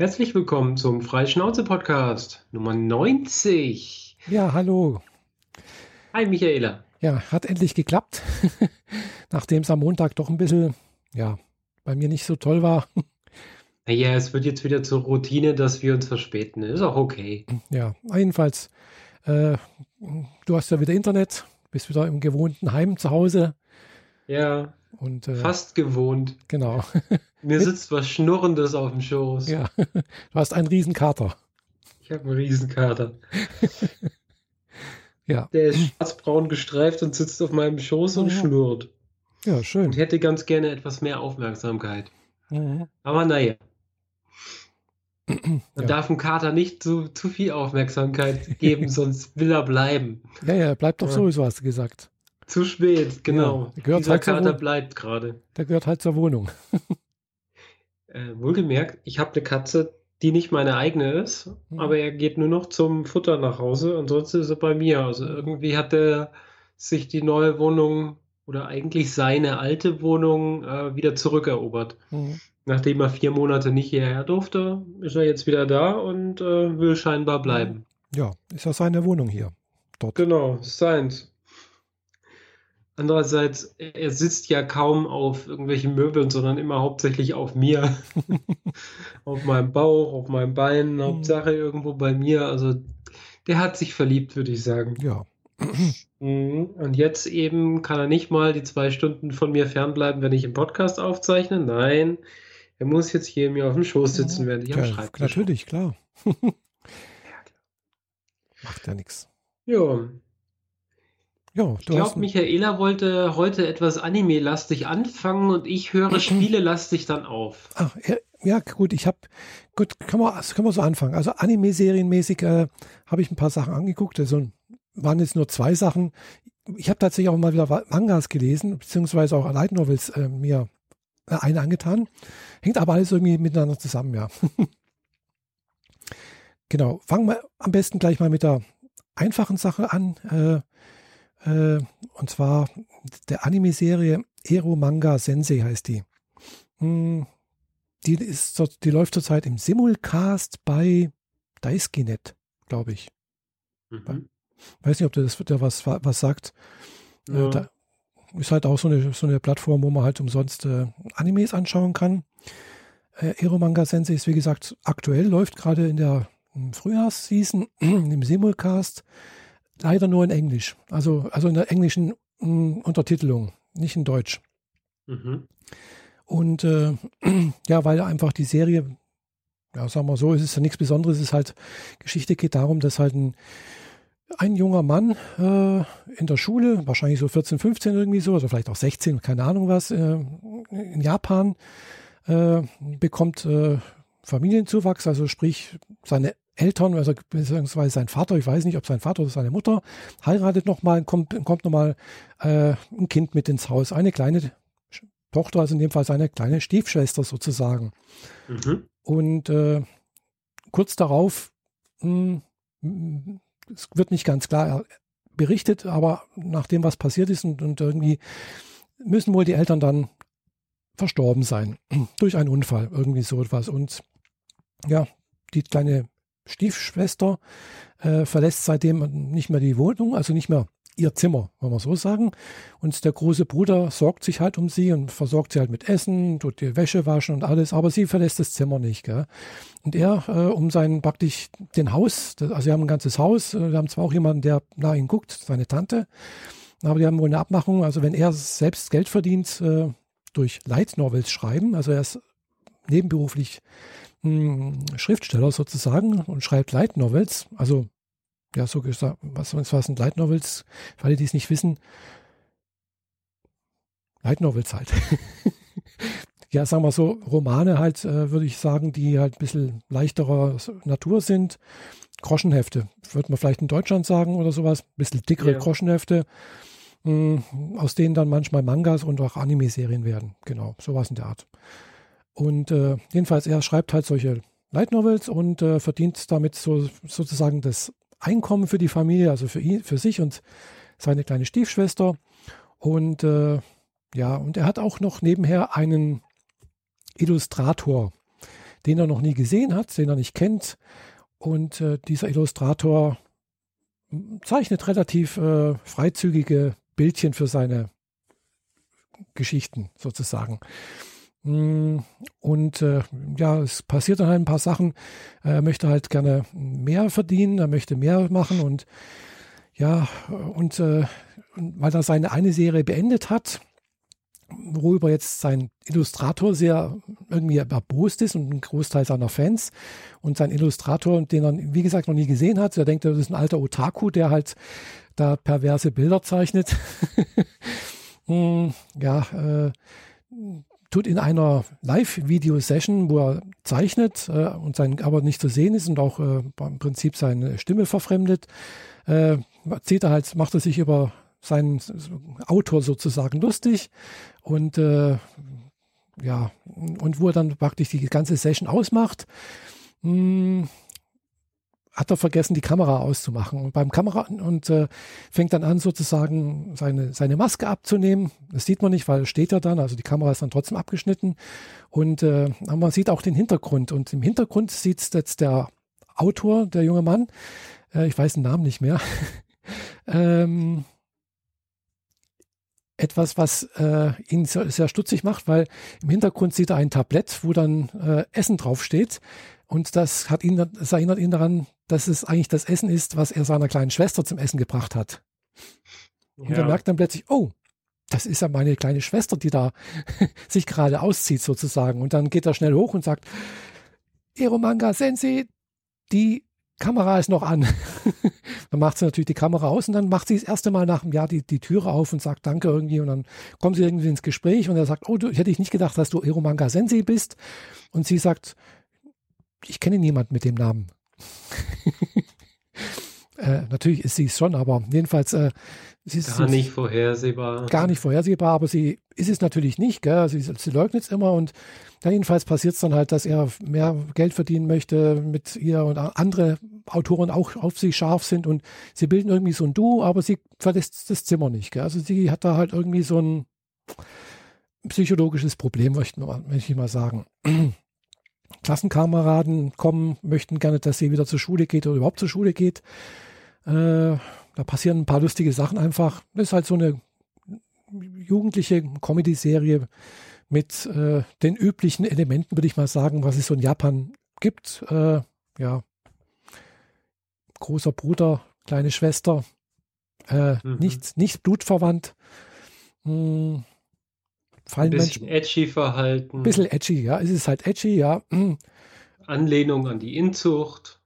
Herzlich willkommen zum Freischnauze-Podcast Nummer 90. Ja, hallo. Hi, Michaela. Ja, hat endlich geklappt, nachdem es am Montag doch ein bisschen, ja, bei mir nicht so toll war. Naja, es wird jetzt wieder zur Routine, dass wir uns verspäten. Ist auch okay. Ja, jedenfalls, äh, du hast ja wieder Internet, bist wieder im gewohnten Heim zu Hause. Ja. Und, äh, fast gewohnt. Genau. Mir sitzt was Schnurrendes auf dem Schoß. Ja, du hast einen Riesenkater. Ich habe einen Riesenkater. ja. Der ist schwarzbraun gestreift und sitzt auf meinem Schoß und Ja. schnurrt. Ja, schön. Und hätte ganz gerne etwas mehr Aufmerksamkeit. Mhm. Aber naja. Man Ja. darf dem Kater nicht zu, zu viel Aufmerksamkeit geben, sonst will er bleiben. Ja, ja, bleibt doch Ja. sowieso, hast du gesagt. Zu spät, genau. der gehört Dieser halt Kater bleibt gerade. Der gehört halt zur Wohnung. Äh, wohlgemerkt, ich habe eine Katze, die nicht meine eigene ist, Mhm. aber er geht nur noch zum Futter nach Hause. Ansonsten ist er bei mir. Also irgendwie hat er sich die neue Wohnung oder eigentlich seine alte Wohnung äh, wieder zurückerobert. Mhm. Nachdem er vier Monate nicht hierher durfte, ist er jetzt wieder da und äh, will scheinbar bleiben. Ja, ist ja seine Wohnung hier. Dort. Genau, seins. Andererseits, er sitzt ja kaum auf irgendwelchen Möbeln, sondern immer hauptsächlich auf mir. auf meinem Bauch, auf meinem Bein, Hauptsache irgendwo bei mir. Also der hat sich verliebt, würde ich sagen. Ja. Mhm. Und jetzt eben kann er nicht mal die zwei Stunden von mir fernbleiben, wenn ich einen Podcast aufzeichne. Nein, er muss jetzt hier mir auf dem Schoß sitzen, während ich am ja Schreibtisch natürlich, klar. Macht ja nichts. Ja, Ja, ich glaube, Michaela wollte heute etwas Anime-lastig anfangen und ich höre Spiele-lastig dann auf. Ach, ja, gut, ich habe, gut, können wir, also können wir so anfangen. Also Anime-Serienmäßig äh, habe ich ein paar Sachen angeguckt. Also waren jetzt nur zwei Sachen. Ich habe tatsächlich auch mal wieder Mangas gelesen, beziehungsweise auch Light Novels äh, mir äh, eine angetan. Hängt aber alles irgendwie miteinander zusammen, ja. genau, fangen wir am besten gleich mal mit der einfachen Sache an. Äh, und zwar der Anime-Serie Ero Manga Sensei heißt die. Hm, die, ist, die läuft zurzeit im Simulcast bei Daisuke.net, glaube ich. Mhm. Weiß nicht, ob das der was, was sagt. Ja. Äh, da ist halt auch so eine, so eine Plattform, wo man halt umsonst äh, Animes anschauen kann. Äh, Ero Manga Sensei ist, wie gesagt, aktuell, läuft gerade in der ähm, Frühjahrsseason im Simulcast. Leider nur in Englisch. Also, also in der englischen mh, Untertitelung, nicht in Deutsch. Mhm. Und äh, ja, weil einfach die Serie, ja, sagen wir so, es ist ja nichts Besonderes, es ist halt, Geschichte geht darum, dass halt ein, ein junger Mann äh, in der Schule, wahrscheinlich so 14, 15 irgendwie so, oder vielleicht auch 16, keine Ahnung was, äh, in Japan, äh, bekommt äh, Familienzuwachs, also sprich seine Eltern, also beziehungsweise sein Vater, ich weiß nicht, ob sein Vater oder seine Mutter, heiratet nochmal, kommt, kommt nochmal äh, ein Kind mit ins Haus, eine kleine Tochter, also in dem Fall seine kleine Stiefschwester sozusagen. Mhm. Und äh, kurz darauf, mh, mh, es wird nicht ganz klar berichtet, aber nach dem, was passiert ist und, und irgendwie müssen wohl die Eltern dann verstorben sein durch einen Unfall, irgendwie so etwas. Und ja, die kleine Stiefschwester äh, verlässt seitdem nicht mehr die Wohnung, also nicht mehr ihr Zimmer, wollen wir so sagen. Und der große Bruder sorgt sich halt um sie und versorgt sie halt mit Essen, tut die Wäsche waschen und alles, aber sie verlässt das Zimmer nicht. Gell? Und er, äh, um sein praktisch den Haus, also sie haben ein ganzes Haus, äh, wir haben zwar auch jemanden, der nach ihnen guckt, seine Tante, aber die haben wohl eine Abmachung, also wenn er selbst Geld verdient äh, durch Light Novels schreiben, also er ist nebenberuflich mh, Schriftsteller sozusagen und schreibt Light Novels, also ja, so gesagt, was, was sind Light Novels? Für alle, die es nicht wissen, Light Novels halt. ja, sagen wir so, Romane halt, äh, würde ich sagen, die halt ein bisschen leichterer Natur sind. Groschenhefte, würde man vielleicht in Deutschland sagen oder sowas. Ein bisschen dickere Ja. Groschenhefte, mh, aus denen dann manchmal Mangas und auch Anime-Serien werden. Genau, sowas in der Art. Und äh, jedenfalls, er schreibt halt solche Light Novels und äh, verdient damit so, sozusagen das Einkommen für die Familie, also für ihn, für sich und seine kleine Stiefschwester. Und äh, ja, und er hat auch noch nebenher einen Illustrator, den er noch nie gesehen hat, den er nicht kennt. Und äh, dieser Illustrator zeichnet relativ äh, freizügige Bildchen für seine Geschichten sozusagen. Mm, und äh, ja, es passiert dann halt ein paar Sachen. Er möchte halt gerne mehr verdienen, er möchte mehr machen und ja, und äh, weil er seine eine Serie beendet hat, worüber jetzt sein Illustrator sehr irgendwie erbost ist und ein Großteil seiner Fans und sein Illustrator, den er wie gesagt noch nie gesehen hat, der denkt, das ist ein alter Otaku, der halt da perverse Bilder zeichnet. Hm, ja, äh, tut in einer Live-Video-Session, wo er zeichnet äh, und sein aber nicht zu sehen ist und auch äh, im Prinzip seine Stimme verfremdet, äh, zieht er halt, macht er sich über seinen Autor sozusagen lustig und äh, ja, und wo er dann praktisch die ganze Session ausmacht, mh, hm, hat er vergessen, die Kamera auszumachen. Und beim Kamera und äh, fängt dann an, sozusagen seine, seine Maske abzunehmen. Das sieht man nicht, weil steht er dann, also die Kamera ist dann trotzdem abgeschnitten. Und äh, man sieht auch den Hintergrund. Und im Hintergrund sieht jetzt der Autor, der junge Mann, äh, ich weiß den Namen nicht mehr, ähm, etwas, was äh, ihn sehr, sehr, stutzig macht, weil im Hintergrund sieht er ein Tablett, wo dann äh, Essen draufsteht. Und das hat ihn, das erinnert ihn daran, dass es eigentlich das Essen ist, was er seiner kleinen Schwester zum Essen gebracht hat. Und ja. er merkt dann plötzlich, oh, das ist ja meine kleine Schwester, die da sich gerade auszieht sozusagen. Und dann geht er schnell hoch und sagt, Eromanga Sensei, die Kamera ist noch an. dann macht sie natürlich die Kamera aus und dann macht sie das erste Mal nach einem Jahr die, die Türe auf und sagt Danke irgendwie und dann kommen sie irgendwie ins Gespräch und er sagt, oh, du, hätte ich nicht gedacht, dass du Eromanga Sensei bist. Und sie sagt, ich kenne niemanden mit dem Namen. äh, natürlich ist sie es schon, aber jedenfalls äh, sie ist gar nicht vorhersehbar. Gar nicht vorhersehbar, aber sie ist es natürlich nicht. Gell? Sie, sie leugnet es immer und ja, jedenfalls passiert es dann halt, dass er mehr Geld verdienen möchte mit ihr und andere Autoren auch auf sie scharf sind und sie bilden irgendwie so ein Duo, aber sie verlässt das Zimmer nicht. Gell? Also sie hat da halt irgendwie so ein psychologisches Problem, möchte ich mal sagen. Klassenkameraden kommen, möchten gerne, dass sie wieder zur Schule geht oder überhaupt zur Schule geht. Äh, da passieren ein paar lustige Sachen einfach. Das ist halt so eine jugendliche Comedy-Serie mit äh, den üblichen Elementen, würde ich mal sagen, was es so in Japan gibt. Äh, ja, großer Bruder, kleine Schwester, äh, mhm. nicht, nicht blutverwandt. Hm, fallen ein bisschen Menschen, edgy verhalten. Ein bisschen edgy, ja. Es ist halt edgy, ja. Hm. Anlehnung an die Inzucht.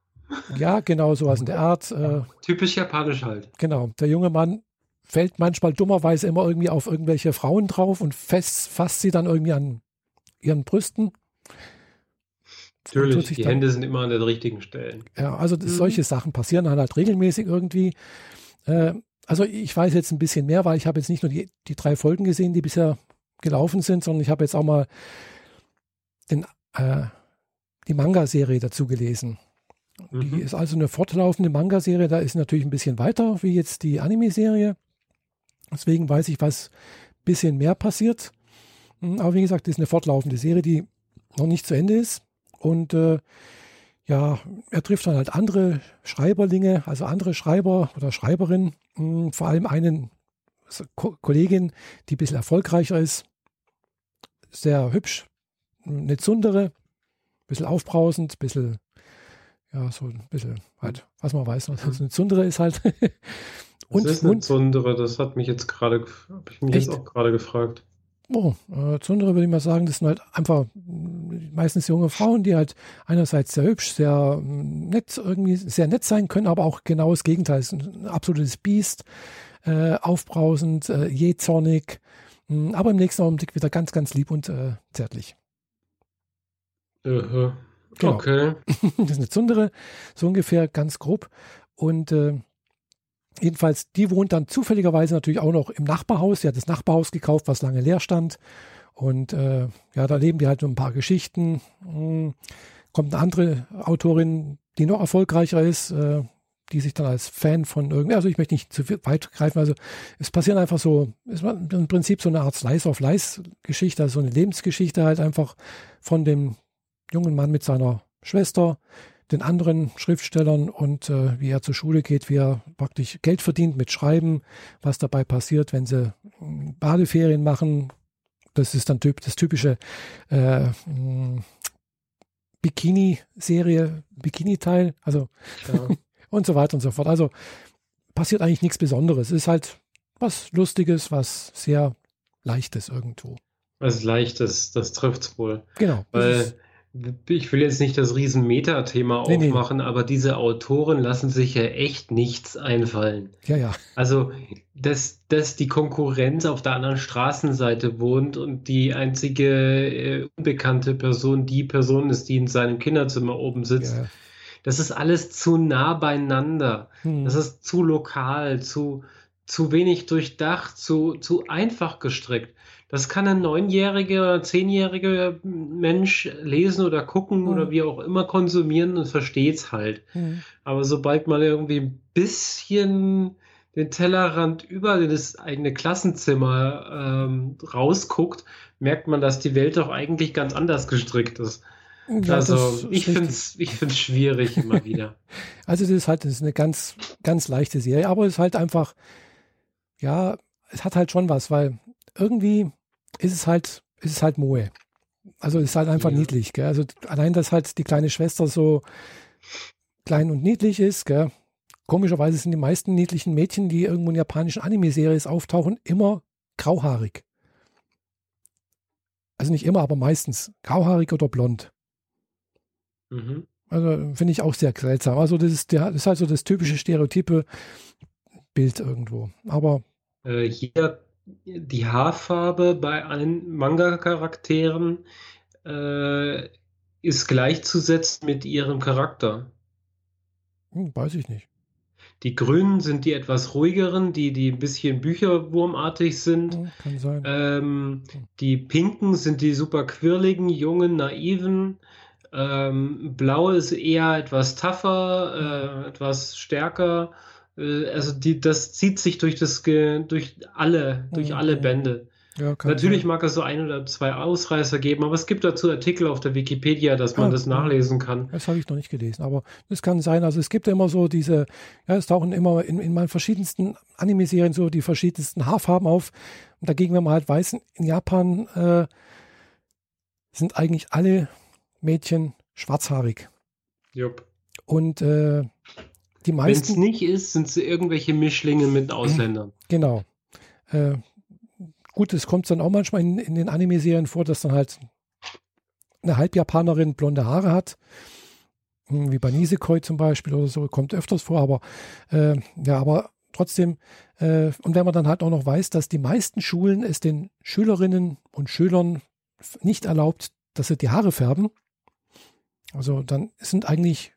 Ja, genau, sowas in der Art. Äh, Typisch japanisch halt. Genau. Der junge Mann fällt manchmal dummerweise immer irgendwie auf irgendwelche Frauen drauf und fest, fasst sie dann irgendwie an ihren Brüsten. Natürlich, die dann, Hände sind immer an den richtigen Stellen. Ja, also mhm. solche Sachen passieren dann halt regelmäßig irgendwie. Äh, also ich weiß jetzt ein bisschen mehr, weil ich habe jetzt nicht nur die, die drei Folgen gesehen, die bisher gelaufen sind, sondern ich habe jetzt auch mal den, äh, die Manga-Serie dazu gelesen. Mhm. Die ist also eine fortlaufende Manga-Serie, da ist natürlich ein bisschen weiter wie jetzt die Anime-Serie. Deswegen weiß ich, was ein bisschen mehr passiert. Hm, aber wie gesagt, das ist eine fortlaufende Serie, die noch nicht zu Ende ist. Und äh, ja, er trifft dann halt andere Schreiberlinge, also andere Schreiber oder Schreiberinnen, hm, vor allem einen Ko Kollegin, die ein bisschen erfolgreicher ist, sehr hübsch, eine Zundere, ein bisschen aufbrausend, ein bisschen, ja, so ein bisschen halt, was man weiß, was eine Zundere ist halt. Und, das ist eine Zundere, das hat mich jetzt gerade, habe ich mich echt? jetzt auch gerade gefragt. Oh, äh, Zundere würde ich mal sagen, das sind halt einfach meistens junge Frauen, die halt einerseits sehr hübsch, sehr mm, nett, irgendwie sehr nett sein können, aber auch genau das Gegenteil. Es ist ein absolutes Biest, äh, aufbrausend, äh, jähzornig, mm, aber im nächsten Augenblick wieder ganz, ganz lieb und äh, zärtlich. Uh Genau. Okay. das ist eine Zundere, so ungefähr ganz grob. Und äh, Jedenfalls, die wohnt dann zufälligerweise natürlich auch noch im Nachbarhaus. Sie hat das Nachbarhaus gekauft, was lange leer stand. Und äh, ja, da leben die halt nur ein paar Geschichten. Hm, kommt eine andere Autorin, die noch erfolgreicher ist, äh, die sich dann als Fan von irgendwie, also ich möchte nicht zu weit greifen, also es passieren einfach so, es war im Prinzip so eine Art Slice of Life Geschichte, also so eine Lebensgeschichte halt einfach von dem jungen Mann mit seiner Schwester, den anderen Schriftstellern und äh, wie er zur Schule geht, wie er praktisch Geld verdient mit Schreiben, was dabei passiert, wenn sie hm, Badeferien machen. Das ist dann typ, das typische äh, hm, Bikini-Serie, Bikini-Teil, also ja. Und so weiter und so fort. Also passiert eigentlich nichts Besonderes. Es ist halt was Lustiges, was sehr Leichtes irgendwo. Was Leichtes, das trifft es wohl. Genau. Weil ich will jetzt nicht das riesen Meta-Thema aufmachen, nee. aber diese Autoren lassen sich ja echt nichts einfallen. Ja, ja. Also, dass, dass die Konkurrenz auf der anderen Straßenseite wohnt und die einzige äh, unbekannte Person die Person ist, die in seinem Kinderzimmer oben sitzt. Ja. Das ist alles zu nah beieinander. Hm. Das ist zu lokal, zu, zu wenig durchdacht, zu, zu einfach gestrickt. Das kann ein neunjähriger oder zehnjähriger Mensch lesen oder gucken mhm. oder wie auch immer konsumieren und versteht es halt. Mhm. Aber sobald man irgendwie ein bisschen den Tellerrand über das eigene Klassenzimmer ähm, rausguckt, merkt man, dass die Welt doch eigentlich ganz anders gestrickt ist. Ja, also ich finde es ich find's schwierig immer wieder. Also das ist halt das ist eine ganz, ganz leichte Serie, aber es ist halt einfach, ja, es hat halt schon was, weil irgendwie ist es halt, ist es halt Moe. Also ist halt einfach ja. niedlich. Gell? Also allein, dass halt die kleine Schwester so klein und niedlich ist. Gell? Komischerweise sind die meisten niedlichen Mädchen, die irgendwo in japanischen Anime-Series auftauchen, immer grauhaarig. Also nicht immer, aber meistens grauhaarig oder blond. Mhm. Also finde ich auch sehr seltsam. Also das ist, der, das ist halt so das typische stereotype Bild irgendwo. Aber äh, hier die Haarfarbe bei allen Manga-Charakteren äh, ist gleichzusetzen mit ihrem Charakter. Hm, weiß ich nicht. Die Grünen sind die etwas ruhigeren, die, die ein bisschen bücherwurmartig sind. Hm, kann sein. Ähm, hm. Die Pinken sind die super quirligen, jungen, naiven. Ähm, Blau ist eher etwas tougher, äh, etwas stärker. Äh, also die, das zieht sich durch das durch alle, durch mhm. alle Bände. Ja, Natürlich sein. mag es so ein oder zwei Ausreißer geben, aber es gibt dazu Artikel auf der Wikipedia, dass man ja, das nachlesen kann. Das habe ich noch nicht gelesen, aber das kann sein. Also es gibt immer so diese, ja, es tauchen immer in, in meinen verschiedensten Anime-Serien so die verschiedensten Haarfarben auf. Und dagegen, wenn man halt weiß, in Japan äh, sind eigentlich alle Mädchen schwarzhaarig. Jupp. Und äh, die meisten. Wenn es nicht ist, sind es irgendwelche Mischlinge mit Ausländern. Genau. Äh, gut, es kommt dann auch manchmal in, in den Anime-Serien vor, dass dann halt eine Halbjapanerin blonde Haare hat. Hm, wie bei Nisekoi zum Beispiel oder so, kommt öfters vor, aber äh, ja, aber trotzdem, äh, und wenn man dann halt auch noch weiß, dass die meisten Schulen es den Schülerinnen und Schülern nicht erlaubt, dass sie die Haare färben, also dann sind eigentlich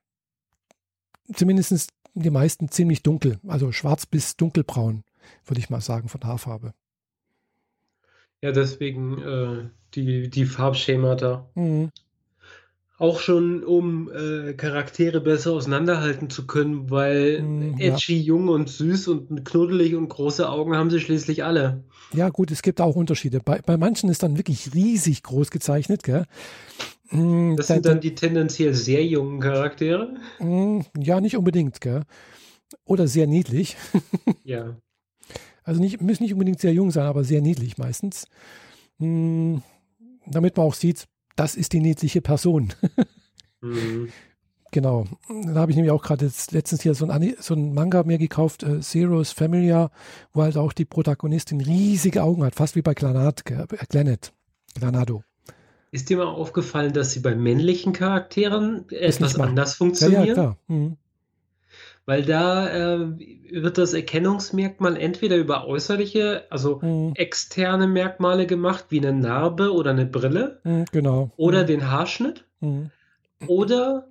zumindest die meisten ziemlich dunkel, also schwarz bis dunkelbraun, würde ich mal sagen, von Haarfarbe. Ja, deswegen äh, die, die Farbschemata. Mhm. Auch schon, um äh, Charaktere besser auseinanderhalten zu können, weil mhm, edgy, ja. jung und süß und knuddelig und große Augen haben sie schließlich alle. Ja, gut, es gibt auch Unterschiede. Bei, bei manchen ist dann wirklich riesig groß gezeichnet, gell? Mm, das sind dann die tendenziell sehr jungen Charaktere? Mm, ja, nicht unbedingt, gell? Oder sehr niedlich. ja. Also nicht, müssen nicht unbedingt sehr jung sein, aber sehr niedlich meistens. Mm, damit man auch sieht, das ist die niedliche Person. mhm. Genau. Da habe ich nämlich auch gerade letztens hier so ein, so Manga mir gekauft, äh, Zero's Familia, wo halt auch die Protagonistin riesige Augen hat, fast wie bei Glanat, äh, Glanet, Glanado. Ist dir mal aufgefallen, dass sie bei männlichen Charakteren etwas anders funktionieren? Ja, ja klar. Mhm. Weil da äh, wird das Erkennungsmerkmal entweder über äußerliche, also mhm. externe Merkmale gemacht, wie eine Narbe oder eine Brille. Mhm, genau. Oder mhm. den Haarschnitt. Mhm. Oder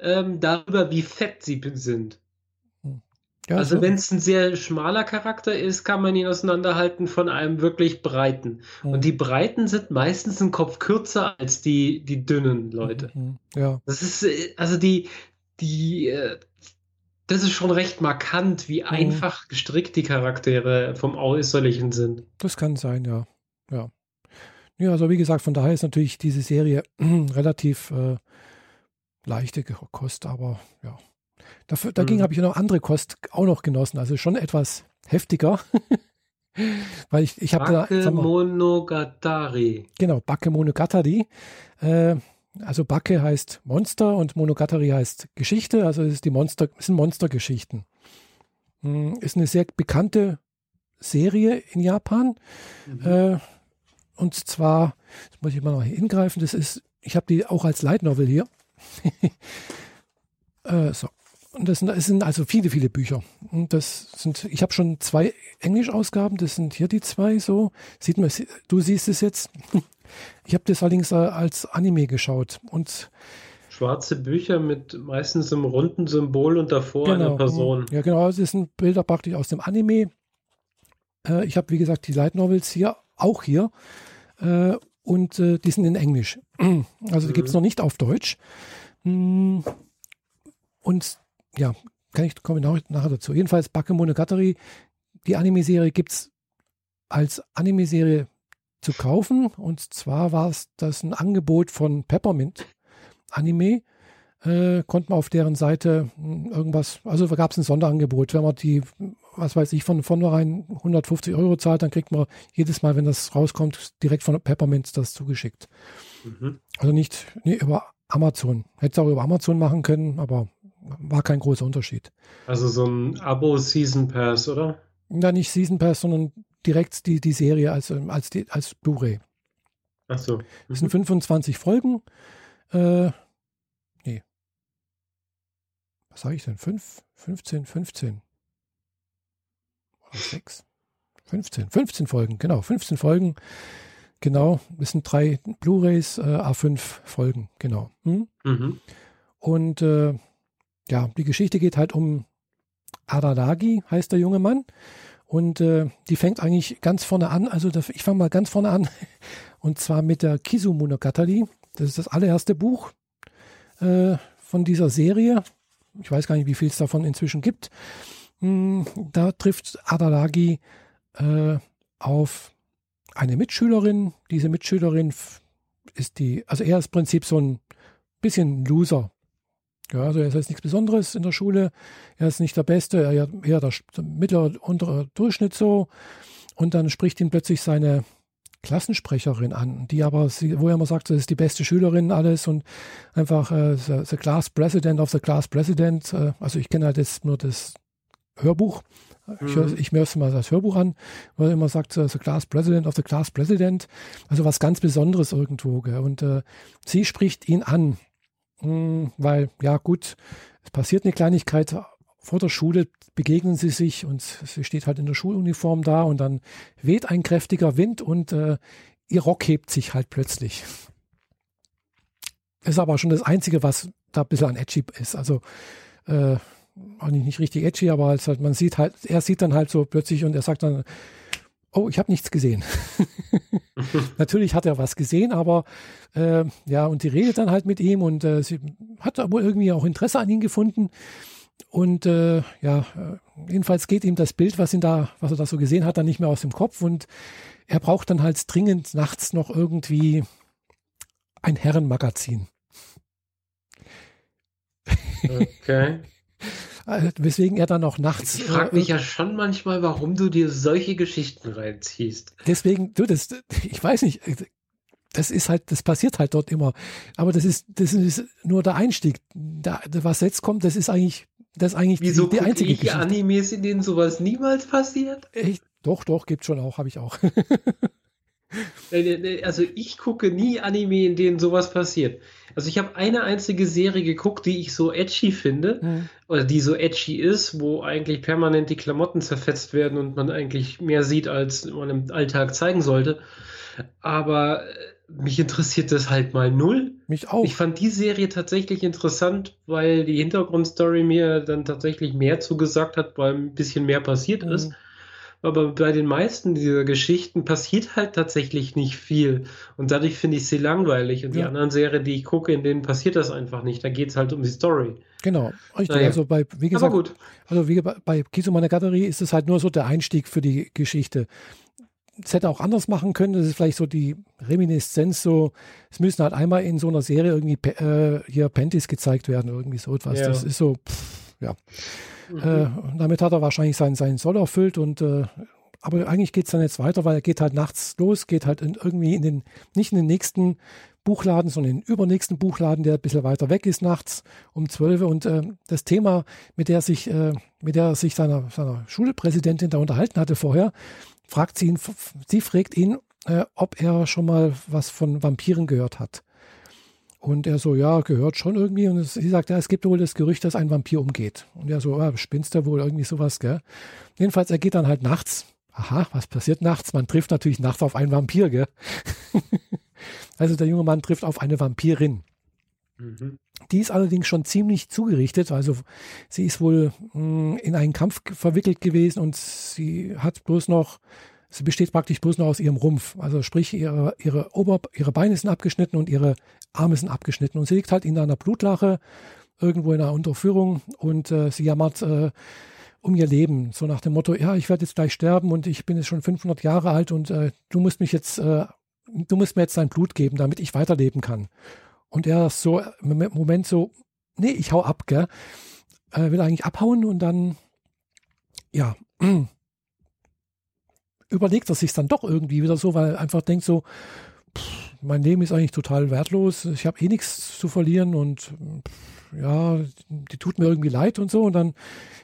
ähm, darüber, wie fett sie sind. Ja, also so. wenn es ein sehr schmaler Charakter ist, kann man ihn auseinanderhalten von einem wirklich breiten. Mhm. Und die breiten sind meistens ein Kopf kürzer als die, die dünnen Leute. Mhm. Ja. Das ist, äh, also die, die, äh, das ist schon recht markant, wie mhm. einfach gestrickt die Charaktere vom Äußerlichen sind. Das kann sein, ja. Ja. Ja, also wie gesagt, von daher ist natürlich diese Serie relativ äh, leichte Kost, aber ja. Dafür, dagegen mhm. habe ich noch andere Kost auch noch genossen, also schon etwas heftiger. Weil ich, ich habe da. Monogatari. Genau, Backe Monogatari. Äh, also Backe heißt Monster und Monogatari heißt Geschichte. Also es ist die Monster, es sind Monstergeschichten. Hm, ist eine sehr bekannte Serie in Japan. Mhm. Äh, und zwar, jetzt muss ich mal noch hingreifen, das ist, ich habe die auch als Light Novel hier. äh, so. Und das sind, das sind, also viele, viele Bücher. Und das sind, ich habe schon zwei Englischausgaben, das sind hier die zwei so. Sieht man, du siehst es jetzt. Ich habe das allerdings äh, als Anime geschaut. Und schwarze Bücher mit meistens einem runden Symbol und davor genau, einer Person. Ja, genau, das sind Bilder praktisch aus dem Anime. Äh, ich habe, wie gesagt, die Light Novels hier, auch hier. Äh, und äh, die sind in Englisch. Also die mhm. gibt es noch nicht auf Deutsch. Mm, und ja, kann ich, komme ich nachher dazu. Jedenfalls Bakemonogatari, die Anime-Serie gibt es als Anime-Serie zu kaufen. Und zwar war es das ein Angebot von Peppermint Anime. Äh, konnte man auf deren Seite hm, irgendwas, also gab es ein Sonderangebot. Wenn man die, was weiß ich, von vornherein 150 Euro zahlt, dann kriegt man jedes Mal, wenn das rauskommt, direkt von Peppermint das zugeschickt. Mhm. Also nicht, nicht über Amazon. Hätte es auch über Amazon machen können, aber war kein großer Unterschied. Also so ein Abo-Season Pass, oder? Ja, nicht Season Pass, sondern direkt die, die Serie als, als, als Blu-ray. Ach so. Mhm. Es sind 25 Folgen. Äh, nee. Was sage ich denn? 5, 15, 15. Oder 6? 15. 15 Folgen, genau. 15 Folgen. Genau. Es sind drei Blu-rays, äh, A5 Folgen, genau. Hm? Mhm. Und äh, ja, die Geschichte geht halt um Araragi, heißt der junge Mann. Und äh, die fängt eigentlich ganz vorne an. Also ich fange mal ganz vorne an. Und zwar mit der Kisu Monogatari. Das ist das allererste Buch äh, von dieser Serie. Ich weiß gar nicht, wie viel es davon inzwischen gibt. Hm, da trifft Araragi äh, auf eine Mitschülerin. Diese Mitschülerin ist die, also er ist im Prinzip so ein bisschen Loser, ja, also er ist jetzt nichts Besonderes in der Schule. Er ist nicht der Beste, er ist eher der, mittlere, untere Durchschnitt so. Und dann spricht ihn plötzlich seine Klassensprecherin an, die aber, wo er immer sagt, das ist die beste Schülerin alles und einfach äh, the, the, Class President of the Class President. Äh, also ich kenne halt jetzt nur das Hörbuch. Ich, mhm. ich mir mal das Hörbuch an, wo er immer sagt, the Class President of the Class President. Also was ganz Besonderes irgendwo. Gell? Und äh, sie spricht ihn an weil, ja gut, es passiert eine Kleinigkeit, vor der Schule begegnen sie sich und sie steht halt in der Schuluniform da und dann weht ein kräftiger Wind und äh, ihr Rock hebt sich halt plötzlich. Ist aber schon das Einzige, was da ein bisschen an edgy ist. Also äh, eigentlich nicht richtig edgy, aber halt, man sieht halt, er sieht dann halt so plötzlich und er sagt dann, oh, ich habe nichts gesehen. Natürlich hat er was gesehen, aber äh, ja, und die redet dann halt mit ihm und äh, sie hat aber irgendwie auch Interesse an ihn gefunden. Und äh, ja, äh, jedenfalls geht ihm das Bild, was ihn da, was er da so gesehen hat, dann nicht mehr aus dem Kopf und er braucht dann halt dringend nachts noch irgendwie ein Herrenmagazin. Okay. Äh, weswegen er dann auch nachts. Ich frage mich äh, ja schon manchmal, warum du dir solche Geschichten reinziehst. Deswegen, du, das, ich weiß nicht, das ist halt, das passiert halt dort immer. Aber das ist, das ist nur der Einstieg. Da, was jetzt kommt, das ist eigentlich, das ist eigentlich Wieso die, die einzige ich Geschichte. Animes, in denen sowas niemals passiert? Echt? Doch, doch, gibt schon auch, habe ich auch. also ich gucke nie Anime, in denen sowas passiert. Also ich habe eine einzige Serie geguckt, die ich so edgy finde, mhm. oder die so edgy ist, wo eigentlich permanent die Klamotten zerfetzt werden und man eigentlich mehr sieht, als man im Alltag zeigen sollte. Aber äh, mich interessiert das halt mal null. Mich auch. Ich fand die Serie tatsächlich interessant, weil die Hintergrundstory mir dann tatsächlich mehr zugesagt hat, weil ein bisschen mehr passiert mhm. ist. Aber bei den meisten dieser Geschichten passiert halt tatsächlich nicht viel. Und dadurch finde ich sie langweilig. Und ja. die anderen Serien, die ich gucke, in denen passiert das einfach nicht. Da geht es halt um die Story. Genau, richtig. Naja. Also bei, wie gesagt, Aber gut. also wie bei Kisumane Gatterie ist es halt nur so der Einstieg für die Geschichte. es hätte auch anders machen können. Das ist vielleicht so die Reminiszenz, so, es müssen halt einmal in so einer Serie irgendwie äh, hier Panties gezeigt werden, irgendwie so etwas. Ja. Das ist so, pff, ja. Mhm. Äh, damit hat er wahrscheinlich seinen, seinen Soll erfüllt und äh, aber eigentlich geht es dann jetzt weiter, weil er geht halt nachts los, geht halt in, irgendwie in den, nicht in den nächsten Buchladen, sondern in den übernächsten Buchladen, der ein bisschen weiter weg ist, nachts um 12 Und äh, das Thema, mit der sich, äh, mit der sich seiner, seiner Schulpräsidentin da unterhalten hatte vorher, fragt sie ihn, sie fragt ihn, äh, ob er schon mal was von Vampiren gehört hat. Und er so, ja, gehört schon irgendwie. Und sie sagt, ja, es gibt wohl das Gerücht, dass ein Vampir umgeht. Und er so, ja, spinnst du wohl irgendwie sowas, gell? Jedenfalls, er geht dann halt nachts. Aha, was passiert nachts? Man trifft natürlich nachts auf einen Vampir, gell? also der junge Mann trifft auf eine Vampirin. Mhm. Die ist allerdings schon ziemlich zugerichtet. Also sie ist wohl mh, hm, in einen Kampf verwickelt gewesen und sie hat bloß noch, sie besteht praktisch bloß noch aus ihrem Rumpf. Also sprich, ihre, ihre, Ober, ihre Beine sind abgeschnitten und ihre Arme sind abgeschnitten. Und sie liegt halt in einer Blutlache irgendwo in einer Unterführung und äh, sie jammert äh, um ihr Leben. So nach dem Motto, ja, ich werde jetzt gleich sterben und ich bin jetzt schon 500 Jahre alt und äh, du musst mich jetzt, äh, du musst mir jetzt dein Blut geben, damit ich weiterleben kann. Und er ist so im Moment so, nee, ich hau ab, gell? Äh, will eigentlich abhauen und dann, ja, überlegt er sich dann doch irgendwie wieder so, weil er einfach denkt so, pff, mein Leben ist eigentlich total wertlos, ich habe eh nichts zu verlieren und pff, ja, die tut mir irgendwie leid und so und dann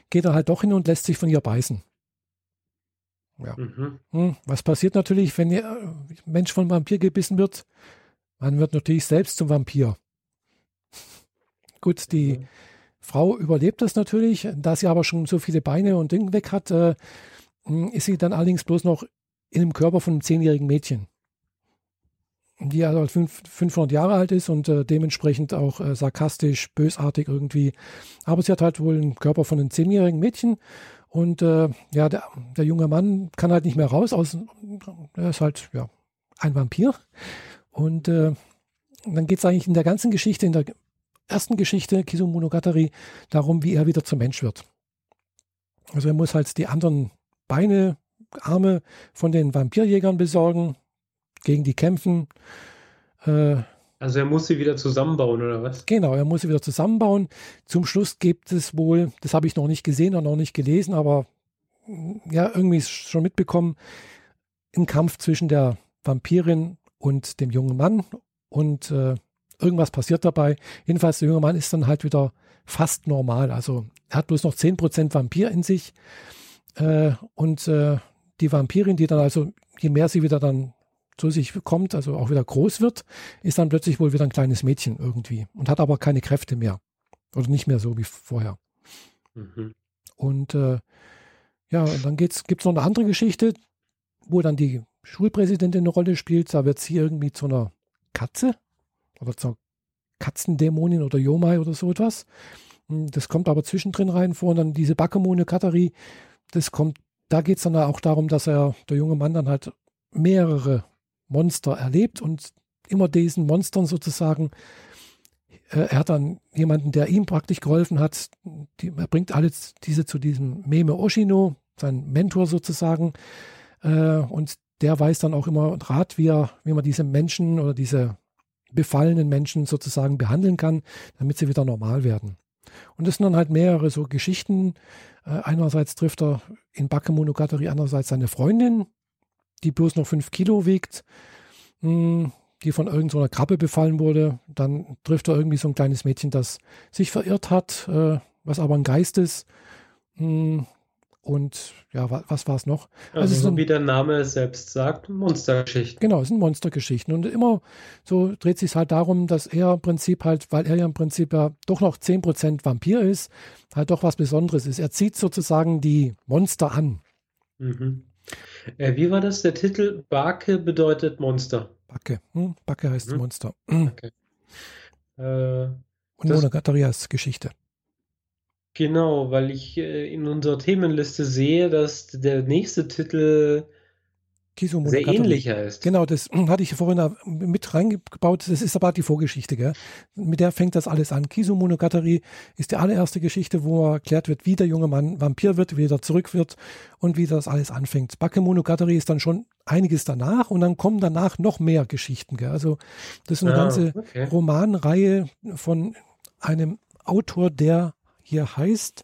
geht er halt doch hin und lässt sich von ihr beißen. Ja. Mhm. Hm, was passiert natürlich, wenn ein Mensch von Vampir gebissen wird? Man wird natürlich selbst zum Vampir. Gut, die okay. Frau überlebt das natürlich, da sie aber schon so viele Beine und Dinge weg hat, äh, ist sie dann allerdings bloß noch in dem Körper von einem zehnjährigen Mädchen, die also 500 Jahre alt ist und äh, dementsprechend auch äh, sarkastisch, bösartig irgendwie. Aber sie hat halt wohl einen Körper von einem zehnjährigen Mädchen und äh, ja, der, der, junge Mann kann halt nicht mehr raus, aus, er ist halt ja ein Vampir und äh, dann geht es eigentlich in der ganzen Geschichte, in der ersten Geschichte, Kisumonogatari, darum, wie er wieder zum Mensch wird. Also er muss halt die anderen Beine, Arme von den Vampirjägern besorgen, gegen die kämpfen. Äh, also er muss sie wieder zusammenbauen, oder was? Genau, er muss sie wieder zusammenbauen. Zum Schluss gibt es wohl, das habe ich noch nicht gesehen und noch nicht gelesen, aber ja, irgendwie schon mitbekommen, einen Kampf zwischen der Vampirin und dem jungen Mann und äh, irgendwas passiert dabei. Jedenfalls, der junge Mann ist dann halt wieder fast normal. Also er hat bloß noch 10% Vampir in sich. Äh, und äh, die Vampirin, die dann also, je mehr sie wieder dann zu sich kommt, also auch wieder groß wird, ist dann plötzlich wohl wieder ein kleines Mädchen irgendwie und hat aber keine Kräfte mehr. Oder nicht mehr so wie vorher. Mhm. Und äh, ja, und dann gibt es noch eine andere Geschichte, wo dann die Schulpräsidentin eine Rolle spielt. Da wird sie irgendwie zu einer Katze oder zur Katzendämonin oder Yomai oder so etwas. Hm, das kommt aber zwischendrin rein vor. Und dann diese Bakamone Katari, das kommt, da geht es dann auch darum, dass er, der junge Mann dann halt mehrere Monster erlebt und immer diesen Monstern sozusagen, äh, er hat dann jemanden, der ihm praktisch geholfen hat, die, er bringt alle diese zu diesem Meme Oshino, sein Mentor sozusagen, äh, und der weiß dann auch immer Rat, wie, er, wie man diese Menschen oder diese befallenen Menschen sozusagen behandeln kann, damit sie wieder normal werden. Und das sind dann halt mehrere so Geschichten. Äh, einerseits trifft er in Bakemonogatari andererseits seine Freundin, die bloß noch fünf Kilo wiegt, mh, hm, die von irgendeiner so Krabbe befallen wurde. Dann trifft er irgendwie so ein kleines Mädchen, das sich verirrt hat, äh, was aber ein Geist ist. Mh, hm, und ja, was, was war es noch? Also, also so ein, wie der Name selbst sagt, Monstergeschichten. Genau, es sind Monstergeschichten. Und immer so dreht sich halt darum, dass er im Prinzip halt, weil er ja im Prinzip ja doch noch 10% Vampir ist, halt doch was Besonderes ist. Er zieht sozusagen die Monster an. Mhm. Äh, wie war das? Der Titel Bake bedeutet Monster. Bake. Hm? Bake heißt mhm. Monster. Okay. Äh, Und Monogatari heißt Geschichte. Genau, weil ich äh, in unserer Themenliste sehe, dass der nächste Titel sehr ähnlicher ist. Genau, das hatte ich vorhin mit reingebaut. Das ist aber die Vorgeschichte, gell? Mit der fängt das alles an. Kisu Monogatari ist die allererste Geschichte, wo erklärt wird, wie der junge Mann Vampir wird, wie er zurück wird und wie das alles anfängt. Bakemonogatari ist dann schon einiges danach und dann kommen danach noch mehr Geschichten. Gell? Also das ist eine Ah, ganze okay. Romanreihe von einem Autor, der hier heißt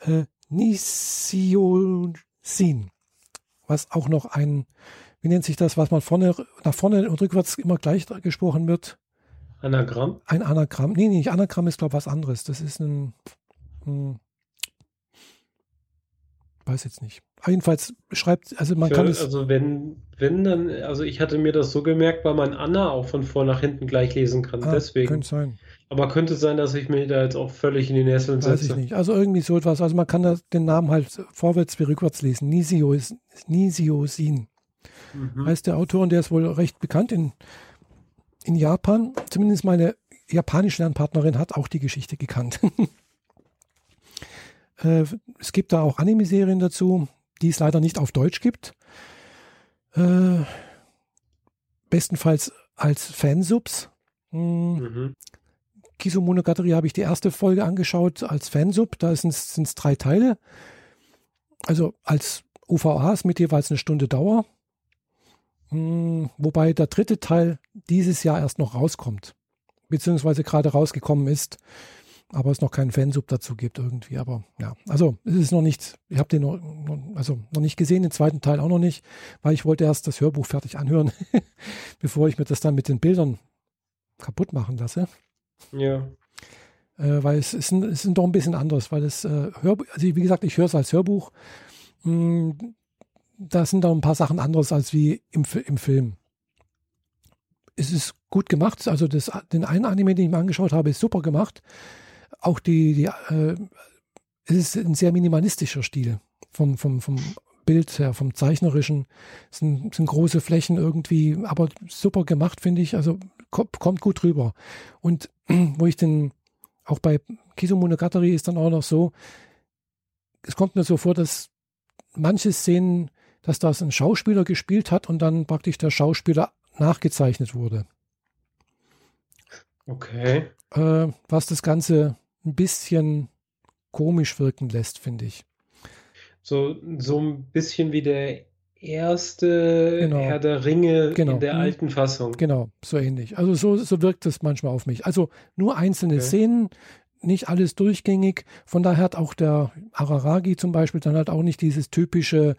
äh, Nishio Sin, was auch noch ein, wie nennt sich das, was man vorne, nach vorne und rückwärts immer gleich gesprochen wird? Anagramm? Ein Anagramm. Nee, nicht Anagramm ist, glaube ich, was anderes. Das ist ein, hm, weiß jetzt nicht. Jedenfalls schreibt, also man Für, kann es, also wenn, wenn dann, also ich hatte mir das so gemerkt, weil man Anna auch von vor nach hinten gleich lesen kann. ah, Deswegen. könnte sein. Aber könnte sein, dass ich mich da jetzt auch völlig in die Nesseln Weiß ich setze. nicht. Also irgendwie so etwas. Also man kann da den Namen halt vorwärts wie rückwärts lesen. Nisio ist Nisio Sin. Mhm. heißt der Autor und der ist wohl recht bekannt in, in Japan. Zumindest meine japanische Lernpartnerin hat auch die Geschichte gekannt. äh, es gibt da auch Anime-Serien dazu, die es leider nicht auf Deutsch gibt. Äh, bestenfalls als Fansubs. Hm, Mhm. Kizumonogatari habe ich die erste Folge angeschaut als Fansub. Da sind es drei Teile. Also als UVAs mit jeweils eine Stunde Dauer. Hm, Wobei der dritte Teil dieses Jahr erst noch rauskommt. Beziehungsweise gerade rausgekommen ist. Aber es noch keinen Fansub dazu gibt irgendwie. Aber ja, also es ist noch nicht, ich habe den noch- also noch nicht gesehen, den zweiten Teil auch noch nicht, weil ich wollte erst das Hörbuch fertig anhören, bevor ich mir das dann mit den Bildern kaputt machen lasse Ja. äh, weil es ist, ein, es ist doch ein bisschen anders, weil es äh, Hörbuch, also wie gesagt, ich höre es als Hörbuch. Mh, da sind da ein paar Sachen anderes als wie im, im Film. Es ist gut gemacht, also das, den einen Anime, den ich mir angeschaut habe, ist super gemacht. Auch die, die äh, es ist ein sehr minimalistischer Stil vom, vom, vom Bild her, vom zeichnerischen. Es sind, sind große Flächen irgendwie, aber super gemacht, finde ich. Also kommt gut rüber. Und wo ich den, auch bei Kizumonogatari ist dann auch noch so, es kommt mir so vor, dass manche Szenen, dass das ein Schauspieler gespielt hat und dann praktisch der Schauspieler nachgezeichnet wurde. Okay. Äh, was das Ganze ein bisschen komisch wirken lässt, finde ich. So, so ein bisschen wie der erste Genau. Herr der Ringe Genau. in der Mhm. alten Fassung. Genau, so ähnlich. Also so, so wirkt es manchmal auf mich. Also nur einzelne Okay. Szenen, nicht alles durchgängig. Von daher hat auch der Araragi zum Beispiel dann halt auch nicht dieses typische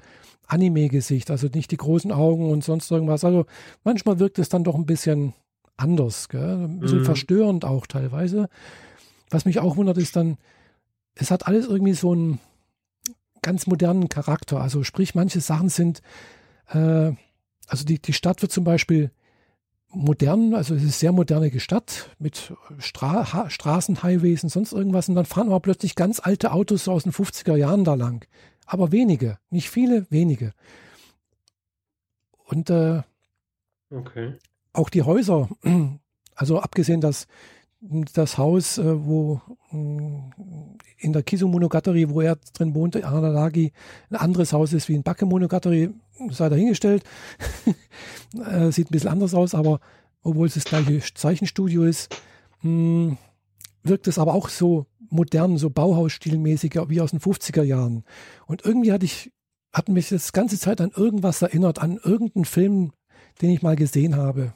Anime-Gesicht, also nicht die großen Augen und sonst irgendwas. Also manchmal wirkt es dann doch ein bisschen anders, gell? ein bisschen Mhm. verstörend auch teilweise. Was mich auch wundert, ist dann, es hat alles irgendwie so einen ganz modernen Charakter. Also sprich, manche Sachen sind, äh, also die, die Stadt wird zum Beispiel modern, also es ist sehr moderne Stadt mit Stra ha Straßenhighways und sonst irgendwas und dann fahren aber plötzlich ganz alte Autos aus den 50er Jahren da lang. Aber wenige, nicht viele, wenige. Und äh, Okay. auch die Häuser, also abgesehen, dass das Haus, äh, wo mh, in der Kisu-Monogatari, wo er drin wohnt, Araragi, ein anderes Haus ist wie in Backe-Monogatari, sei dahingestellt. äh, sieht ein bisschen anders aus, aber obwohl es das gleiche Zeichenstudio ist, mh, wirkt es aber auch so modern, so Bauhausstilmäßig wie aus den 50er Jahren. Und irgendwie hatte ich, hat mich das ganze Zeit an irgendwas erinnert, an irgendeinen Film, den ich mal gesehen habe.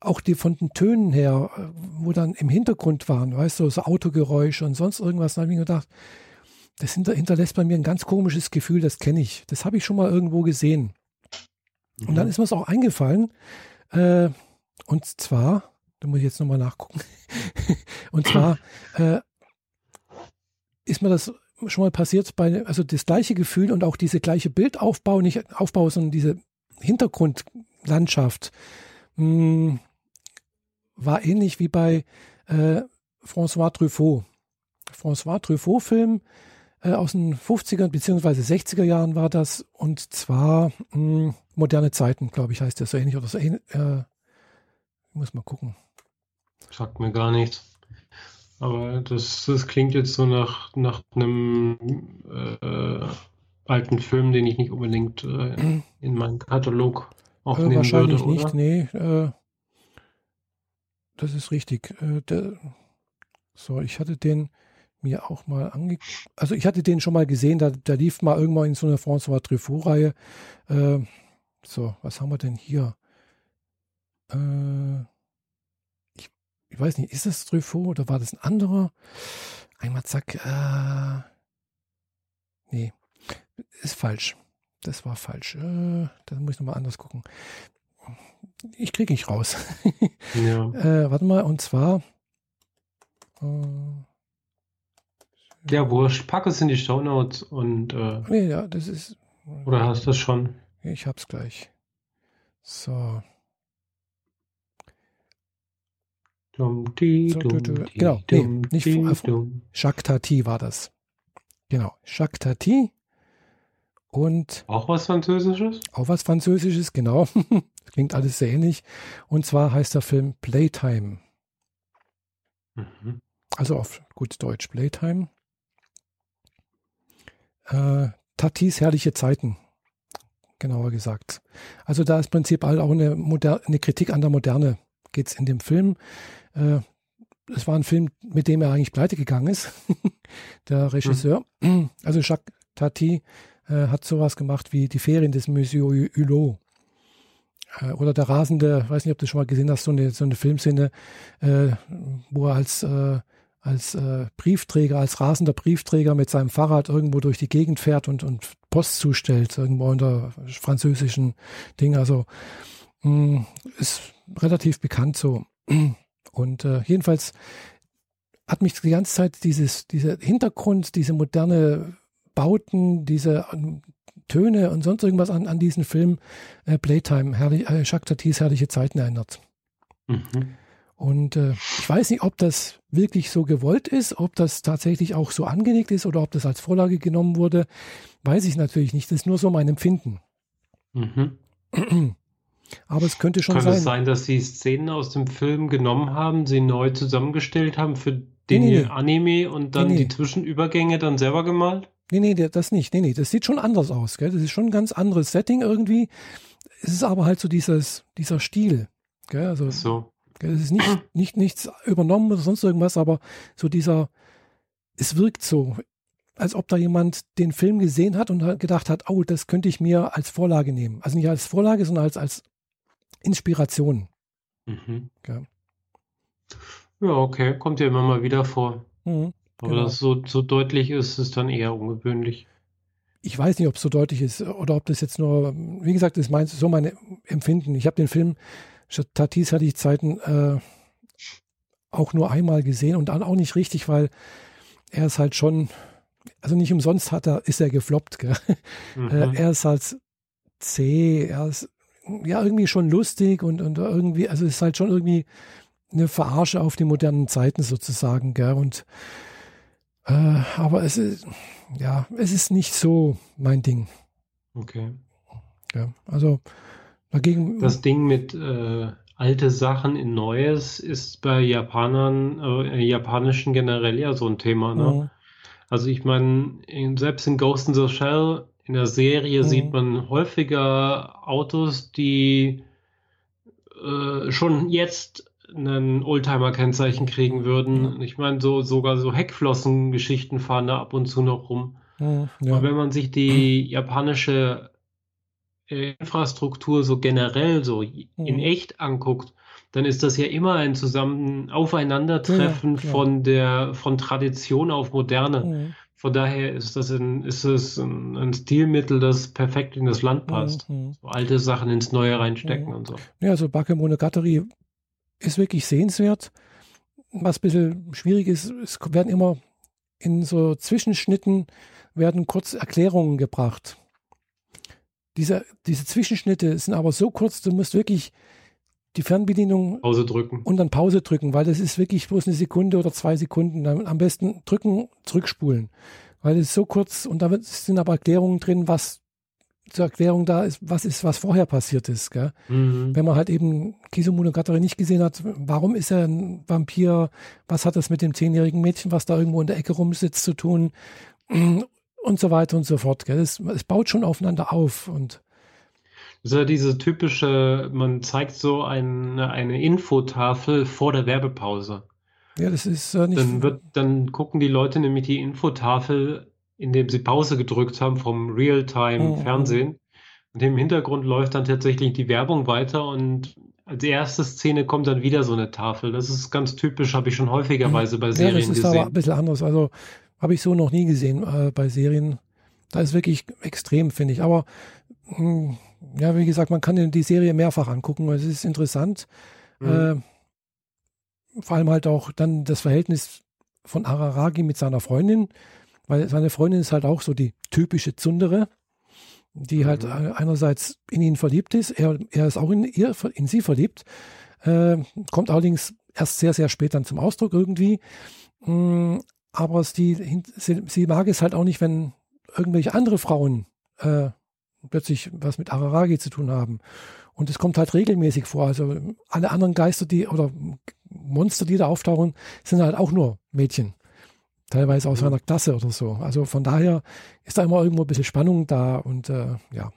Auch die von den Tönen her, äh, wo dann im Hintergrund waren, weißt du, so Autogeräusche und sonst irgendwas, da habe ich mir gedacht, das hinter, hinterlässt bei mir ein ganz komisches Gefühl, das kenne ich. Das habe ich schon mal irgendwo gesehen. Und dann Mhm. ist mir es auch eingefallen, äh, und zwar, da muss ich jetzt nochmal nachgucken, und zwar äh, ist mir das schon mal passiert bei, also das gleiche Gefühl und auch diese gleiche Bildaufbau, nicht Aufbau, sondern diese Hintergrundlandschaft, mh, war ähnlich wie bei äh, François Truffaut. François Truffaut-Film äh, aus den 50er bzw. 60er Jahren war das und zwar mh, moderne Zeiten, glaube ich, heißt der so ähnlich oder so ähnlich. Äh, ich muss mal gucken. Sagt mir gar nichts. Aber das, das klingt jetzt so nach, nach einem äh, alten Film, den ich nicht unbedingt äh, in meinen Katalog Äh, aufnehmen wahrscheinlich würde, nicht, oder? nee. Das ist richtig. Äh, der, so, ich hatte den mir auch mal ange... Also ich hatte den schon mal gesehen, da, da lief mal irgendwann in so einer François Truffaut-Reihe. Äh, So, was haben wir denn hier? Äh, ich, ich weiß nicht, ist das Truffaut oder war das ein anderer? Einmal zack. Äh, nee, ist falsch. Das war falsch. Äh, da muss ich nochmal anders gucken. Ich kriege nicht raus. ja. äh, warte mal, und zwar. Äh, ja, wurscht. Pack es in die Shownotes und. Äh, nee, ja, das ist. Oder hast du es schon? Ich hab's gleich. So. Dum, die, so dum, die, genau, dum, nee, nicht dum. Shaktati war das. Genau, Shaktati. Und Auch was Französisches? auch was Französisches, genau. Das Klingt alles sehr ähnlich. Und zwar heißt der Film Playtime. Mhm. Also auf gut Deutsch Playtime. Äh, Tatis herrliche Zeiten, genauer gesagt. Also da ist prinzipiell auch eine, Moder eine Kritik an der Moderne, geht es in dem Film. Äh, es war ein Film, mit dem er eigentlich pleite gegangen ist, der Regisseur. Also Jacques Tati äh, hat sowas gemacht wie Die Ferien des Monsieur Hulot. Äh, oder Der Rasende, weiß nicht, ob du schon mal gesehen hast, so eine, so eine Filmszene, äh, wo er als, äh, als äh, Briefträger, als rasender Briefträger mit seinem Fahrrad irgendwo durch die Gegend fährt und, und Post zustellt, irgendwo unter französischen Ding. Also mh, ist relativ bekannt so. Und äh, jedenfalls hat mich die ganze Zeit dieses, dieser Hintergrund, diese moderne Bauten, diese Töne und sonst irgendwas an, an diesen Film äh, Playtime, herrlich, äh, Jacques Tatis herrliche Zeiten erinnert. Mhm. Und äh, ich weiß nicht, ob das wirklich so gewollt ist, ob das tatsächlich auch so angelegt ist oder ob das als Vorlage genommen wurde, weiß ich natürlich nicht. Das ist nur so mein Empfinden. Mhm. Aber es könnte schon Kann sein. es sein, dass sie Szenen aus dem Film genommen haben, sie neu zusammengestellt haben für den Nee, nee. Anime und dann nee. die Zwischenübergänge dann selber gemalt? Nee, nee, das nicht. Nee, nee, das sieht schon anders aus. Gell? Das ist schon ein ganz anderes Setting irgendwie. Es ist aber halt so dieses, dieser Stil. Gell? Also, So. gell? Es ist nicht, nicht nichts übernommen oder sonst irgendwas, aber so dieser, es wirkt so, als ob da jemand den Film gesehen hat und hat gedacht hat, oh, das könnte ich mir als Vorlage nehmen. Also nicht als Vorlage, sondern als, als Inspiration. Mhm. Ja. Ja, okay. Kommt ja immer mal wieder vor. Mhm. Aber Genau. dass so, so deutlich ist, ist dann eher ungewöhnlich. Ich weiß nicht, ob es so deutlich ist oder ob das jetzt nur, wie gesagt, das ist mein, so mein Empfinden. Ich habe den Film Tatis hatte ich Zeiten äh, auch nur einmal gesehen und dann auch nicht richtig, weil er ist halt schon, also nicht umsonst hat er, ist er gefloppt. Gell? Mhm. Äh, er ist halt zäh, er ist ja irgendwie schon lustig und, und irgendwie, also es ist halt schon irgendwie eine Verarsche auf die modernen Zeiten sozusagen, gell? Und äh, aber es ist, ja, es ist nicht so mein Ding. Okay. Ja, also dagegen. Das Ding mit äh, alte Sachen in Neues ist bei Japanern, äh, Japanischen generell ja so ein Thema, ne? Mhm. Also ich meine, in- selbst in Ghost in the Shell, in der Serie Mhm. sieht man häufiger Autos, die äh, schon jetzt ein Oldtimer-Kennzeichen kriegen würden. Ich meine, so sogar so Heckflossengeschichten fahren da ab und zu noch rum. Mhm, Und ja. wenn man sich die japanische äh, Infrastruktur so generell so in Mhm. echt anguckt, dann ist das ja immer ein zusammen Aufeinandertreffen Ja, ja, von der von Tradition auf Moderne. Mhm, Von daher ist das ein, ist es ein, ein Stilmittel, das perfekt in das Land passt. mhm. So alte Sachen ins Neue reinstecken Mhm. und so. Ja, also Bakemonogatari ist wirklich sehenswert. Was ein bisschen schwierig ist, es werden immer in so Zwischenschnitten werden kurz Erklärungen gebracht. Diese, diese Zwischenschnitte sind aber so kurz, du musst wirklich die Fernbedienung Pause drücken. und dann Pause drücken, weil das ist wirklich bloß eine Sekunde oder zwei Sekunden. Dann am besten drücken, zurückspulen, weil es ist so kurz und da sind aber Erklärungen drin, was zur Erklärung da ist, was ist, was vorher passiert ist. Gell? Mhm. Wenn man halt eben Kisumonogatari nicht gesehen hat, warum ist er ein Vampir? Was hat das mit dem zehnjährigen Mädchen, was da irgendwo in der Ecke rumsitzt, zu tun? Und so weiter und so fort. Gell? Es, es baut schon aufeinander auf und Das ist ja diese typische, man zeigt so eine, eine Infotafel vor der Werbepause. ja, das ist äh, nicht. Dann wird, dann gucken die Leute nämlich die Infotafel, indem sie Pause gedrückt haben vom Mhm. Realtime-Fernsehen. Und im Hintergrund läuft dann tatsächlich die Werbung weiter und als erste Szene kommt dann wieder so eine Tafel. Das ist ganz typisch, habe ich schon häufigerweise bei Serien gesehen. Das ist gesehen. aber ein bisschen anders. Also habe ich so noch nie gesehen äh, bei Serien. Da ist wirklich extrem, finde ich. Aber mh, hm, ja, wie gesagt, man kann die Serie mehrfach angucken. Es ist interessant. Mhm. Äh, vor allem halt auch dann das Verhältnis von Araragi mit seiner Freundin, weil seine Freundin ist halt auch so die typische Zundere, die halt mhm. halt einerseits in ihn verliebt ist. Er, er ist auch in, ihr, in sie verliebt, äh, kommt allerdings erst sehr, sehr spät dann zum Ausdruck irgendwie. Mm, aber sie, sie, sie, mag es halt auch nicht, wenn irgendwelche andere Frauen äh, plötzlich was mit Araragi zu tun haben. Und es kommt halt regelmäßig vor. Also alle anderen Geister, die oder Monster, die da auftauchen, sind halt auch nur Mädchen. Teilweise aus mhm. seiner Klasse oder so. Also von daher ist da immer irgendwo ein bisschen Spannung da und äh, ja.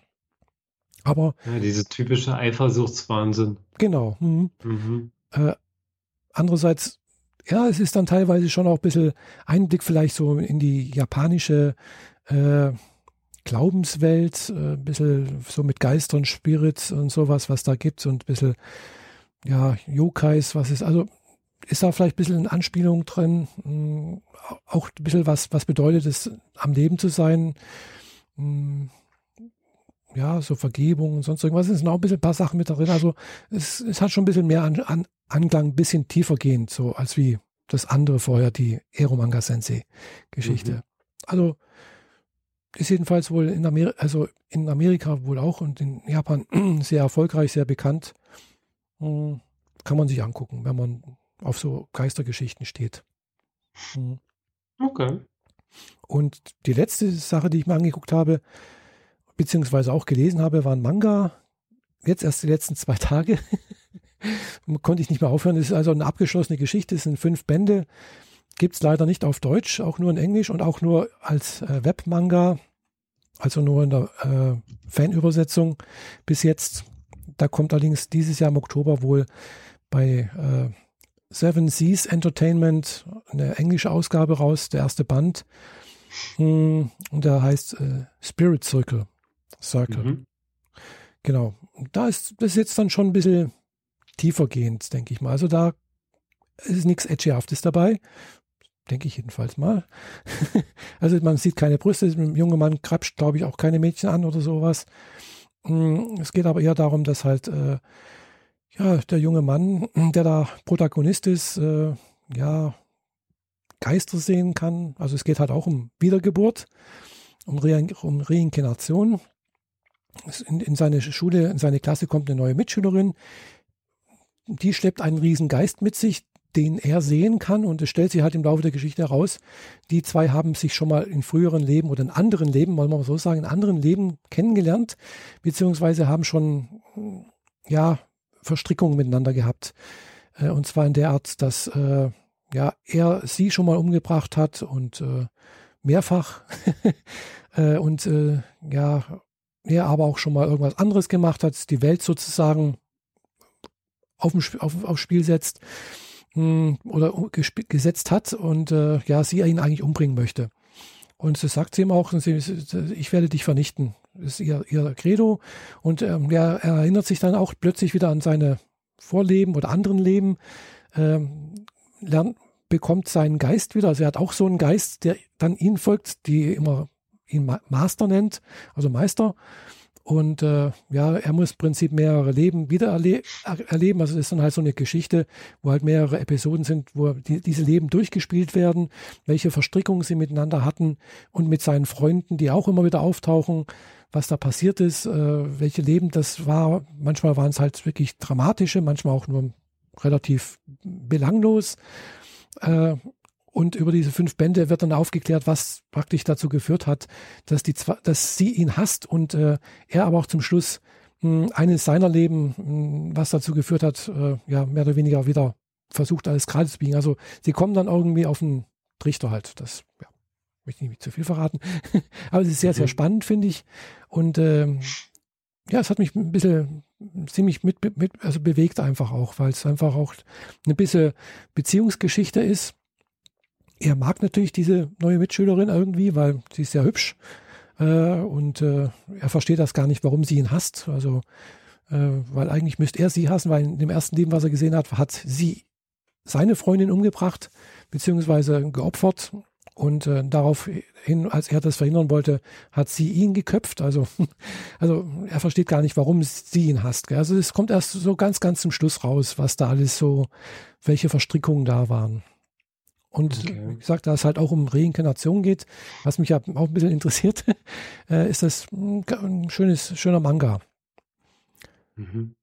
Aber. Ja, diese typische Eifersuchtswahnsinn. Genau. Mhm. Mhm. Äh, andererseits, ja, es ist dann teilweise schon auch ein bisschen Einblick vielleicht so in die japanische äh, Glaubenswelt, äh, ein bisschen so mit Geistern, Spirits und sowas, was da gibt und ein bisschen, ja, Yokais, was ist, also ist da vielleicht ein bisschen eine Anspielung drin, hm, auch ein bisschen was, was bedeutet es, am Leben zu sein, hm, ja, so Vergebung und sonst irgendwas, es sind auch ein bisschen ein paar Sachen mit drin, also es, es hat schon ein bisschen mehr an, an Anklang, ein bisschen tiefer gehend, so als wie das andere vorher, die Eromanga Sensei Geschichte. Mhm. Also, ist jedenfalls wohl in Amerika, also in Amerika wohl auch und in Japan sehr erfolgreich, sehr bekannt. Hm, kann man sich angucken, wenn man auf so Geistergeschichten steht. Hm. Okay. Und die letzte Sache, die ich mir angeguckt habe, beziehungsweise auch gelesen habe, war ein Manga. Jetzt erst die letzten zwei Tage. Konnte ich nicht mehr aufhören. Es ist also eine abgeschlossene Geschichte. Es sind fünf Bände. Gibt es leider nicht auf Deutsch, auch nur in Englisch und auch nur als äh, Webmanga, also nur in der äh, Fanübersetzung bis jetzt. Da kommt allerdings dieses Jahr im Oktober wohl bei äh, Seven Seas Entertainment eine englische Ausgabe raus, der erste Band. Hm, und der heißt äh, Spirit Circle. Circle. Mhm. Genau. Da ist das jetzt dann schon ein bisschen tiefergehend, denke ich mal. Also da ist nichts Edgyhaftes dabei. Denke ich jedenfalls mal. also man sieht keine Brüste, ein junger Mann krapscht, glaube ich, auch keine Mädchen an oder sowas. Hm, es geht aber eher darum, dass halt äh, ja, der junge Mann, der da Protagonist ist, äh, ja, Geister sehen kann. Also es geht halt auch um Wiedergeburt, um, Re um Reinkarnation. In, in, seine Schule, in seine Klasse kommt eine neue Mitschülerin. Die schleppt einen riesen Geist mit sich, den er sehen kann und es stellt sich halt im Laufe der Geschichte heraus, die zwei haben sich schon mal in früheren Leben oder in anderen Leben, wollen wir mal so sagen, in anderen Leben kennengelernt, beziehungsweise haben schon, ja, Verstrickungen miteinander gehabt. Äh, und zwar in der Art, dass äh, ja, er sie schon mal umgebracht hat und äh, mehrfach äh, und äh, ja, er aber auch schon mal irgendwas anderes gemacht hat, die Welt sozusagen auf, dem, auf, aufs Spiel setzt mh, hm, oder gesetzt hat und ja, sie ihn eigentlich umbringen möchte. Und so sagt sie ihm auch, ich werde dich vernichten. Ist ihr, ihr Credo. Und ähm, er, er, erinnert sich dann auch plötzlich wieder an seine Vorleben oder anderen Leben, ähm, lernt, bekommt seinen Geist wieder. Also er hat auch so einen Geist, der dann ihn folgt, die immer ihn Master nennt, also Meister. Und äh, ja, er muss im Prinzip mehrere Leben wieder erle erleben. Also das ist dann halt so eine Geschichte, wo halt mehrere Episoden sind, wo die, diese Leben durchgespielt werden, welche Verstrickungen sie miteinander hatten und mit seinen Freunden, die auch immer wieder auftauchen, was da passiert ist, äh, welche Leben das war. Manchmal waren es halt wirklich dramatische, manchmal auch nur relativ belanglos. Äh, und über diese fünf Bände wird dann aufgeklärt, was praktisch dazu geführt hat, dass, die, dass sie ihn hasst und äh, er aber auch zum Schluss mh, hm, eines seiner Leben, mh, hm, was dazu geführt hat, äh, ja, mehr oder weniger wieder versucht, alles gerade zu biegen. Also sie kommen dann irgendwie auf einen Trichter halt. Das ja, möchte ich nicht zu viel verraten. aber es ist sehr, sehr mhm. spannend, finde ich. Und ähm, ja, es hat mich ein bisschen ziemlich mit, mit also bewegt einfach auch, weil es einfach auch eine bisschen Beziehungsgeschichte ist er mag natürlich diese neue Mitschülerin irgendwie, weil sie ist sehr hübsch. äh, und äh, er versteht das gar nicht, warum sie ihn hasst. Also, äh, weil eigentlich müsste er sie hassen, weil in dem ersten Leben, was er gesehen hat, hat sie seine Freundin umgebracht, beziehungsweise geopfert. Und äh, daraufhin, als er das verhindern wollte, hat sie ihn geköpft. Also, also er versteht gar nicht, warum sie ihn hasst. Gell? Also es kommt erst so ganz, ganz zum Schluss raus, was da alles so, welche Verstrickungen da waren. Und okay. wie gesagt, da es halt auch um Reinkarnation geht, was mich ja auch ein bisschen interessiert, äh, ist das ein schönes, schöner Manga. Mhm.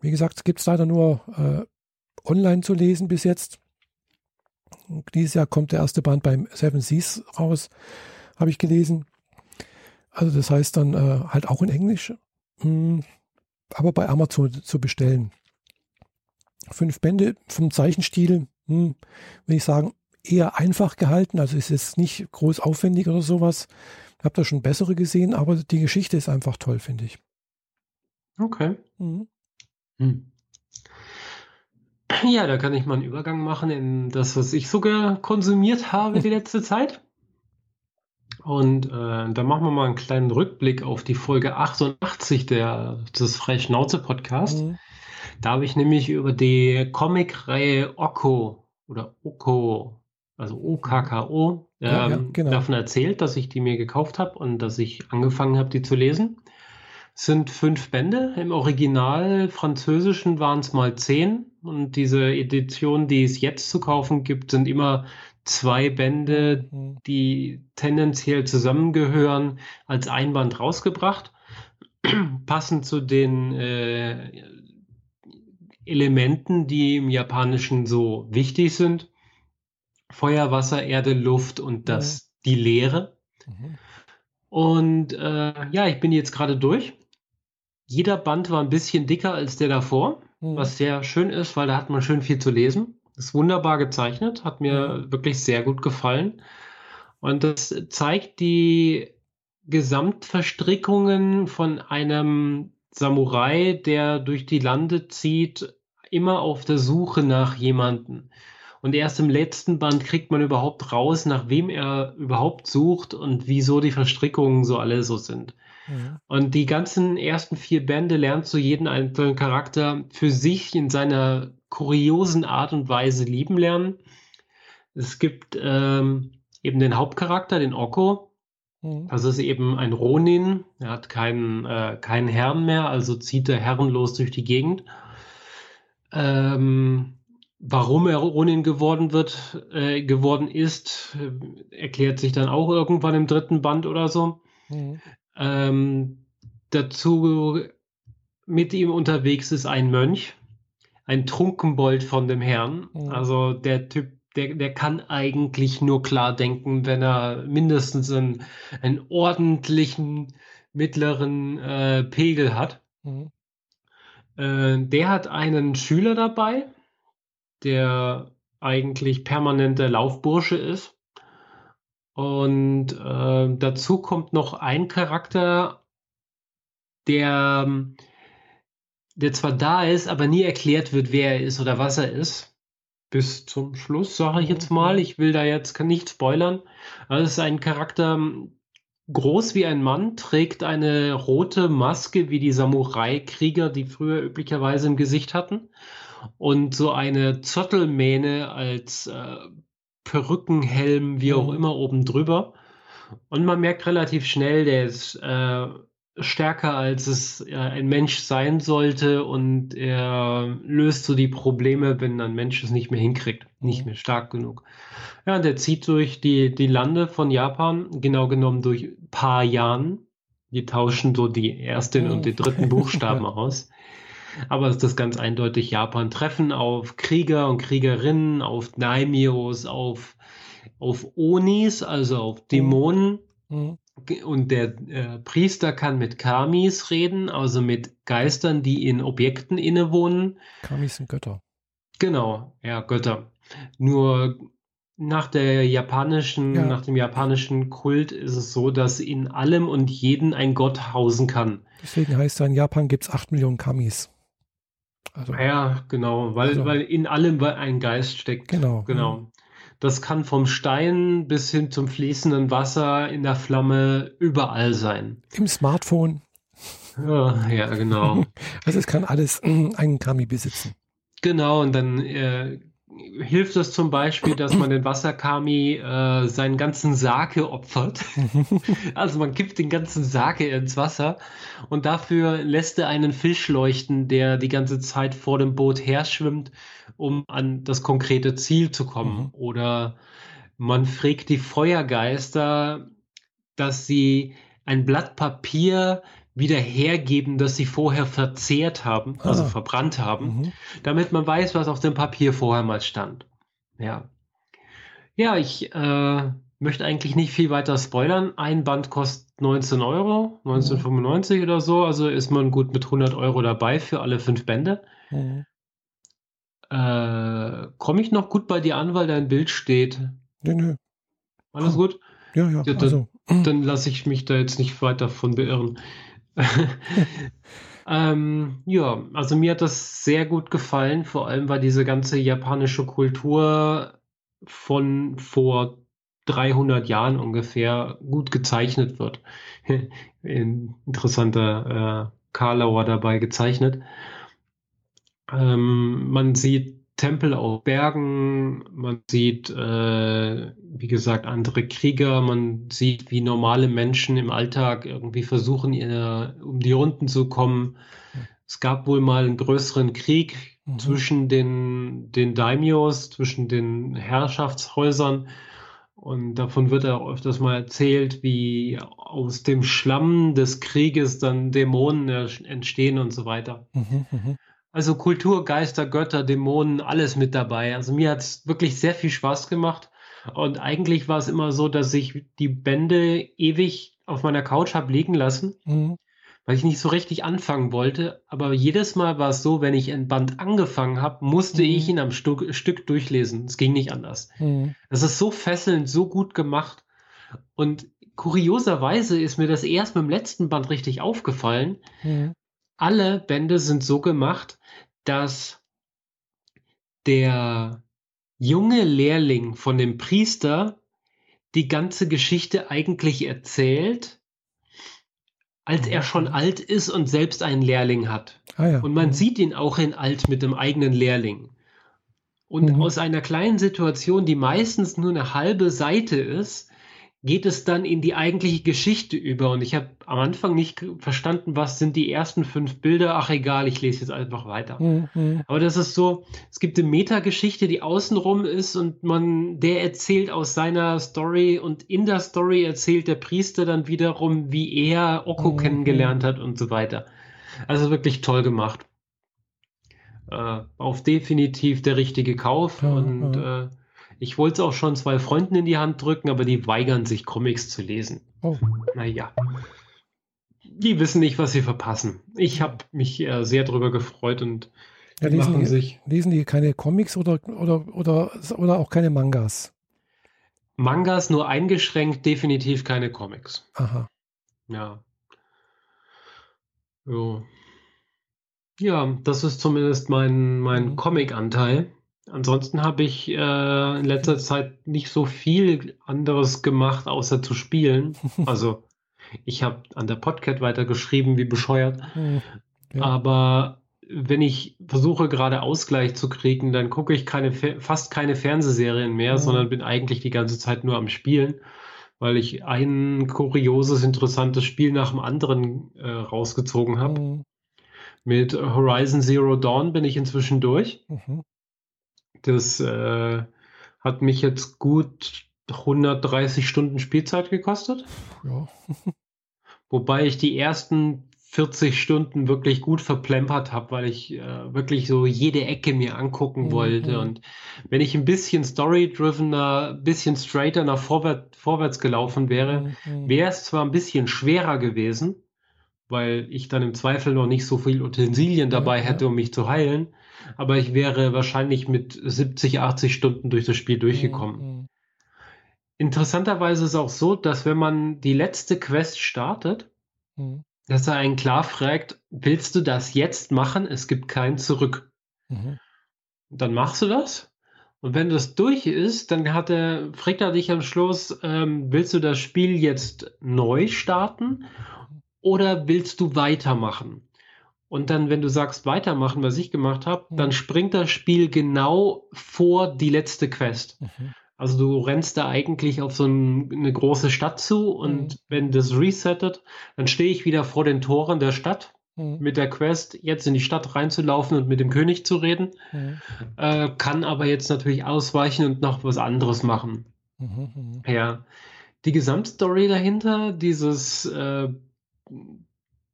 Wie gesagt, gibt es leider nur äh, online zu lesen bis jetzt. Dieses Jahr kommt der erste Band beim Seven Seas raus, habe ich gelesen. Also das heißt dann äh, halt auch in Englisch, mh, hm, aber bei Amazon zu bestellen. Fünf Bände vom Zeichenstil hm, würde ich sagen, eher einfach gehalten. Also ist jetzt nicht groß aufwendig oder sowas. Ich habe da schon bessere gesehen, aber die Geschichte ist einfach toll, finde ich. Okay. Mhm. Hm. Ja, da kann ich mal einen Übergang machen in das, was ich sogar konsumiert habe die letzte Zeit. Und äh, da machen wir mal einen kleinen Rückblick auf die Folge 88 der, des Freischnauze-Podcasts. Mhm. Da habe ich nämlich über die Comic-Reihe Oko oder Oko, also OKKO, ähm, ja, ja, genau. davon erzählt, dass ich die mir gekauft habe und dass ich angefangen habe, die zu lesen. Es sind fünf Bände. Im Original französischen waren es mal zehn. Und diese Edition, die es jetzt zu kaufen gibt, sind immer zwei Bände, mhm. die tendenziell zusammengehören, als Einband rausgebracht. Passend zu den äh, Elementen, die im Japanischen so wichtig sind. Feuer, Wasser, Erde, Luft und das, mhm. die Leere. Mhm. Und äh, ja, ich bin jetzt gerade durch. Jeder Band war ein bisschen dicker als der davor, mhm. was sehr schön ist, weil da hat man schön viel zu lesen. Ist wunderbar gezeichnet, hat mir mhm. wirklich sehr gut gefallen. Und das zeigt die Gesamtverstrickungen von einem Samurai, der durch die Lande zieht, immer auf der Suche nach jemanden. Und erst im letzten Band kriegt man überhaupt raus, nach wem er überhaupt sucht und wieso die Verstrickungen so alle so sind. Mhm. Und die ganzen ersten vier Bände lernst du jeden einzelnen Charakter für sich in seiner kuriosen Art und Weise lieben lernen. Es gibt ähm, eben den Hauptcharakter, den Oko, Mhm. Das ist eben ein Ronin. Er hat keinen, äh, keinen Herrn mehr, also zieht er herrenlos durch die Gegend. Ähm, warum er Ronin geworden wird, äh, geworden ist, äh, erklärt sich dann auch irgendwann im dritten Band oder so. Mhm. Ähm, dazu mit ihm unterwegs ist ein Mönch, ein Trunkenbold von dem Herrn. Mhm. Also der Typ der, der kann eigentlich nur klar denken, wenn er mindestens einen, einen ordentlichen mittleren äh, Pegel hat. Mhm. Äh, der hat einen Schüler dabei, der eigentlich permanenter Laufbursche ist. Und äh, dazu kommt noch ein Charakter, der, der zwar da ist, aber nie erklärt wird, wer er ist oder was er ist bis zum Schluss, sage ich jetzt mal. Ich will da jetzt nicht spoilern. Das ist ein Charakter groß wie ein Mann, trägt eine rote Maske wie die Samurai-Krieger, die früher üblicherweise im Gesicht hatten. Und so eine Zottelmähne als äh, Perückenhelm, wie auch mhm. immer, oben drüber. Und man merkt relativ schnell, der ist äh, stärker, als es äh, ein Mensch sein sollte und er löst so die Probleme, wenn ein Mensch es nicht mehr hinkriegt, nicht mhm. mehr stark genug. Ja, und er zieht durch die, die Lande von Japan, genau genommen durch paar Jahren. Die tauschen so die ersten und die dritten Buchstaben aus. Aber es ist das ganz eindeutig Japan. Treffen auf Krieger und Kriegerinnen, auf Daimios, auf, auf Onis, also auf mhm. Dämonen. Mhm und der äh, Priester kann mit Kamis reden, also mit Geistern, die in Objekten innewohnen. Kamis sind Götter. Genau, ja, Götter. Nur nach der japanischen, ja. nach dem japanischen Kult ist es so, dass in allem und jeden ein Gott hausen kann. Deswegen heißt es, in Japan gibt es 8 Millionen Kamis. Also, ja, genau, weil, also, weil in allem ein Geist steckt. Genau. Genau. Das kann vom Stein bis hin zum fließenden Wasser in der Flamme überall sein. Im Smartphone. Ja, ja genau. Also es kann alles einen Kami besitzen. Genau, und dann äh, hilft es zum Beispiel, dass man den Wasserkami äh, seinen ganzen Sake opfert. also man kippt den ganzen Sake ins Wasser und dafür lässt er einen Fisch leuchten, der die ganze Zeit vor dem Boot her schwimmt, um an das konkrete Ziel zu kommen. Mhm. Oder man fragt die Feuergeister, dass sie ein Blatt Papier wieder hergeben, das sie vorher verzehrt haben, also ah. verbrannt haben, mhm. damit man weiß, was auf dem Papier vorher mal stand. Ja. Ja, ich äh, möchte eigentlich nicht viel weiter spoilern. Ein Band kostet 19 Euro, 1995 mhm. oder so, also ist man gut mit 100 Euro dabei für alle fünf Bände. Mhm. Äh, Komme ich noch gut bei dir an, weil dein Bild steht? Nö, nö. Alles gut? Ja, ja. ja dann, also. dann lasse ich mich da jetzt nicht weiter von beirren. ähm, ja, also mir hat das sehr gut gefallen, vor allem weil diese ganze japanische Kultur von vor 300 Jahren ungefähr gut gezeichnet wird. Interessanter äh, Karlauer dabei gezeichnet. Ähm, man sieht Tempel auf Bergen, man sieht, äh, wie gesagt, andere Krieger, man sieht, wie normale Menschen im Alltag irgendwie versuchen, ihr, um die Runden zu kommen. Es gab wohl mal einen größeren Krieg mhm. zwischen den, den Daimios, zwischen den Herrschaftshäusern. Und davon wird auch öfters mal erzählt, wie aus dem Schlamm des Krieges dann Dämonen entstehen und so weiter. Mhm, mh. Also Kultur, Geister, Götter, Dämonen, alles mit dabei. Also mir hat es wirklich sehr viel Spaß gemacht. Und eigentlich war es immer so, dass ich die Bände ewig auf meiner Couch habe liegen lassen, mhm. weil ich nicht so richtig anfangen wollte. Aber jedes Mal war es so, wenn ich ein Band angefangen habe, musste mhm. ich ihn am Stück, Stück durchlesen. Es ging nicht anders. Mhm. Das ist so fesselnd, so gut gemacht. Und kurioserweise ist mir das erst mit dem letzten Band richtig aufgefallen. Mhm. Alle Bände sind so gemacht, dass der junge Lehrling von dem Priester die ganze Geschichte eigentlich erzählt, als er schon alt ist und selbst einen Lehrling hat. Ah, ja. Und man mhm. sieht ihn auch in alt mit dem eigenen Lehrling. Und mhm. aus einer kleinen Situation, die meistens nur eine halbe Seite ist, geht es dann in die eigentliche Geschichte über. Und ich habe am Anfang nicht verstanden, was sind die ersten fünf Bilder. Ach egal, ich lese jetzt einfach weiter. Mhm. Aber das ist so, es gibt eine Metageschichte, die außenrum ist und man, der erzählt aus seiner Story und in der Story erzählt der Priester dann wiederum, wie er Oko mhm. kennengelernt hat und so weiter. Also wirklich toll gemacht. Äh, auf definitiv der richtige Kauf ja, und. Äh, ich wollte es auch schon zwei Freunden in die Hand drücken, aber die weigern sich, Comics zu lesen. Oh. Naja. Die wissen nicht, was sie verpassen. Ich habe mich äh, sehr darüber gefreut und ja, lesen, machen die, sich. lesen die keine Comics oder, oder, oder, oder auch keine Mangas? Mangas nur eingeschränkt, definitiv keine Comics. Aha. Ja. So. Ja, das ist zumindest mein, mein mhm. Comic-Anteil. Ansonsten habe ich äh, in letzter Zeit nicht so viel anderes gemacht, außer zu spielen. Also ich habe an der Podcat weitergeschrieben, wie bescheuert. Hm, ja. Aber wenn ich versuche gerade Ausgleich zu kriegen, dann gucke ich keine, fast keine Fernsehserien mehr, mhm. sondern bin eigentlich die ganze Zeit nur am Spielen, weil ich ein kurioses, interessantes Spiel nach dem anderen äh, rausgezogen habe. Mhm. Mit Horizon Zero Dawn bin ich inzwischen durch. Mhm. Das äh, hat mich jetzt gut 130 Stunden Spielzeit gekostet. Ja. Wobei ich die ersten 40 Stunden wirklich gut verplempert habe, weil ich äh, wirklich so jede Ecke mir angucken mhm. wollte. Und wenn ich ein bisschen story-drivener, ein bisschen straighter nach vorwärts, vorwärts gelaufen wäre, mhm. wäre es zwar ein bisschen schwerer gewesen, weil ich dann im Zweifel noch nicht so viel Utensilien dabei ja, hätte, um mich zu heilen aber ich wäre wahrscheinlich mit 70, 80 Stunden durch das Spiel durchgekommen. Mhm. Interessanterweise ist es auch so, dass wenn man die letzte Quest startet, mhm. dass er einen klar fragt, willst du das jetzt machen? Es gibt kein Zurück. Mhm. Dann machst du das Und wenn das durch ist, dann hat er, fragt er dich am Schluss, ähm, willst du das Spiel jetzt neu starten oder willst du weitermachen? Und dann, wenn du sagst weitermachen, was ich gemacht habe, mhm. dann springt das Spiel genau vor die letzte Quest. Mhm. Also du rennst da eigentlich auf so ein, eine große Stadt zu und mhm. wenn das resettet, dann stehe ich wieder vor den Toren der Stadt mhm. mit der Quest, jetzt in die Stadt reinzulaufen und mit dem König zu reden. Mhm. Äh, kann aber jetzt natürlich ausweichen und noch was anderes machen. Mhm. Ja. Die Gesamtstory dahinter, dieses äh,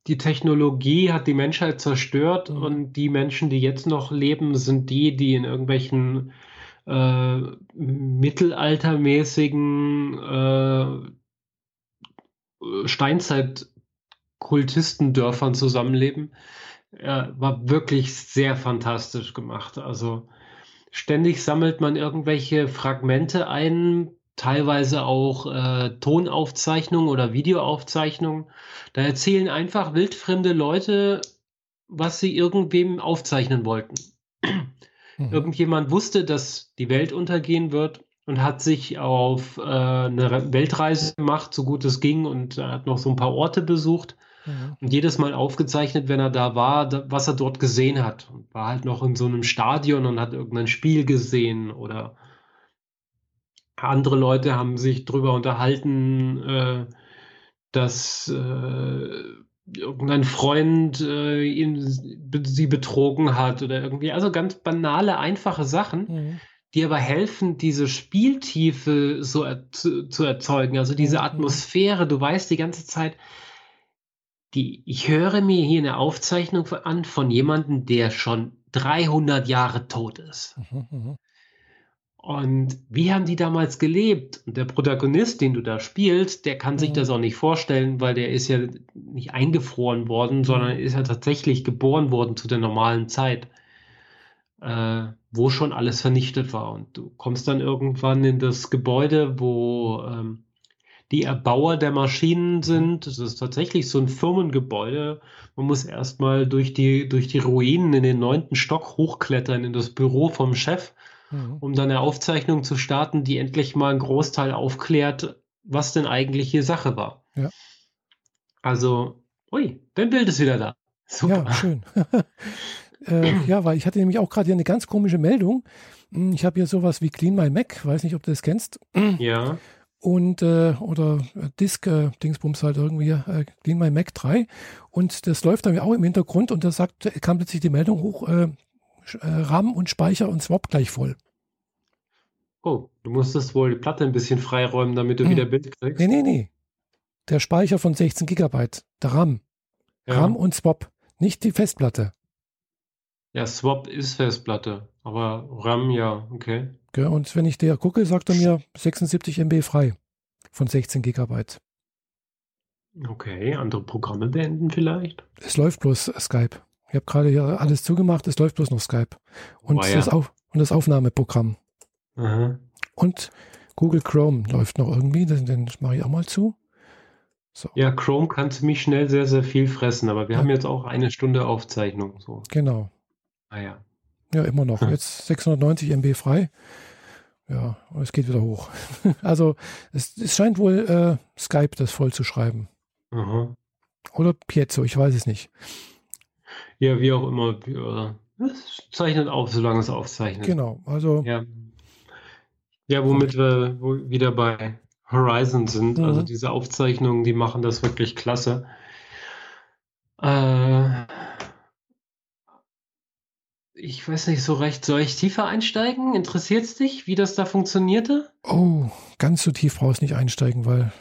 die Technologie hat die Menschheit zerstört mhm. und die Menschen, die jetzt noch leben, sind die, die in irgendwelchen äh, mittelaltermäßigen äh, Steinzeit-Kultistendörfern zusammenleben. Er war wirklich sehr fantastisch gemacht. Also ständig sammelt man irgendwelche Fragmente ein, teilweise auch äh, Tonaufzeichnungen oder Videoaufzeichnungen. Da erzählen einfach wildfremde Leute, was sie irgendwem aufzeichnen wollten. Mhm. Irgendjemand wusste, dass die Welt untergehen wird und hat sich auf äh, eine Weltreise gemacht, so gut es ging, und hat noch so ein paar Orte besucht. Mhm. Und jedes Mal aufgezeichnet, wenn er da war, da, was er dort gesehen hat. Und war halt noch in so einem Stadion und hat irgendein Spiel gesehen oder andere Leute haben sich darüber unterhalten, äh, dass äh, irgendein Freund äh, ihn, sie betrogen hat oder irgendwie. Also ganz banale, einfache Sachen, mhm. die aber helfen, diese Spieltiefe so er, zu, zu, erzeugen. Also diese mhm. Atmosphäre, du weißt die ganze Zeit, die, ich höre mir hier eine Aufzeichnung an von jemandem, der schon 300 Jahre tot ist. Mhm, mhm. Und wie haben die damals gelebt? Und der Protagonist, den du da spielst, der kann sich mhm. das auch nicht vorstellen, weil der ist ja nicht eingefroren worden, sondern mhm. ist ja tatsächlich geboren worden zu der normalen Zeit, äh, wo schon alles vernichtet war. Und du kommst dann irgendwann in das Gebäude, wo ähm, die Erbauer der Maschinen mhm. sind. Das ist tatsächlich so ein Firmengebäude. Man muss erstmal durch die, durch die Ruinen in den neunten Stock hochklettern in das Büro vom Chef mhm. um dann eine Aufzeichnung zu starten, die endlich mal einen Großteil aufklärt, was denn eigentlich hier Sache war. Ja. Also, ui, dein Bild ist wieder da. Super. Ja, schön. äh, ja, weil ich hatte nämlich auch gerade hier eine ganz komische Meldung. Hm, ich habe hier sowas wie Clean My Mac, weiß nicht, ob du das kennst. Ja. Und äh, oder Disk äh, Dingsbums halt irgendwie äh, Clean My Mac 3 und das läuft dann auch im Hintergrund und da sagt kam plötzlich die Meldung hoch äh, äh, RAM und Speicher und Swap gleich voll. Oh, du musstest wohl die Platte ein bisschen freiräumen, damit du hm. wieder Bild kriegst. Nee, nee, nee. Der Speicher von 16 Gigabyte, der RAM. Ja. RAM und Swap, nicht die Festplatte. Ja, Swap ist Festplatte, aber RAM ja, okay. okay und wenn ich der gucke, sagt er mir 76 MB frei von 16 Gigabyte. Okay, andere Programme beenden vielleicht? Es läuft bloß Skype. Ich habe gerade hier alles zugemacht, es läuft bloß noch Skype. Und, oh, ja. das, Auf und das Aufnahmeprogramm. Aha. Und Google Chrome läuft noch irgendwie, den, den mache ich auch mal zu. So. Ja, Chrome kann ziemlich schnell sehr, sehr viel fressen, aber wir ja. haben jetzt auch eine Stunde Aufzeichnung. So. Genau. Ah ja. Ja, immer noch. Hm. Jetzt 690 MB frei. Ja, es geht wieder hoch. also es, es scheint wohl äh, Skype das voll zu schreiben. Aha. Oder Piezo, ich weiß es nicht. Ja, wie auch immer. Es zeichnet auf, solange es aufzeichnet. Genau, also. Ja, ja womit wir wieder bei Horizon sind. Mhm. Also diese Aufzeichnungen, die machen das wirklich klasse. Äh, ich weiß nicht so recht, soll ich tiefer einsteigen? Interessiert es dich, wie das da funktionierte? Oh, ganz so tief brauchst du nicht einsteigen, weil,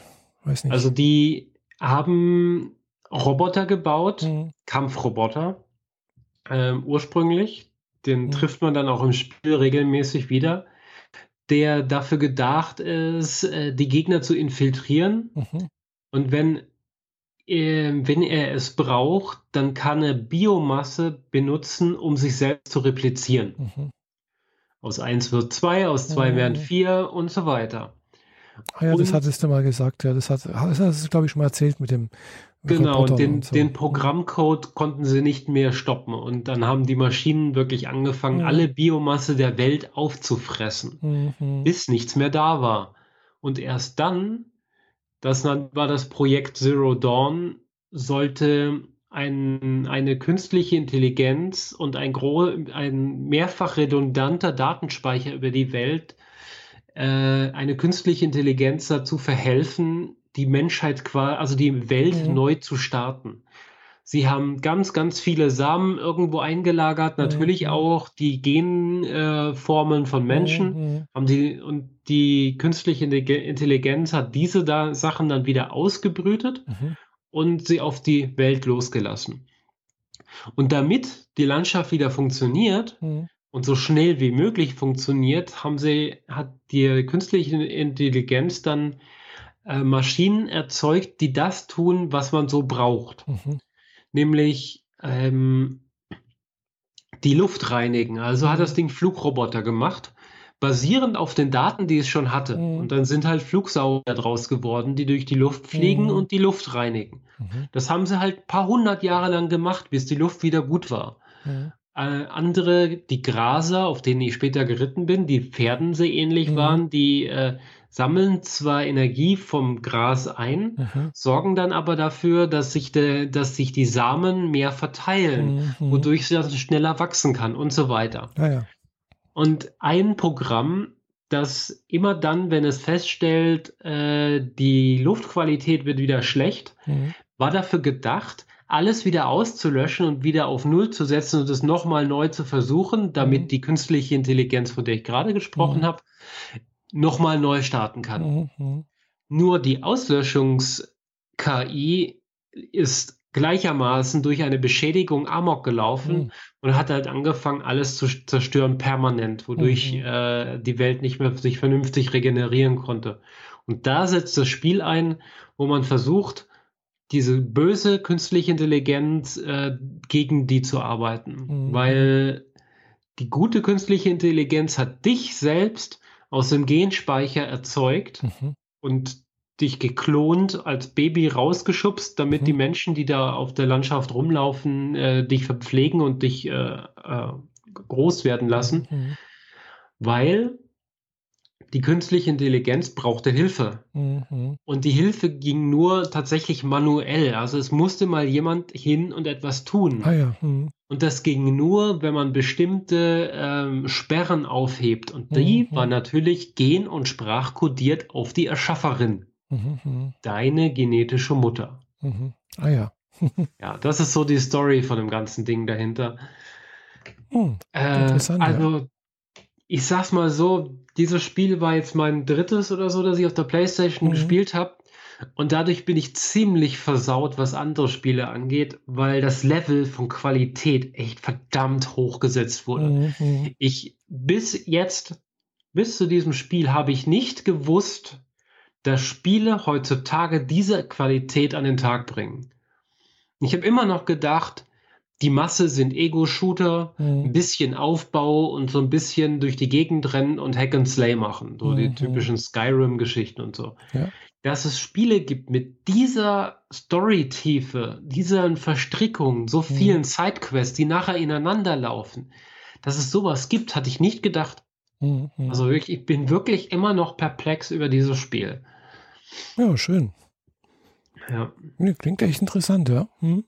weiß nicht. Also die haben Roboter gebaut, mhm. Kampfroboter, ähm, ursprünglich. Den mhm. trifft man dann auch im Spiel regelmäßig wieder, der dafür gedacht ist, äh, die Gegner zu infiltrieren. Mhm. Und wenn, äh, wenn er es braucht, dann kann er Biomasse benutzen, um sich selbst zu replizieren. Mhm. Aus 1 wird 2, aus 2 werden 4 und so weiter. Ah ja, das hattest du mal gesagt, ja. Das, hat, das hast du, glaube ich, schon mal erzählt mit dem. Genau, und den, und so. den Programmcode konnten sie nicht mehr stoppen. Und dann haben die Maschinen wirklich angefangen, mhm. alle Biomasse der Welt aufzufressen, mhm. bis nichts mehr da war. Und erst dann, das war das Projekt Zero Dawn, sollte ein, eine künstliche Intelligenz und ein, ein mehrfach redundanter Datenspeicher über die Welt äh, eine künstliche Intelligenz dazu verhelfen, die Menschheit quasi, also die Welt mhm. neu zu starten. Sie haben ganz, ganz viele Samen irgendwo eingelagert, mhm. natürlich mhm. auch die Genformeln äh, von Menschen. Mhm. Haben die, und die künstliche Intelligenz hat diese da Sachen dann wieder ausgebrütet mhm und sie auf die Welt losgelassen. Und damit die Landschaft wieder funktioniert mhm. und so schnell wie möglich funktioniert, haben sie, hat die künstliche Intelligenz dann äh, Maschinen erzeugt, die das tun, was man so braucht. Mhm. Nämlich ähm, die Luft reinigen. Also hat das Ding Flugroboter gemacht basierend auf den Daten, die es schon hatte. Mhm. Und dann sind halt Flugsauger draus geworden, die durch die Luft fliegen mhm. und die Luft reinigen. Mhm. Das haben sie halt ein paar hundert Jahre lang gemacht, bis die Luft wieder gut war. Mhm. Äh, andere, die Graser, auf denen ich später geritten bin, die Pferden sehr ähnlich mhm. waren, die äh, sammeln zwar Energie vom Gras ein, mhm. sorgen dann aber dafür, dass sich, de, dass sich die Samen mehr verteilen, mhm. wodurch sie also schneller wachsen kann und so weiter. Ah, ja. Und ein Programm, das immer dann, wenn es feststellt, äh, die Luftqualität wird wieder schlecht, mhm. war dafür gedacht, alles wieder auszulöschen und wieder auf Null zu setzen und es nochmal neu zu versuchen, damit mhm. die künstliche Intelligenz, von der ich gerade gesprochen mhm. habe, nochmal neu starten kann. Mhm. Nur die Auslöschungs-KI ist gleichermaßen durch eine Beschädigung amok gelaufen mhm. und hat halt angefangen, alles zu zerstören permanent, wodurch mhm. äh, die Welt nicht mehr sich vernünftig regenerieren konnte. Und da setzt das Spiel ein, wo man versucht, diese böse künstliche Intelligenz äh, gegen die zu arbeiten, mhm. weil die gute künstliche Intelligenz hat dich selbst aus dem Genspeicher erzeugt mhm. und dich geklont als Baby rausgeschubst, damit mhm. die Menschen, die da auf der Landschaft rumlaufen, äh, dich verpflegen und dich äh, äh, groß werden lassen, mhm. weil die künstliche Intelligenz brauchte Hilfe. Mhm. Und die Hilfe ging nur tatsächlich manuell. Also es musste mal jemand hin und etwas tun. Ah ja. mhm. Und das ging nur, wenn man bestimmte ähm, Sperren aufhebt. Und die mhm. war natürlich gen- und sprachkodiert auf die Erschafferin. Mhm, mhm, Deine genetische Mutter. Mhm. Ah ja. ja, das ist so die Story von dem ganzen Ding dahinter. Hm, äh, interessant. also, ja. Ich sag's mal so, dieses Spiel war jetzt mein drittes oder so, das ich auf der Playstation mhm. gespielt habe. Und dadurch bin ich ziemlich versaut, was andere Spiele angeht, weil das Level von Qualität echt verdammt hochgesetzt wurde. Mhm. mhm. Ich bis jetzt, bis zu diesem Spiel, habe ich nicht gewusst, dass Spiele heutzutage diese Qualität an den Tag bringen. Ich habe immer noch gedacht, die Masse sind Ego-Shooter, mhm. ein bisschen Aufbau und so ein bisschen durch die Gegend rennen und Hack and Slay machen. So mhm. die typischen Skyrim-Geschichten und so. Ja. Dass es Spiele gibt mit dieser Story-Tiefe, dieser Verstrickung, so mhm. vielen mhm. Sidequests, die nachher ineinander laufen. Dass es sowas gibt, hatte ich nicht gedacht. Mhm. Also wirklich, ich bin wirklich immer noch perplex über dieses Spiel. Ja, schön. Ja. Klingt echt interessant, ja. Hm.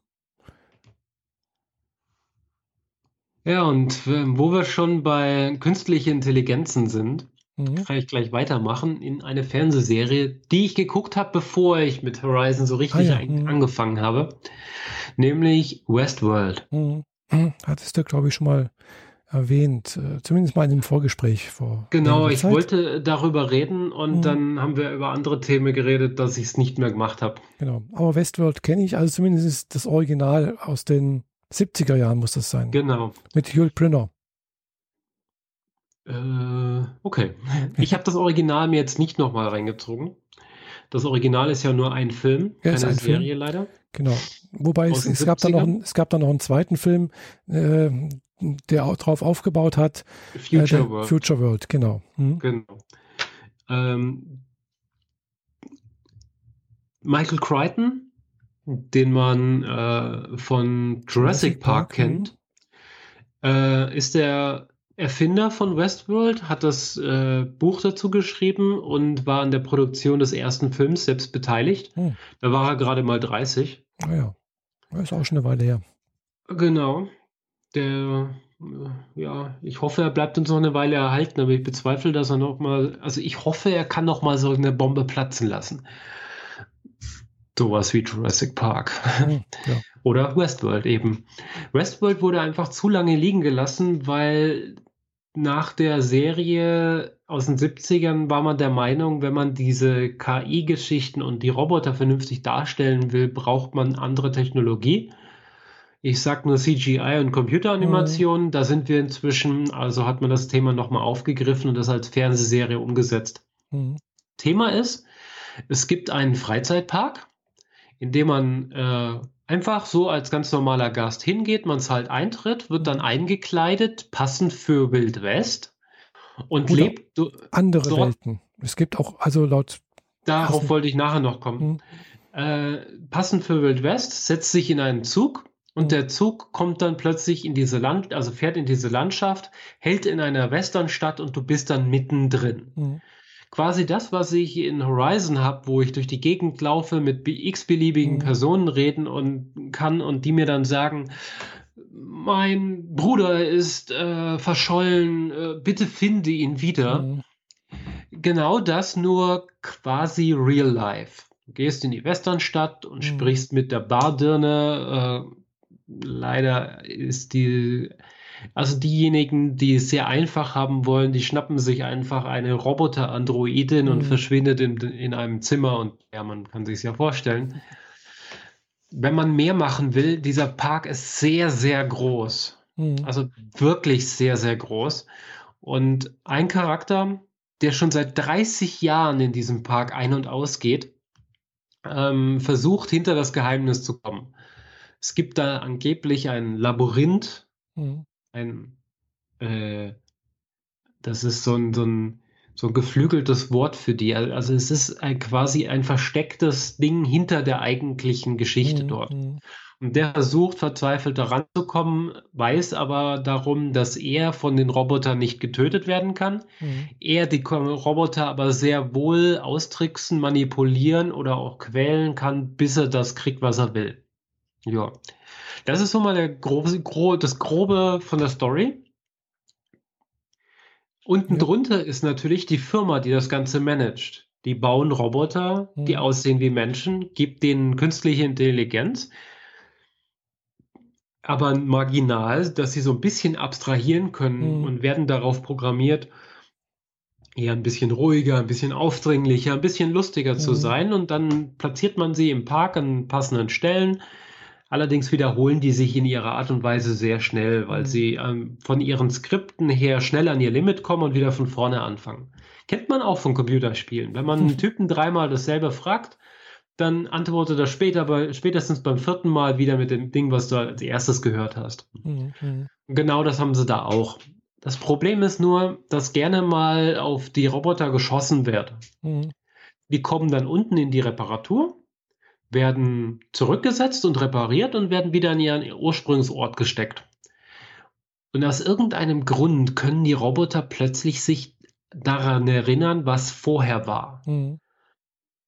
Ja, und äh, wo wir schon bei künstlichen Intelligenzen sind, mhm. kann ich gleich weitermachen in eine Fernsehserie, die ich geguckt habe, bevor ich mit Horizon so richtig ah, ja. mhm. angefangen habe, nämlich Westworld. Mhm. Hattest du, glaube ich, schon mal erwähnt, äh, zumindest mal in dem Vorgespräch vor. Genau, ich wollte darüber reden und mhm. dann haben wir über andere Themen geredet, dass ich es nicht mehr gemacht habe. Genau, aber Westworld kenne ich, also zumindest ist das Original aus den 70er Jahren muss das sein. Genau. Mit Jules Brynner. Äh, okay. Ich habe das Original mir jetzt nicht nochmal reingezogen. Das Original ist ja nur ein Film, ja, keine ein Serie Film. leider. Genau. Wobei es, es, gab da noch, es gab da noch einen zweiten Film, äh, der drauf aufgebaut hat. Future äh, World. Future World, genau. Hm? Genau. Ähm, Michael Crichton, den man äh, von Jurassic, Park, Park, kennt, mhm. äh, ist der Erfinder von Westworld, hat das äh, Buch dazu geschrieben und war an der Produktion des ersten Films selbst beteiligt. Mhm. Da war er gerade mal 30. Naja, ah ist auch schon eine Weile her. Genau. Der ja, ich hoffe, er bleibt uns noch eine Weile erhalten, aber ich bezweifle, dass er noch mal, also ich hoffe, er kann noch mal so eine Bombe platzen lassen. Sowas wie Jurassic Park. Ja. Oder Westworld eben. Westworld wurde einfach zu lange liegen gelassen, weil nach der Serie aus den 70ern war man der Meinung, wenn man diese KI-Geschichten und die Roboter vernünftig darstellen will, braucht man andere Technologie. Ich sag nur CGI und Computeranimationen, mhm. da sind wir inzwischen, also hat man das Thema nochmal aufgegriffen und das als Fernsehserie umgesetzt. Mhm. Thema ist, es gibt einen Freizeitpark, in dem man äh, einfach so als ganz normaler Gast hingeht, man zahlt Eintritt, wird dann eingekleidet, passend für Wild West und Oder lebt andere dort. Welten. Es gibt auch, also laut. Darauf passend. wollte ich nachher noch kommen. Mhm. Äh, passend für Wild West, setzt sich in einen Zug und mhm. der Zug kommt dann plötzlich in diese Land, also fährt in diese Landschaft, hält in einer Westernstadt und du bist dann mittendrin. Mhm. Quasi das, was ich in Horizon habe, wo ich durch die Gegend laufe, mit x-beliebigen mhm. Personen reden und kann und die mir dann sagen, mein Bruder ist äh, verschollen, äh, bitte finde ihn wieder. Mhm. Genau das nur quasi real life. Du gehst in die Westernstadt und mhm. sprichst mit der Bardirne, äh, leider ist die, also diejenigen, die es sehr einfach haben wollen, die schnappen sich einfach eine Roboter-Androidin mhm. und verschwindet in, in einem Zimmer und ja, man kann sich es ja vorstellen. Wenn man mehr machen will, dieser Park ist sehr, sehr groß. Mhm. Also wirklich sehr, sehr groß. Und ein Charakter, der schon seit 30 Jahren in diesem Park ein- und ausgeht, ähm, versucht hinter das Geheimnis zu kommen. Es gibt da angeblich ein Labyrinth, mhm. Ein, äh, das ist so ein, so ein, so ein geflügeltes Wort für die. Also es ist ein, quasi ein verstecktes Ding hinter der eigentlichen Geschichte mhm. dort. Mhm. Und der versucht verzweifelt daran zu kommen, weiß aber darum, dass er von den Robotern nicht getötet werden kann. Mhm. Er die Roboter aber sehr wohl austricksen, manipulieren oder auch quälen kann, bis er das kriegt, was er will. Ja. Das ist so mal grobe, gro das Grobe von der Story. Unten ja. drunter ist natürlich die Firma, die das Ganze managt. Die bauen Roboter, mhm. die aussehen wie Menschen, gibt denen künstliche Intelligenz, aber marginal, dass sie so ein bisschen abstrahieren können mhm. und werden darauf programmiert, eher ein bisschen ruhiger, ein bisschen aufdringlicher, ein bisschen lustiger mhm. zu sein. Und dann platziert man sie im Park an passenden Stellen Allerdings wiederholen die sich in ihrer Art und Weise sehr schnell, weil mhm. sie ähm, von ihren Skripten her schnell an ihr Limit kommen und wieder von vorne anfangen. Kennt man auch von Computerspielen. Wenn man einen Typen dreimal dasselbe fragt, dann antwortet er später, bei, spätestens beim vierten Mal wieder mit dem Ding, was du als erstes gehört hast. Mhm. mhm. Genau das haben sie da auch. Das Problem ist nur, dass gerne mal auf die Roboter geschossen wird. Mhm. Die kommen dann unten in die Reparatur werden zurückgesetzt und repariert und werden wieder in ihren Ursprungsort gesteckt. Und aus irgendeinem Grund können die Roboter plötzlich sich daran erinnern, was vorher war. Mhm.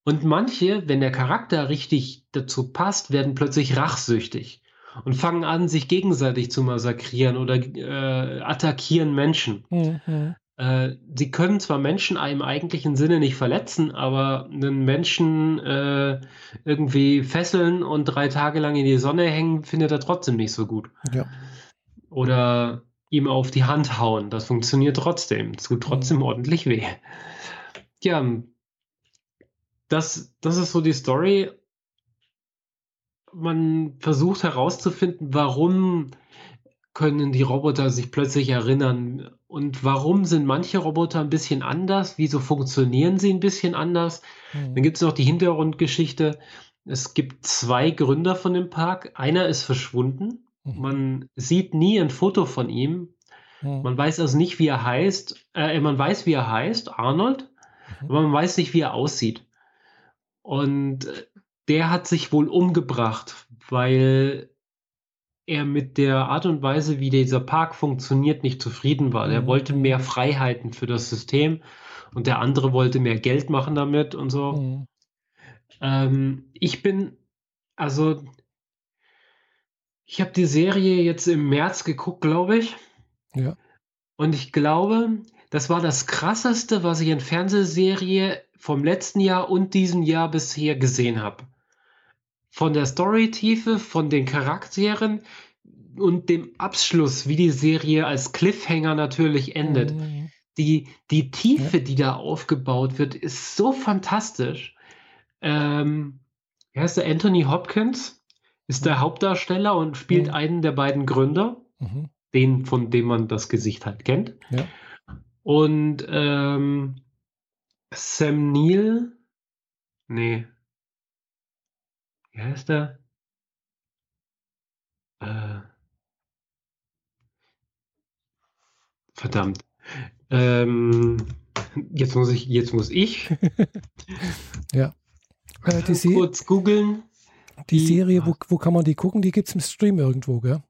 Und manche, wenn der Charakter richtig dazu passt, werden plötzlich rachsüchtig und fangen an, sich gegenseitig zu massakrieren oder äh, attackieren Menschen. Mhm. Äh, sie können zwar Menschen im eigentlichen Sinne nicht verletzen, aber einen Menschen äh, irgendwie fesseln und drei Tage lang in die Sonne hängen, findet er trotzdem nicht so gut. Ja. Oder ihm auf die Hand hauen, das funktioniert trotzdem. Es tut trotzdem mhm. ordentlich weh. Ja, das, das ist so die Story. Man versucht herauszufinden, warum können die Roboter sich plötzlich erinnern? Und warum sind manche Roboter ein bisschen anders? Wieso funktionieren sie ein bisschen anders? Mhm. Dann gibt es noch die Hintergrundgeschichte. Es gibt zwei Gründer von dem Park. Einer ist verschwunden. Mhm. Man sieht nie ein Foto von ihm. Mhm. Man weiß also nicht, wie er heißt. Äh, man weiß, wie er heißt, Arnold, mhm. aber man weiß nicht, wie er aussieht. Und der hat sich wohl umgebracht, weil er mit der Art und Weise, wie dieser Park funktioniert, nicht zufrieden war. Er Mhm. wollte mehr Freiheiten für das System und der andere wollte mehr Geld machen damit und so. Mhm. Ähm, ich bin, also, ich habe die Serie jetzt im März geguckt, glaube ich. Ja. Und ich glaube, das war das krasseste, was ich in Fernsehserie vom letzten Jahr und diesem Jahr bisher gesehen habe. Von der Storytiefe, von den Charakteren und dem Abschluss, wie die Serie als Cliffhanger natürlich endet. Mhm. Die, die Tiefe, die da aufgebaut wird, ist so fantastisch. Ähm, wie heißt der? Anthony Hopkins ist der Hauptdarsteller und spielt Mhm. einen der beiden Gründer Mhm. den, von dem man das Gesicht halt kennt. Ja. Und ähm, Sam Neill, nee, wie heißt der? Äh, verdammt. Ähm, jetzt muss ich, jetzt muss ich Äh, die, Se kurz googeln. die die- Serie, wo, wo kann man die gucken? Die gibt es im Stream irgendwo, gell?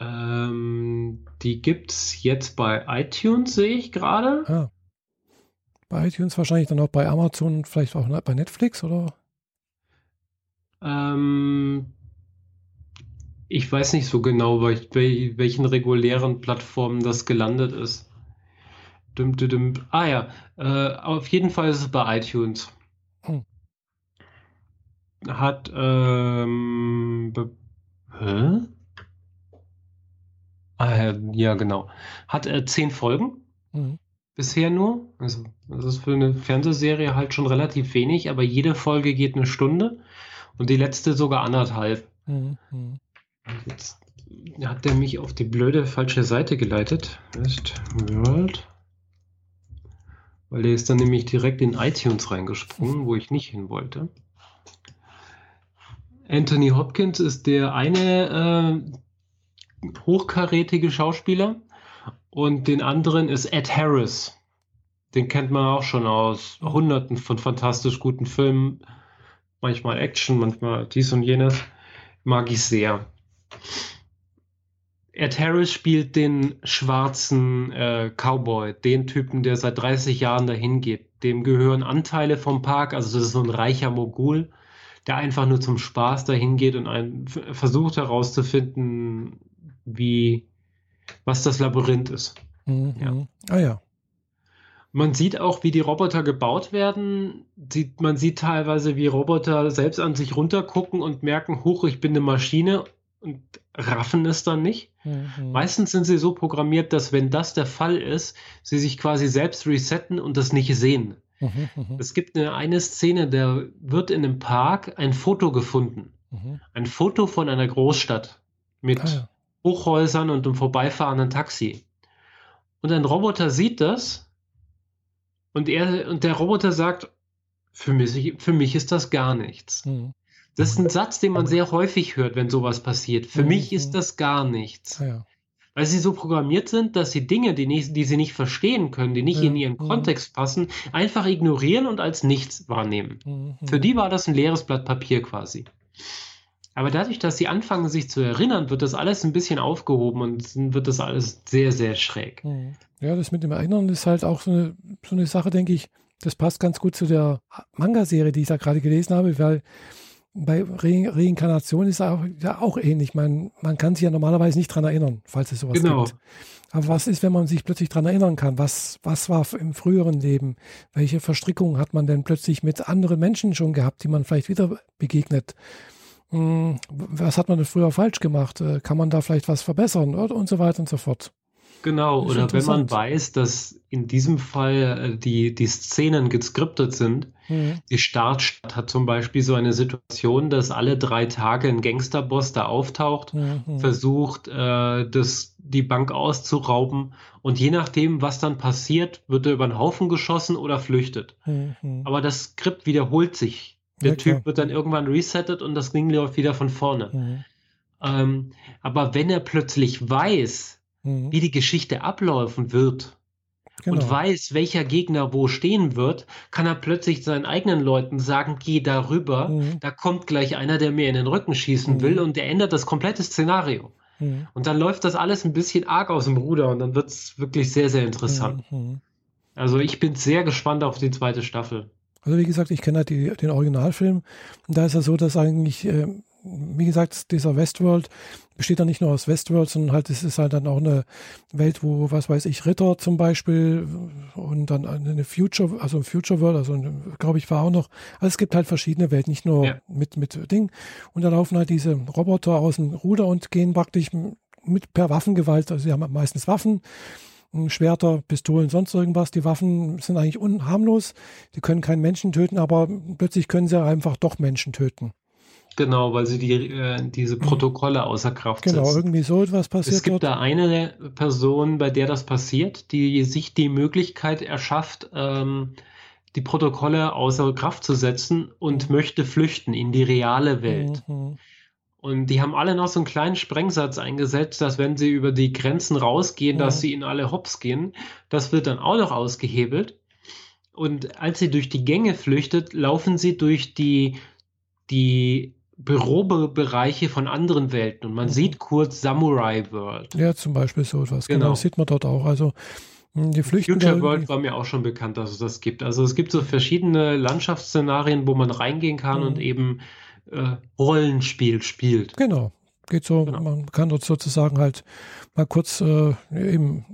Ähm, die gibt's jetzt bei iTunes, sehe ich gerade. Ah. Bei iTunes wahrscheinlich dann auch bei Amazon vielleicht auch bei Netflix, oder? Ähm, ich weiß nicht so genau, bei wel- welchen regulären Plattformen das gelandet ist. Dum, dum, dum. Ah ja, äh, auf jeden Fall ist es bei iTunes. Hm. Hat, ähm, hä? Ah ja, ja, genau. Hat äh, zehn Folgen Mhm. bisher nur. Also, das ist für eine Fernsehserie halt schon relativ wenig, aber jede Folge geht eine Stunde und die letzte sogar anderthalb. Mhm. Jetzt hat der mich auf die blöde falsche Seite geleitet. Westworld. Weil der ist dann nämlich direkt in iTunes reingesprungen, wo ich nicht hin wollte. Anthony Hopkins ist der eine äh, hochkarätige Schauspieler und den anderen ist Ed Harris. Den kennt man auch schon aus hunderten von fantastisch guten Filmen. Manchmal Action, manchmal dies und jenes. Mag ich sehr. Ed Harris spielt den schwarzen äh, Cowboy, den Typen, der seit 30 Jahren dahin geht. Dem gehören Anteile vom Park, also das ist so ein reicher Mogul, der einfach nur zum Spaß dahin geht und ein, versucht herauszufinden, wie, was das Labyrinth ist. Mhm. Ja. Mhm. Ah ja. Man sieht auch, wie die Roboter gebaut werden. Man sieht teilweise, wie Roboter selbst an sich runtergucken und merken, hoch, ich bin eine Maschine und raffen es dann nicht. Mhm. Meistens sind sie so programmiert, dass wenn das der Fall ist, sie sich quasi selbst resetten und das nicht sehen. Mhm. Es gibt eine, eine Szene, da wird in einem Park ein Foto gefunden. Mhm. Ein Foto von einer Großstadt mit Ah ja. Hochhäusern und einem vorbeifahrenden Taxi. Und ein Roboter sieht das und, er, und der Roboter sagt, für mich, für mich ist das gar nichts. Mhm. Das ist ein Satz, den man sehr häufig hört, wenn sowas passiert. Für Mhm. mich ist das gar nichts. Ja. Weil sie so programmiert sind, dass sie Dinge, die, nicht, die sie nicht verstehen können, die nicht Ja. in ihren Mhm. Kontext passen, einfach ignorieren und als nichts wahrnehmen. Mhm. Für die war das ein leeres Blatt Papier quasi. Aber dadurch, dass sie anfangen, sich zu erinnern, wird das alles ein bisschen aufgehoben und wird das alles sehr, sehr schräg. Ja, das mit dem Erinnern ist halt auch so eine, so eine Sache, denke ich. Das passt ganz gut zu der Manga-Serie, die ich da gerade gelesen habe, weil bei Re Reinkarnation ist auch, ja auch ähnlich. Man, man kann sich ja normalerweise nicht dran erinnern, falls es sowas Genau. gibt. Aber was ist, wenn man sich plötzlich dran erinnern kann? Was, was war im früheren Leben? Welche Verstrickungen hat man denn plötzlich mit anderen Menschen schon gehabt, die man vielleicht wieder begegnet? Hm, Was hat man denn früher falsch gemacht? Äh, Kann man da vielleicht was verbessern? Und so weiter und so fort. Genau, oder wenn man weiß, dass in diesem Fall äh, die, die Szenen geskriptet sind, Mhm. Die Startstadt hat zum Beispiel so eine Situation, dass alle drei Tage ein Gangsterboss da auftaucht, Mhm. versucht, äh, das, die Bank auszurauben und je nachdem, was dann passiert, wird er über den Haufen geschossen oder flüchtet. Mhm. Aber das Skript wiederholt sich. Der klar. Typ wird dann irgendwann resettet und das Ding läuft wieder von vorne. Mhm. Ähm, aber wenn er plötzlich weiß, Mhm. wie die Geschichte ablaufen wird, genau. und weiß, welcher Gegner wo stehen wird, kann er plötzlich seinen eigenen Leuten sagen, geh darüber, mhm. da kommt gleich einer, der mir in den Rücken schießen mhm. will und der ändert das komplette Szenario. Mhm. Und dann läuft das alles ein bisschen arg aus dem Ruder und dann wird es wirklich sehr, sehr interessant. Mhm. Also ich bin sehr gespannt auf die zweite Staffel. Also wie gesagt, ich kenne halt die, den Originalfilm und da ist es so, dass eigentlich äh, wie gesagt, dieser Westworld besteht ja nicht nur aus Westworld, sondern halt, es ist halt dann auch eine Welt, wo, was weiß ich, Ritter zum Beispiel und dann eine Future, also ein Future World, also glaube ich, war auch noch, also es gibt halt verschiedene Welten, nicht nur ja. mit, mit Ding. Und da laufen halt diese Roboter aus dem Ruder und gehen praktisch mit per Waffengewalt, also sie haben meistens Waffen, Schwerter, Pistolen, sonst irgendwas. Die Waffen sind eigentlich unharmlos. Die können keinen Menschen töten, aber plötzlich können sie einfach doch Menschen töten. Genau, weil sie die, äh, diese Protokolle außer Kraft genau, setzen. Genau, irgendwie so etwas passiert. Es gibt dort. da eine Person, bei der das passiert, die sich die Möglichkeit erschafft, ähm, die Protokolle außer Kraft zu setzen und mhm. möchte flüchten in die reale Welt. Mhm. Und die haben alle noch so einen kleinen Sprengsatz eingesetzt, dass wenn sie über die Grenzen rausgehen, mhm. dass sie in alle Hops gehen. Das wird dann auch noch ausgehebelt. Und als sie durch die Gänge flüchtet, laufen sie durch die, die Bürobereiche von anderen Welten und man mhm. sieht kurz Samurai World. Ja, zum Beispiel so etwas. Genau. genau, das sieht man dort auch. Also hm, die Flüchten Future World war mir auch schon bekannt, dass es das gibt. Also es gibt so verschiedene Landschaftsszenarien, wo man reingehen kann mhm. und eben äh, Rollenspiel spielt. Genau. Geht so, genau. man kann dort sozusagen halt mal kurz äh, eben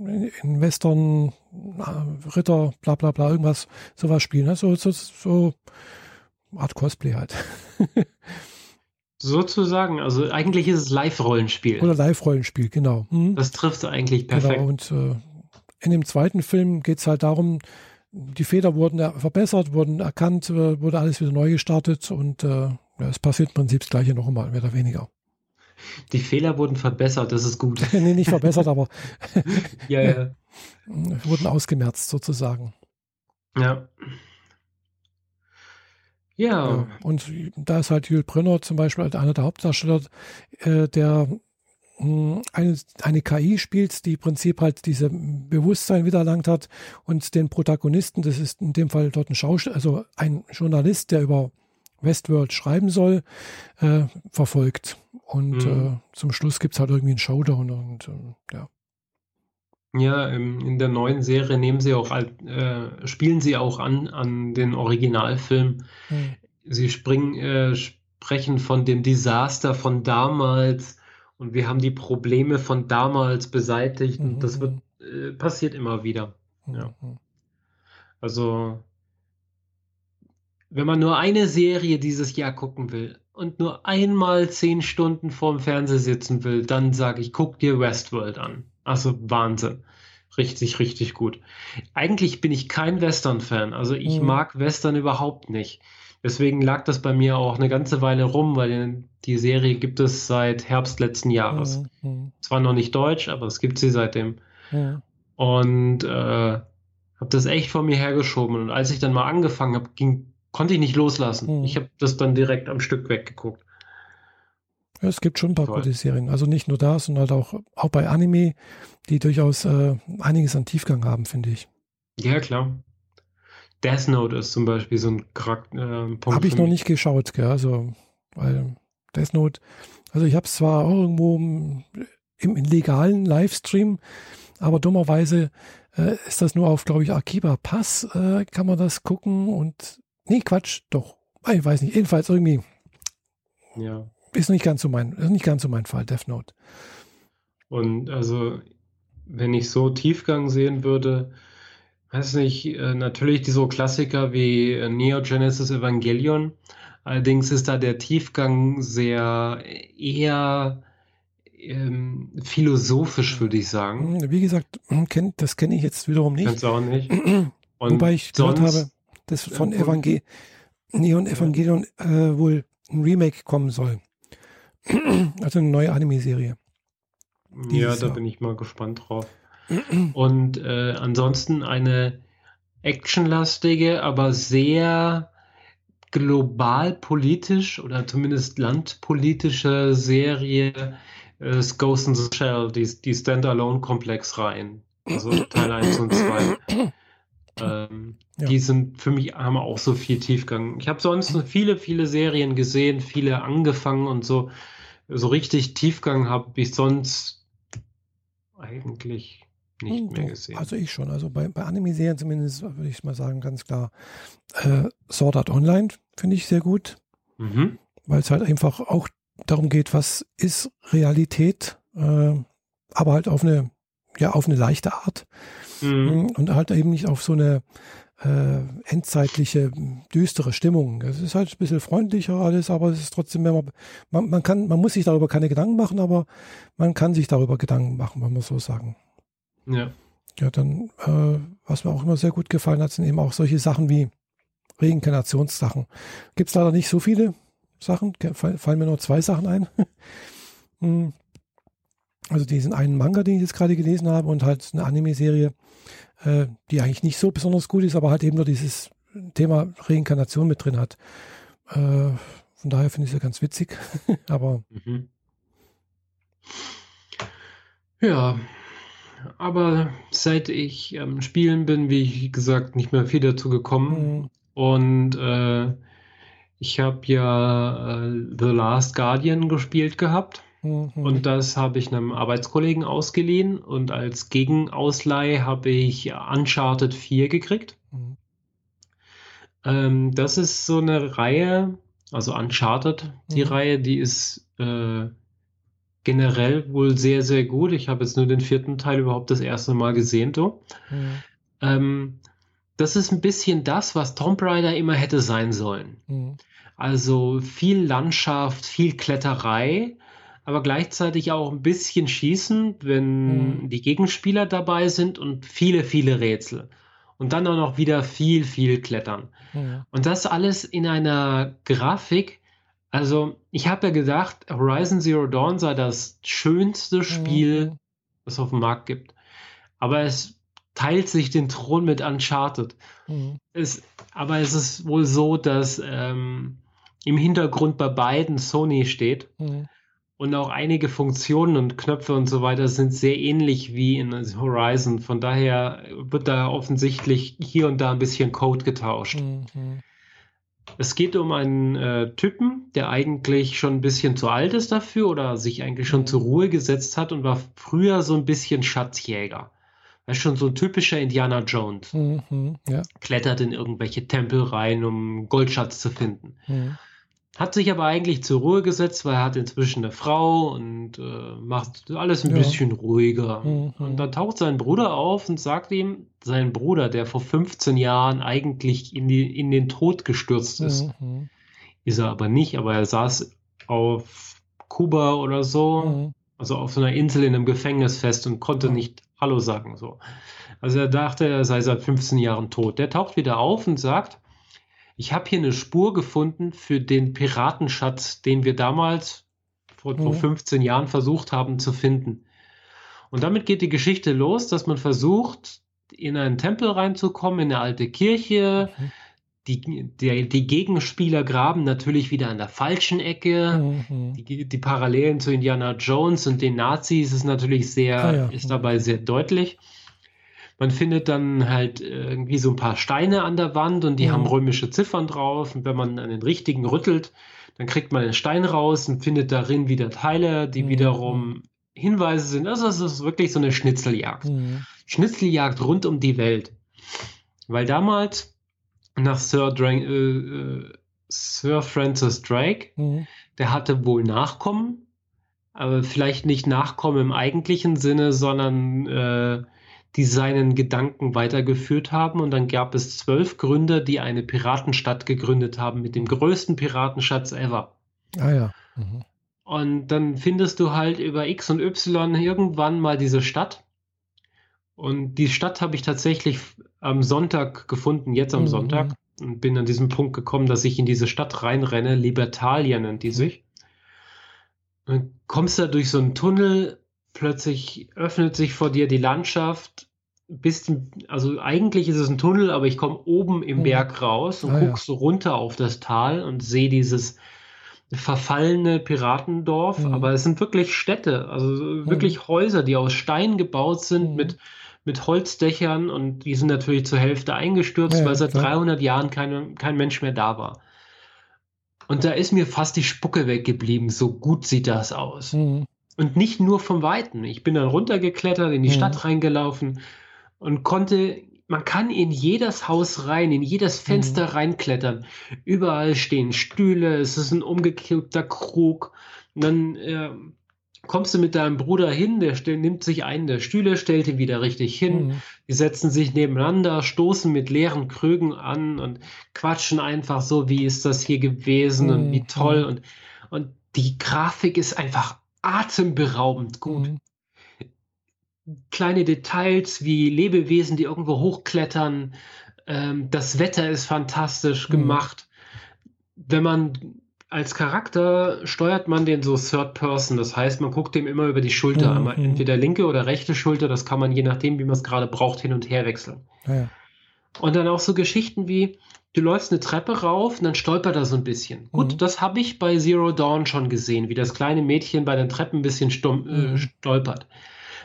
in Western, äh, Ritter, bla bla bla, irgendwas, sowas spielen. Ne? So, so, so Art Cosplay halt. Sozusagen, also eigentlich ist es Live-Rollenspiel. Oder Live-Rollenspiel, genau. Mhm. Das trifft eigentlich genau, perfekt. Genau, und äh, in dem zweiten Film geht es halt darum, die Fehler wurden verbessert, wurden erkannt, äh, wurde alles wieder neu gestartet und äh, ja, es passiert im Prinzip das gleiche noch einmal, mehr oder weniger. Die Fehler wurden verbessert, das ist gut. nee, nicht verbessert, aber ja, ja. wurden ausgemerzt sozusagen. Ja. Ja. ja. Und da ist halt Jules Brünner zum Beispiel halt einer der Hauptdarsteller, äh, der mh, hm, eine, eine KI spielt, die im Prinzip halt diese Bewusstsein wiedererlangt hat und den Protagonisten, das ist in dem Fall dort ein Schauspieler, also ein Journalist, der über Westworld schreiben soll, äh, verfolgt. Und mhm. äh, zum Schluss gibt es halt irgendwie einen Showdown und äh, ja. Ja, in der neuen Serie nehmen sie auch, äh, spielen sie auch an, an den Originalfilm. Hm. Sie springen, äh, sprechen von dem Desaster von damals und wir haben die Probleme von damals beseitigt und das wird, mhm. äh, passiert immer wieder. Ja. Mhm. Also, wenn man nur eine Serie dieses Jahr gucken will und nur einmal zehn Stunden vorm Fernseher sitzen will, dann sage ich, guck dir Westworld an. Also Wahnsinn. Richtig, richtig gut. Eigentlich bin ich kein Western-Fan. Also ich mhm. mag Western überhaupt nicht. Deswegen lag das bei mir auch eine ganze Weile rum, weil die Serie gibt es seit Herbst letzten Jahres. Mhm. mhm. Zwar noch nicht deutsch, aber es gibt sie seitdem. Mhm. Und äh, habe das echt vor mir hergeschoben. Und als ich dann mal angefangen habe, konnte ich nicht loslassen. Mhm. Ich habe das dann direkt am Stück weggeguckt. Ja, es gibt schon ein paar Toll. gute Serien. Also nicht nur da, sondern halt auch, auch bei Anime, die durchaus äh, einiges an Tiefgang haben, finde ich. Ja, klar. Death Note ist zum Beispiel so ein Charakter. Äh, Habe ich noch nicht geschaut, gell? Also, weil Death Note, also ich habe es zwar auch irgendwo im, im legalen Livestream, aber dummerweise äh, ist das nur auf, glaube ich, Akiba Pass, äh, kann man das gucken und, nee, Quatsch, doch, ich weiß nicht, jedenfalls irgendwie. Ja ist nicht ganz so mein, ist nicht ganz so mein Fall, Death Note. Und also, wenn ich so Tiefgang sehen würde, weiß nicht, äh, natürlich die so Klassiker wie äh, Neo Genesis Evangelion. Allerdings ist da der Tiefgang sehr eher ähm, philosophisch, würde ich sagen. Hm, wie gesagt, das kenne ich jetzt wiederum nicht. Kennst du auch nicht. Und Wobei ich gehört habe, dass von Evangel Neon Evangelion äh, wohl ein Remake kommen soll. Also eine neue Anime-Serie. Ja, da Jahr. bin ich mal gespannt drauf. Und äh, ansonsten eine actionlastige, aber sehr global politisch oder zumindest landpolitische Serie äh, Ghost in the Shell, die, die Standalone-Komplex rein. also Teil 1 und 2. Ähm, ja. Die sind für mich, haben auch so viel Tiefgang. Ich habe sonst viele, viele Serien gesehen, viele angefangen und so. So richtig Tiefgang habe ich sonst eigentlich nicht hm, mehr gesehen. Also ich schon. Also bei, bei Anime-Serien zumindest würde ich mal sagen, ganz klar. Äh, Sword Art Online finde ich sehr gut. Mhm. Weil es halt einfach auch darum geht, was ist Realität, äh, aber halt auf eine, ja, auf eine leichte Art. Mhm. Und halt eben nicht auf so eine äh, endzeitliche, düstere Stimmung. Es ist halt ein bisschen freundlicher alles, aber es ist trotzdem, wenn man, man, man kann, man muss sich darüber keine Gedanken machen, aber man kann sich darüber Gedanken machen, wenn man so sagen. Ja. Ja, dann, äh, was mir auch immer sehr gut gefallen hat, sind eben auch solche Sachen wie Reinkarnationssachen. Gibt es leider nicht so viele Sachen, fallen mir nur zwei Sachen ein. Also diesen einen Manga, den ich jetzt gerade gelesen habe und halt eine Anime-Serie, äh, die eigentlich nicht so besonders gut ist, aber halt eben nur dieses Thema Reinkarnation mit drin hat. Äh, von daher finde ich es ja ganz witzig. aber. Mhm. Ja, aber seit ich am ähm, Spielen bin, wie gesagt, nicht mehr viel dazu gekommen. Mhm. Und äh, ich habe ja äh, The Last Guardian gespielt gehabt. Mhm. Und das habe ich einem Arbeitskollegen ausgeliehen und als Gegenausleih habe ich Uncharted 4 gekriegt. Mhm. Ähm, das ist so eine Reihe, also Uncharted, die mhm. Reihe, die ist äh, generell wohl sehr, sehr gut. Ich habe jetzt nur den vierten Teil überhaupt das erste Mal gesehen. So. Mhm. Ähm, das ist ein bisschen das, was Tomb Raider immer hätte sein sollen. Mhm. Also viel Landschaft, viel Kletterei, aber gleichzeitig auch ein bisschen schießen, wenn mhm. die Gegenspieler dabei sind und viele, viele Rätsel. Und dann auch noch wieder viel, viel Klettern. Mhm. Und das alles in einer Grafik. Also, ich habe ja gedacht, Horizon Zero Dawn sei das schönste Spiel, mhm. das es auf dem Markt gibt. Aber es teilt sich den Thron mit Uncharted. Mhm. Es, aber es ist wohl so, dass ähm, im Hintergrund bei beiden Sony steht. Und auch einige Funktionen und Knöpfe und so weiter sind sehr ähnlich wie in Horizon. Von daher wird da offensichtlich hier und da ein bisschen Code getauscht. Mhm. Es geht um einen äh, Typen, der eigentlich schon ein bisschen zu alt ist dafür oder sich eigentlich schon mhm. zur Ruhe gesetzt hat und war früher so ein bisschen Schatzjäger. Er ist schon so ein typischer Indiana Jones. Mhm, ja. Klettert in irgendwelche Tempel rein, um Goldschatz zu finden. Mhm. Hat sich aber eigentlich zur Ruhe gesetzt, weil er hat inzwischen eine Frau und äh, macht alles ein ja. bisschen ruhiger. Mhm. Und dann taucht sein Bruder auf und sagt ihm, sein Bruder, der vor 15 Jahren eigentlich in, die, in den Tod gestürzt ist, mhm. ist er aber nicht, aber er saß auf Kuba oder so, mhm. also auf so einer Insel in einem Gefängnis fest und konnte nicht Hallo sagen. So. Also er dachte, er sei seit 15 Jahren tot. Der taucht wieder auf und sagt, ich habe hier eine Spur gefunden für den Piratenschatz, den wir damals vor, mhm. vor 15 Jahren versucht haben zu finden. Und damit geht die Geschichte los, dass man versucht, in einen Tempel reinzukommen, in eine alte Kirche. Mhm. Die, die, die, Gegenspieler graben natürlich wieder an der falschen Ecke. Mhm. Die, die, Parallelen zu Indiana Jones und den Nazis ist natürlich sehr, ah, ja. ist dabei sehr deutlich. Man findet dann halt irgendwie so ein paar Steine an der Wand und die mhm. haben römische Ziffern drauf. Und wenn man an den richtigen rüttelt, dann kriegt man den Stein raus und findet darin wieder Teile, die mhm. wiederum Hinweise sind. Also es ist wirklich so eine Schnitzeljagd. Mhm. Schnitzeljagd rund um die Welt. Weil damals nach Sir, Dra äh, äh, Sir Francis Drake, mhm. der hatte wohl Nachkommen, aber vielleicht nicht Nachkommen im eigentlichen Sinne, sondern äh, die seinen Gedanken weitergeführt haben. Und dann gab es zwölf Gründer, die eine Piratenstadt gegründet haben mit dem größten Piratenschatz ever. Ah ja. Mhm. Und dann findest du halt über X und Y irgendwann mal diese Stadt. Und die Stadt habe ich tatsächlich am Sonntag gefunden, jetzt am mhm. Sonntag. Und bin an diesem Punkt gekommen, dass ich in diese Stadt reinrenne. Libertalia nennt die sich. Und kommst da durch so einen Tunnel plötzlich öffnet sich vor dir die Landschaft. Bist, also eigentlich ist es ein Tunnel, aber ich komme oben im mhm. Berg raus und ah, guck so runter auf das Tal und sehe dieses verfallene Piratendorf. Mhm. Aber es sind wirklich Städte, also wirklich mhm. Häuser, die aus Stein gebaut sind mhm. mit mit Holzdächern und die sind natürlich zur Hälfte eingestürzt, Ja, weil seit klar. 300 Jahren keine, kein Mensch mehr da war. Und da ist mir fast die Spucke weggeblieben, so gut sieht das aus. Mhm. Und nicht nur vom Weiten. Ich bin dann runtergeklettert, in die Mhm. Stadt reingelaufen und konnte, man kann in jedes Haus rein, in jedes Fenster reinklettern. Überall stehen Stühle, es ist ein umgekippter Krug. Und dann äh, kommst du mit deinem Bruder hin, der nimmt sich einen der Stühle, stellt ihn wieder richtig hin. Mhm. Die setzen sich nebeneinander, stoßen mit leeren Krügen an und quatschen einfach so, wie ist das hier gewesen und wie Mhm. toll. Und, und die Grafik ist einfach atemberaubend gut. Mhm. Kleine Details wie Lebewesen, die irgendwo hochklettern. Ähm, das Wetter ist fantastisch Mhm. gemacht. Wenn man als Charakter steuert man den so Third Person, das heißt, man guckt dem immer über die Schulter, Mhm. einmal entweder linke oder rechte Schulter, das kann man je nachdem, wie man es gerade braucht, hin und her wechseln. Ja. Und dann auch so Geschichten wie, du läufst eine Treppe rauf und dann stolpert er so ein bisschen. Gut, Mhm. das habe ich bei Zero Dawn schon gesehen, wie das kleine Mädchen bei den Treppen ein bisschen stumm, äh, Mhm. stolpert.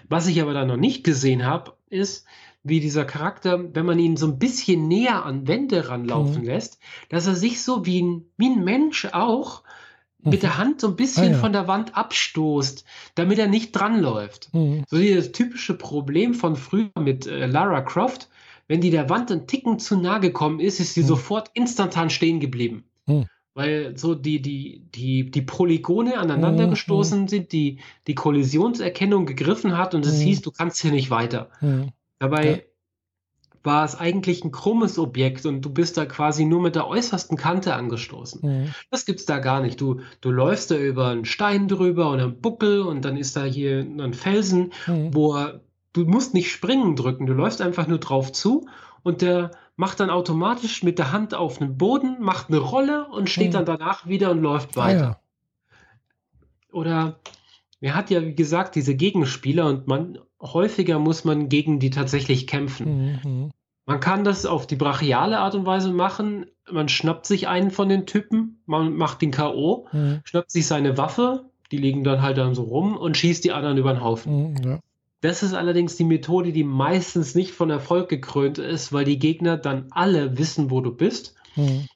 Was ich aber dann noch nicht gesehen habe, ist, wie dieser Charakter, wenn man ihn so ein bisschen näher an Wände ranlaufen Mhm. lässt, dass er sich so wie ein, wie ein Mensch auch mit Mhm. der Hand so ein bisschen Ah, ja. von der Wand abstoßt, damit er nicht dranläuft. Mhm. So dieses typische Problem von früher mit äh, Lara Croft, wenn die der Wand ein Ticken zu nah gekommen ist, ist sie Hm. sofort instantan stehen geblieben. Hm. Weil so die, die, die, die Polygone aneinander Hm, gestoßen sind, die, die Kollisionserkennung gegriffen hat und es Hm. hieß, du kannst hier nicht weiter. Mhm. Dabei Ja. war es eigentlich ein krummes Objekt und du bist da quasi nur mit der äußersten Kante angestoßen. Mhm. Das gibt's da gar nicht. Du, du läufst da über einen Stein drüber und einen Buckel und dann ist da hier ein Felsen, Mhm. wo du musst nicht springen drücken, du läufst einfach nur drauf zu und der macht dann automatisch mit der Hand auf den Boden, macht eine Rolle und steht Mhm. dann danach wieder und läuft Ah, weiter. ja. Oder er hat ja, wie gesagt, diese Gegenspieler und man häufiger muss man gegen die tatsächlich kämpfen. Mhm. Man kann das auf die brachiale Art und Weise machen. Man schnappt sich einen von den Typen, man macht den K.O., Mhm. schnappt sich seine Waffe, die liegen dann halt dann so rum und schießt die anderen über den Haufen. Mhm. Ja. Das ist allerdings die Methode, die meistens nicht von Erfolg gekrönt ist, weil die Gegner dann alle wissen, wo du bist Mhm.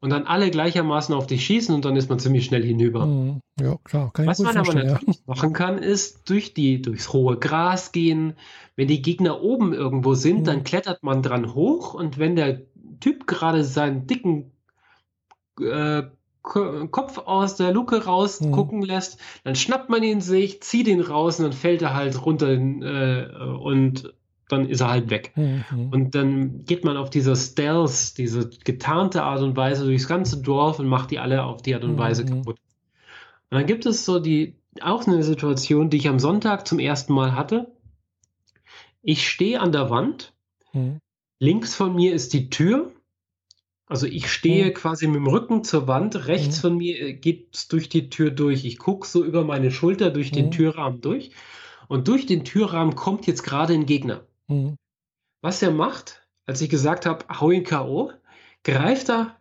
und dann alle gleichermaßen auf dich schießen und dann ist man ziemlich schnell hinüber. Mhm. Ja, klar, kann Was man aber vorstellen. Ja. natürlich machen kann, ist durch die, durchs hohe Gras gehen. Wenn die Gegner oben irgendwo sind, Mhm. dann klettert man dran hoch und wenn der Typ gerade seinen dicken äh, Kopf aus der Luke raus Mhm. gucken lässt, dann schnappt man ihn sich, zieht ihn raus und dann fällt er halt runter äh, und dann ist er halt weg. Mhm. Und dann geht man auf diese Stealth, diese getarnte Art und Weise durchs ganze Dorf und macht die alle auf die Art und Weise Mhm. kaputt. Und dann gibt es so die, auch eine Situation, die ich am Sonntag zum ersten Mal hatte. Ich stehe an der Wand, Mhm. links von mir ist die Tür. Also ich stehe Mhm. quasi mit dem Rücken zur Wand, rechts Mhm. von mir geht es durch die Tür durch. Ich gucke so über meine Schulter durch den Mhm. Türrahmen durch. Und durch den Türrahmen kommt jetzt gerade ein Gegner. Mhm. Was er macht, als ich gesagt habe, hau ihn K.O., greift er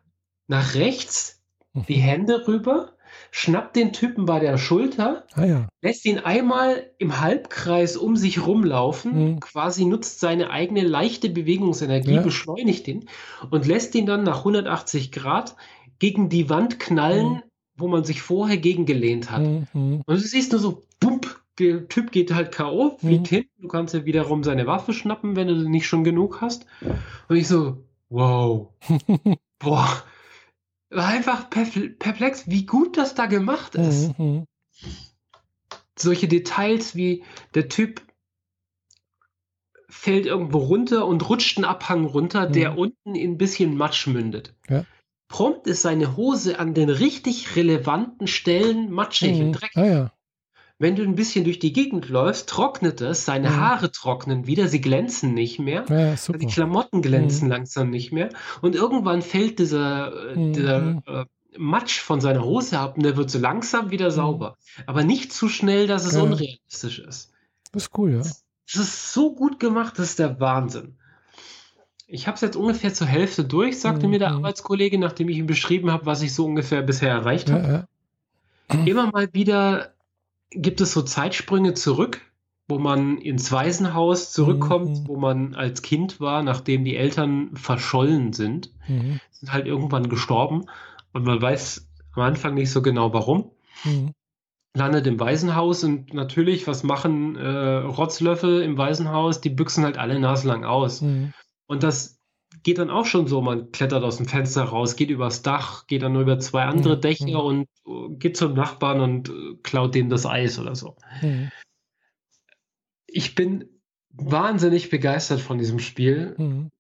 nach rechts die Hände rüber, schnappt den Typen bei der Schulter, Ah ja. lässt ihn einmal im Halbkreis um sich rumlaufen, Mhm. quasi nutzt seine eigene leichte Bewegungsenergie, Ja. beschleunigt ihn und lässt ihn dann nach 180 Grad gegen die Wand knallen, Mhm. wo man sich vorher gegengelehnt hat. Mhm. Mhm. Und du siehst nur so, bump, der Typ geht halt K.O., fliegt Mhm. hin, du kannst ja wiederum seine Waffe schnappen, wenn du nicht schon genug hast. Und ich so, wow, boah, war einfach perpl- perplex, wie gut das da gemacht ist. Mhm. Solche Details wie der Typ fällt irgendwo runter und rutscht einen Abhang runter, der Mhm. unten in ein bisschen Matsch mündet. Ja. Prompt ist seine Hose an den richtig relevanten Stellen matschig und Mhm. dreckig. Ah ja. Wenn du ein bisschen durch die Gegend läufst, trocknet es, seine Mhm. Haare trocknen wieder, sie glänzen nicht mehr. Ja, Die. Klamotten glänzen langsam nicht mehr. Und irgendwann fällt dieser, äh, Mhm. dieser äh, Matsch von seiner Hose ab und der wird so langsam wieder Mhm. sauber. Aber nicht zu schnell, dass es Ja. unrealistisch ist. Das ist cool, ja. Das ist so gut gemacht, das ist der Wahnsinn. Ich habe es jetzt ungefähr zur Hälfte durch, sagte mir der Mhm. Arbeitskollege, nachdem ich ihm beschrieben habe, was ich so ungefähr bisher erreicht habe. Ja. Immer mal wieder gibt es so Zeitsprünge zurück, wo man ins Waisenhaus zurückkommt, Mhm. wo man als Kind war, nachdem die Eltern verschollen sind, Mhm. sind halt irgendwann gestorben und man weiß am Anfang nicht so genau warum. Mhm. Landet im Waisenhaus und natürlich, was machen äh, Rotzlöffel im Waisenhaus? Die büchsen halt alle naselang aus. Mhm. Und das geht dann auch schon so. Man klettert aus dem Fenster raus, geht übers Dach, geht dann nur über zwei andere Mhm. Dächer und äh, geht zum Nachbarn und äh, klaut denen das Eis oder so. Mhm. Ich bin wahnsinnig begeistert von diesem Spiel. Mhm.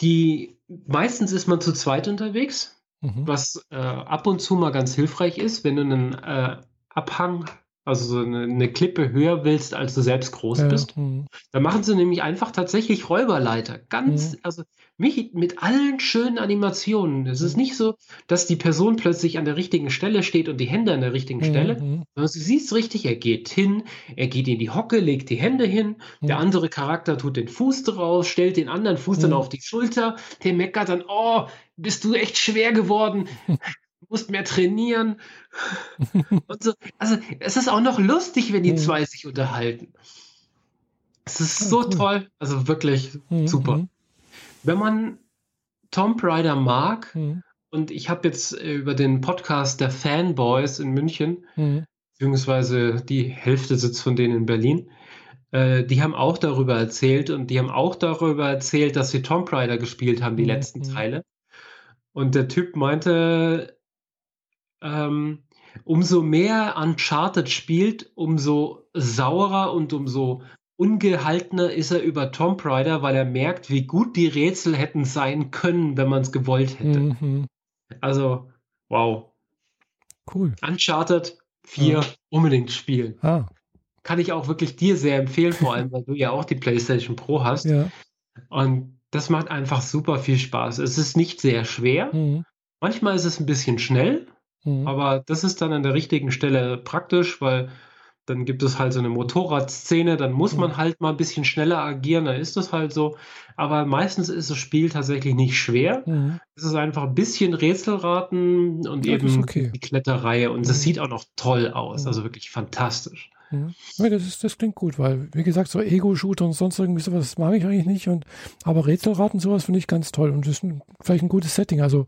Die meistens ist man zu zweit unterwegs, Mhm. was äh, ab und zu mal ganz hilfreich ist, wenn du einen äh, Abhang, also so eine, eine Klippe höher willst, als du selbst groß Ja, bist. mhm. Da machen sie nämlich einfach tatsächlich Räuberleiter. Ganz, Mhm. also mich mit allen schönen Animationen. Es ist Mhm. nicht so, dass die Person plötzlich an der richtigen Stelle steht und die Hände an der richtigen Stelle, Mhm. sondern du siehst richtig, er geht hin, er geht in die Hocke, legt die Hände hin, der Mhm. andere Charakter tut den Fuß drauf, stellt den anderen Fuß dann Mhm. auf die Schulter, der meckert dann, oh, bist du echt schwer geworden, du musst mehr trainieren. So. Also es ist auch noch lustig, wenn die Mhm. zwei sich unterhalten. Es ist Ah, so cool. toll, also wirklich Mhm. super. Mhm. Wenn man Tomb Raider mag, Mhm. und ich habe jetzt äh, über den Podcast der Fanboys in München, Mhm. beziehungsweise die Hälfte sitzt von denen in Berlin, äh, die haben auch darüber erzählt und die haben auch darüber erzählt, dass sie Tomb Raider gespielt haben, die Mhm. letzten Mhm. Teile. Und der Typ meinte, ähm, umso mehr Uncharted spielt, umso saurer und umso ungehaltener ist er über Tomb Raider, weil er merkt, wie gut die Rätsel hätten sein können, wenn man es gewollt hätte. Mhm. Also, wow. Cool. Uncharted 4 Ja. unbedingt spielen. Ah, Kann ich auch wirklich dir sehr empfehlen, vor allem, weil du ja auch die PlayStation Pro hast. ja. Und das macht einfach super viel Spaß. Es ist nicht sehr schwer. Mhm. Manchmal ist es ein bisschen schnell, Mhm. aber das ist dann an der richtigen Stelle praktisch, weil dann gibt es halt so eine Motorradszene, dann muss man Mhm. halt mal ein bisschen schneller agieren, dann ist das halt so. Aber meistens ist das Spiel tatsächlich nicht schwer. Mhm. Es ist einfach ein bisschen Rätselraten und Ja, das eben okay. die Kletterreihe. Und es Mhm. sieht auch noch toll aus. Mhm. Also wirklich fantastisch. Ja, das, ist, das klingt gut, weil, wie gesagt, so Ego-Shooter und sonst irgendwie sowas das mag ich eigentlich nicht. Und, aber Rätselraten, sowas finde ich ganz toll. Und das ist ein, vielleicht ein gutes Setting. Also,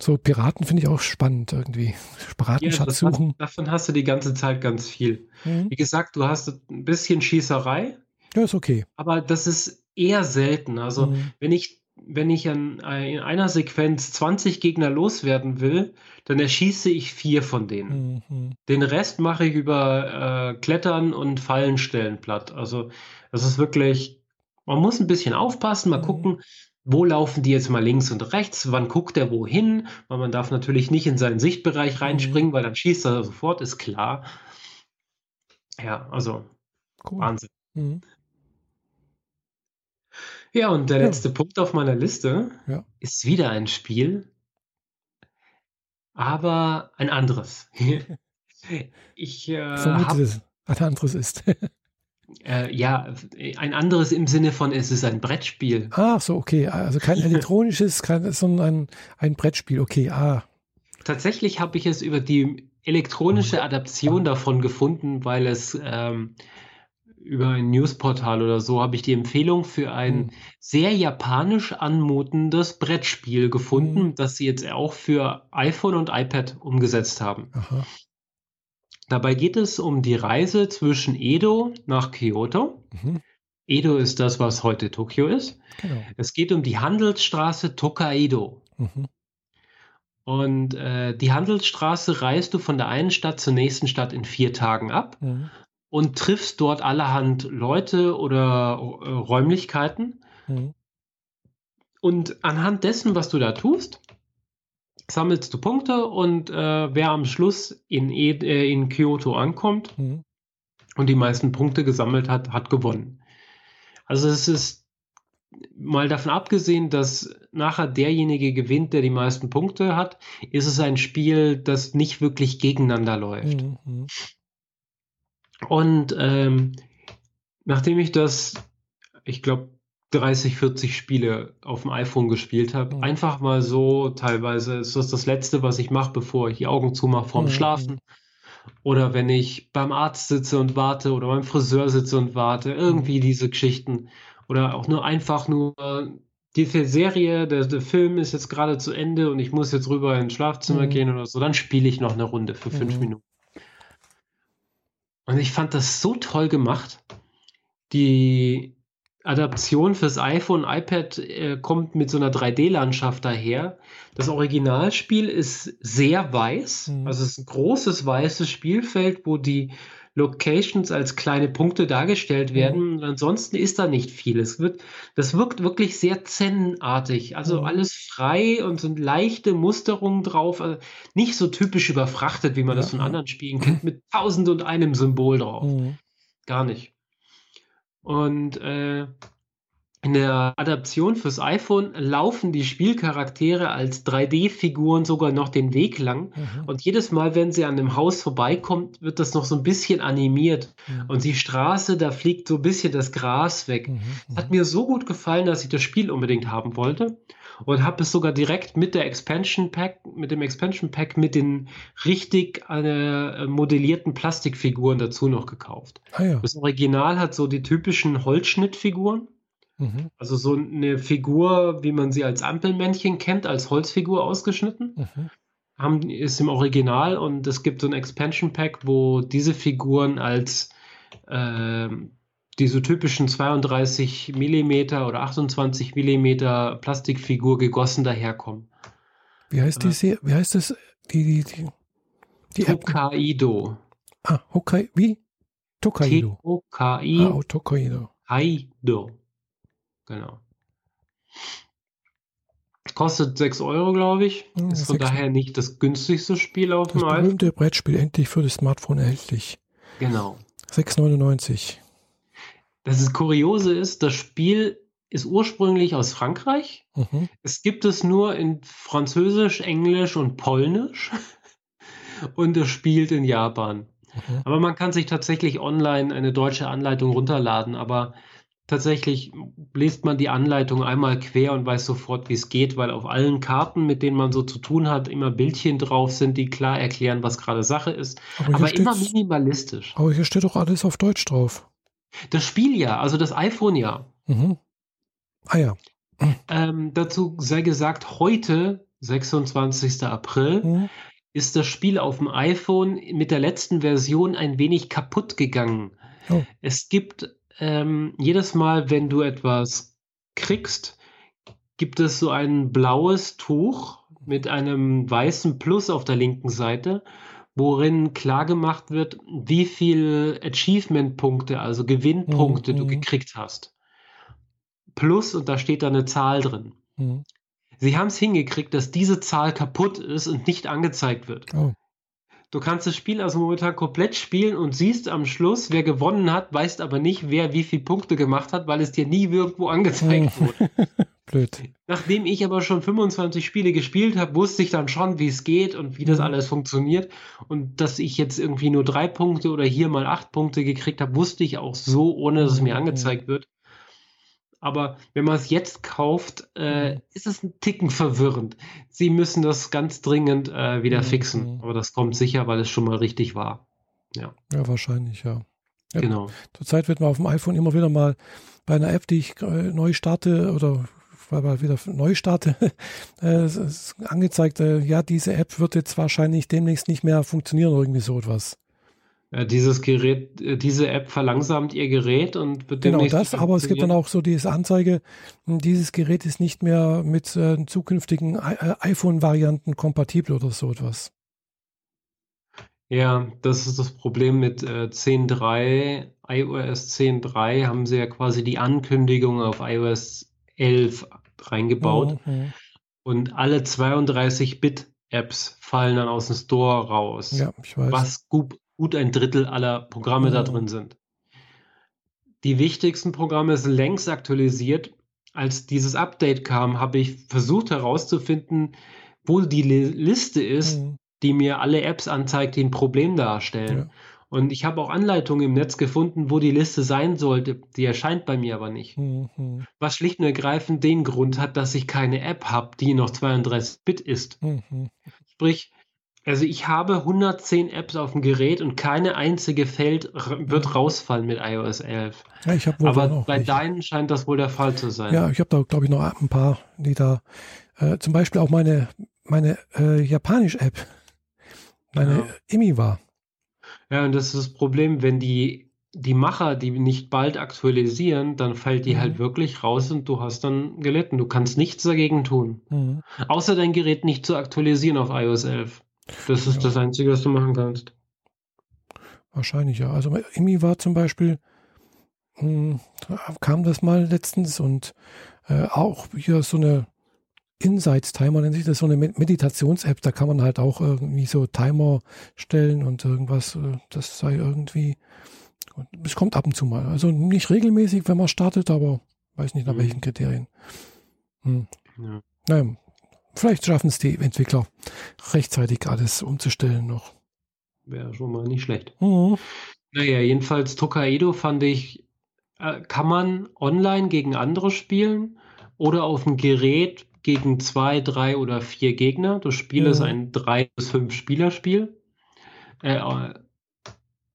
so Piraten finde ich auch spannend irgendwie. Piratenschatz das suchen. Hast, davon hast du die ganze Zeit ganz viel. Mhm. Wie gesagt, du hast ein bisschen Schießerei, Ja, ist okay. aber das ist eher selten. Also Mhm. wenn ich, wenn ich an, in einer Sequenz 20 Gegner loswerden will, dann erschieße ich vier von denen. Mhm. Den Rest mache ich über äh, Klettern und Fallenstellen platt. Also das ist wirklich, man muss ein bisschen aufpassen, mal Mhm. gucken, wo laufen die jetzt mal links und rechts, wann guckt er wohin, weil man darf natürlich nicht in seinen Sichtbereich reinspringen, weil dann schießt er sofort, ist klar. Ja, also Cool. Wahnsinn. Mhm. Ja, und der Ja. letzte Punkt auf meiner Liste Ja. ist wieder ein Spiel, aber ein anderes. Ich äh, Vermute, dass es ein anderes ist. Äh, ja, ein anderes im Sinne von, es ist ein Brettspiel. Ach so, okay. Also kein elektronisches, kein, sondern ein, ein Brettspiel. Okay, ah. Tatsächlich habe ich es über die elektronische Adaption davon gefunden, weil es ähm, über ein Newsportal oder so habe ich die Empfehlung für ein Hm. sehr japanisch anmutendes Brettspiel gefunden, Hm. das sie jetzt auch für iPhone und iPad umgesetzt haben. Aha. Dabei geht es um die Reise zwischen Edo nach Kyoto. Mhm. Edo ist das, was heute Tokio ist. Genau. Es geht um die Handelsstraße Tokaido. Mhm. Und äh, die Handelsstraße reist du von der einen Stadt zur nächsten Stadt in vier Tagen ab Mhm. und triffst dort allerhand Leute oder äh, Räumlichkeiten. Mhm. Und anhand dessen, was du da tust, sammelst du Punkte und äh, wer am Schluss in, e äh, in Kyoto ankommt Mhm. und die meisten Punkte gesammelt hat, hat gewonnen. Also es ist mal davon abgesehen, dass nachher derjenige gewinnt, der die meisten Punkte hat, ist es ein Spiel, das nicht wirklich gegeneinander läuft. Mhm. Mhm. Und ähm, nachdem ich das, ich glaube, 30, 40 Spiele auf dem iPhone gespielt habe, Mhm. einfach mal so, teilweise ist das das Letzte, was ich mache, bevor ich die Augen zumache vorm Mhm. Schlafen, Oder wenn ich beim Arzt sitze und warte oder beim Friseur sitze und warte, irgendwie diese Geschichten. Oder auch nur einfach nur die Serie, der, der Film ist jetzt gerade zu Ende und ich muss jetzt rüber ins Schlafzimmer Mhm. gehen oder so, dann spiele ich noch eine Runde für fünf Mhm. Minuten. Und ich fand das so toll gemacht. Die Adaption fürs iPhone, iPad äh, kommt mit so einer 3D-Landschaft daher. Das Originalspiel ist sehr weiß, Mhm. also es ist ein großes weißes Spielfeld, wo die Locations als kleine Punkte dargestellt Mhm. werden. Und ansonsten ist da nicht viel. Es wird, das wirkt wirklich sehr zen-artig. Also Mhm. alles frei und sind leichte Musterungen drauf. Also nicht so typisch überfrachtet, wie man das Ja, von ja. anderen Spielen kennt, mit tausend und einem Symbol drauf. Mhm. Gar nicht. Und äh, in der Adaption fürs iPhone laufen die Spielcharaktere als 3D-Figuren sogar noch den Weg lang. Mhm. Und jedes Mal, wenn sie an einem Haus vorbeikommt, wird das noch so ein bisschen animiert. Mhm. Und die Straße, da fliegt so ein bisschen das Gras weg. Mhm. Hat mir so gut gefallen, dass ich das Spiel unbedingt haben wollte. Und habe es sogar direkt mit der Expansion Pack, mit dem Expansion Pack mit den richtig äh, modellierten Plastikfiguren dazu noch gekauft. Ah ja. Das Original hat so die typischen Holzschnittfiguren. Mhm. Also so eine Figur, wie man sie als Ampelmännchen kennt, als Holzfigur ausgeschnitten. Mhm. Haben, ist im Original und es gibt so ein Expansion Pack, wo diese Figuren als ähm, diese typischen 32 Millimeter oder 28 Millimeter Plastikfigur gegossen daherkommen. Wie heißt die Se- Wie heißt das? Die, die, die, die App. Tokaido. Ah, Hokkaido. Wie? Tokaido. T-O-K-I Ah, Tokaido. Kaido. Genau. Kostet 6 Euro, glaube ich. Ja, Ist von 6 daher nicht das günstigste Spiel auf Das dem iPhone. berühmte Brettspiel endlich für das Smartphone erhältlich. Genau. 6,99. Das ist Kuriose ist, das Spiel ist ursprünglich aus Frankreich. Mhm. Es gibt es nur in Französisch, Englisch und Polnisch. Und es spielt in Japan. Mhm. Aber man kann sich tatsächlich online eine deutsche Anleitung runterladen. Aber tatsächlich liest man die Anleitung einmal quer und weiß sofort, wie es geht, weil auf allen Karten, mit denen man so zu tun hat, immer Bildchen drauf sind, die klar erklären, was gerade Sache ist. Aber, Aber immer minimalistisch. aber hier steht doch alles auf Deutsch drauf. Das Spiel ja, also das iPhone ja. Mhm. Ah ja. Ähm, dazu sei gesagt, heute, 26. April, Mhm. ist das Spiel auf dem iPhone mit der letzten Version ein wenig kaputt gegangen. Oh. Es gibt ähm, jedes Mal, wenn du etwas kriegst, gibt es so ein blaues Tuch mit einem weißen Plus auf der linken Seite, worin klar gemacht wird, wie viel Achievement-Punkte, also Gewinnpunkte du Mhm. gekriegt hast. Plus, und da steht da eine Zahl drin. Mhm. Sie haben es hingekriegt, dass diese Zahl kaputt ist und nicht angezeigt wird. Oh. Du kannst das Spiel also momentan komplett spielen und siehst am Schluss, wer gewonnen hat, weißt aber nicht, wer wie viele Punkte gemacht hat, weil es dir nie irgendwo angezeigt Mhm. wurde. Blöd. Nachdem ich aber schon 25 Spiele gespielt habe, wusste ich dann schon, wie es geht und wie das Mhm. alles funktioniert. Und dass ich jetzt irgendwie nur drei Punkte oder hier mal acht Punkte gekriegt habe, wusste ich auch so, ohne dass es mir Mhm. angezeigt wird. Aber wenn man es jetzt kauft, äh, Mhm. ist es ein Ticken verwirrend. Sie müssen das ganz dringend äh, wieder Mhm. fixen. Aber das kommt sicher, weil es schon mal richtig war. Ja, wahrscheinlich, ja. Ja. Genau. Zurzeit wird mir auf dem iPhone immer wieder mal bei einer App, die ich äh, neu starte oder weil mal wieder neu starte, äh, angezeigt, äh, ja, diese App wird jetzt wahrscheinlich demnächst nicht mehr funktionieren oder irgendwie so etwas. Äh, dieses Gerät, äh, diese App verlangsamt ihr Gerät und wird Genau das, aber es gibt dann auch so diese Anzeige, mh, dieses Gerät ist nicht mehr mit äh, zukünftigen äh, iPhone-Varianten kompatibel oder so etwas. Ja, das ist das Problem mit äh, 10.3, iOS 10.3 haben sie ja quasi die Ankündigung auf iOS 11 reingebaut Mhm. und alle 32-Bit-Apps fallen dann aus dem Store raus, Ja, ich weiß. was gut, gut ein Drittel aller Programme da Mhm. drin sind. Die wichtigsten Programme sind längst aktualisiert. Als dieses Update kam, habe ich versucht herauszufinden, wo die Li Liste ist, Mhm. die mir alle Apps anzeigt, die ein Problem darstellen. Ja. Und ich habe auch Anleitungen im Netz gefunden, wo die Liste sein sollte. Die erscheint bei mir aber nicht. Mhm. Was schlicht und ergreifend den Grund hat, dass ich keine App habe, die noch 32-Bit ist. Mhm. Sprich, Also ich habe 110 Apps auf dem Gerät und keine einzige fällt, wird rausfallen mit iOS 11. Ja, ich habe Aber bei nicht. deinen scheint das wohl der Fall zu sein. Ja, ich habe da glaube ich noch ein paar, die da, äh, zum Beispiel auch meine meine äh, Japanisch-App, meine ja. IMI war. Ja, und das ist das Problem, wenn die die Macher, die nicht bald aktualisieren, dann fällt die halt mhm. halt wirklich raus und du hast dann gelitten. Du kannst nichts dagegen tun. Mhm. Außer dein Gerät nicht zu aktualisieren auf iOS 11. Das ist ja. das Einzige, was du machen kannst. Wahrscheinlich, ja. Also Imi war zum Beispiel, mh, hm, kam das mal letztens und äh, auch hier so eine Insights Timer nennt sich das, so eine Meditations-App, da kann man halt auch irgendwie so Timer stellen und irgendwas, äh, das sei irgendwie, es kommt ab und zu mal. Also nicht regelmäßig, wenn man startet, aber weiß nicht nach mhm. welchen Kriterien. Hm. Ja. Naja, Vielleicht schaffen es die Entwickler rechtzeitig alles umzustellen noch. Wäre schon mal nicht schlecht. Mhm. Naja, jedenfalls Tokaido fand ich, äh, kann man online gegen andere spielen oder auf dem Gerät gegen zwei, drei oder vier Gegner. Das Spiel mhm. ist ein drei bis fünf Spielerspiel. Äh,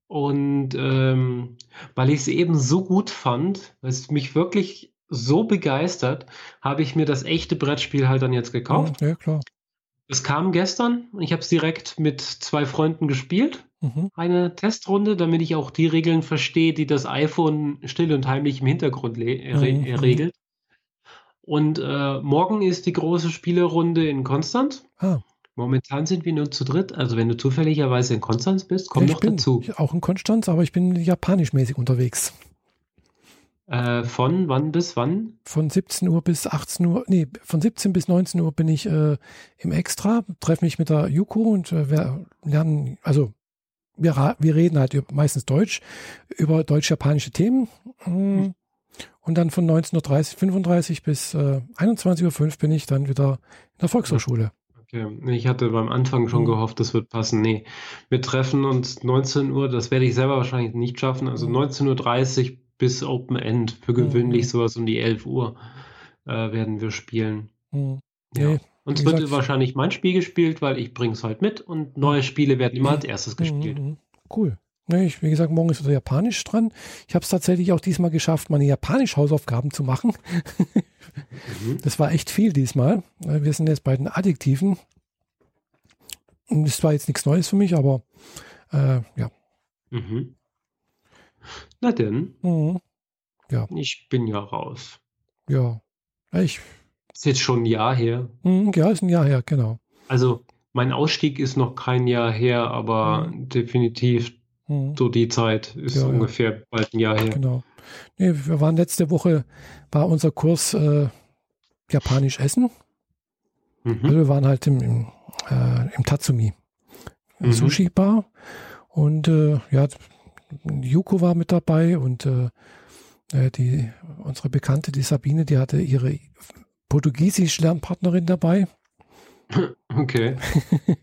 und ähm, weil ich es eben so gut fand, weil es mich wirklich so begeistert, habe ich mir das echte Brettspiel halt dann jetzt gekauft. Ja, klar. Es kam gestern und ich habe es direkt mit zwei Freunden gespielt. Mhm. Eine Testrunde, damit ich auch die Regeln verstehe, die das iPhone still und heimlich im Hintergrund mhm. mhm. regelt. Und äh, morgen ist die große Spielerunde in Konstanz. Ah. Momentan sind wir nur zu dritt. Also wenn du zufälligerweise in Konstanz bist, komm ja, noch dazu. Auch in Konstanz, aber ich bin japanischmäßig unterwegs. Äh, von wann bis wann? Von 17 Uhr bis 18 Uhr, nee, von 17 bis 19 Uhr bin ich äh, im Extra, treffe mich mit der Yuko und äh, wir lernen, also wir, wir reden halt meistens Deutsch, über deutsch-japanische Themen. Mhm. Und dann von 19.30 35 bis äh, 21.05 Uhr bin ich dann wieder in der Volkshochschule. Okay. Ich hatte beim Anfang schon mhm. gehofft, das wird passen. Nee, wir treffen uns 19 Uhr, das werde ich selber wahrscheinlich nicht schaffen. Also 19.30 Uhr bis Open End. Für gewöhnlich mhm. sowas um die 11 Uhr äh, werden wir spielen. Mhm. Ja. Nee, und es wird gesagt, wahrscheinlich mein Spiel gespielt, weil ich bringe es halt mit und neue Spiele werden immer als erstes mhm, gespielt. Mhm. Cool. Nee, ich, wie gesagt, morgen ist wieder Japanisch dran. Ich habe es tatsächlich auch diesmal geschafft, meine Japanisch-Hausaufgaben zu machen. mhm. Das war echt viel diesmal. Wir sind jetzt bei den Adjektiven. Das war jetzt nichts Neues für mich, aber äh, ja. Mhm. Na denn. Mhm. Ja. Ich bin ja raus. Ja. Ich. Ist jetzt schon ein Jahr her. Mhm, ja, ist ein Jahr her, genau. Also, mein Ausstieg ist noch kein Jahr her, aber mhm. definitiv mhm. so die Zeit ist ja, ungefähr ja. bald ein Jahr her. Genau. Nee, wir waren letzte Woche, war unser Kurs äh, Japanisch Essen. Mhm. Also wir waren halt im, im, äh, im Tatsumi, im mhm. Sushi-Bar. Und äh, ja, Yuko war mit dabei und äh, äh, die, unsere Bekannte, die Sabine, die hatte ihre Portugiesisch-Lernpartnerin dabei. Okay.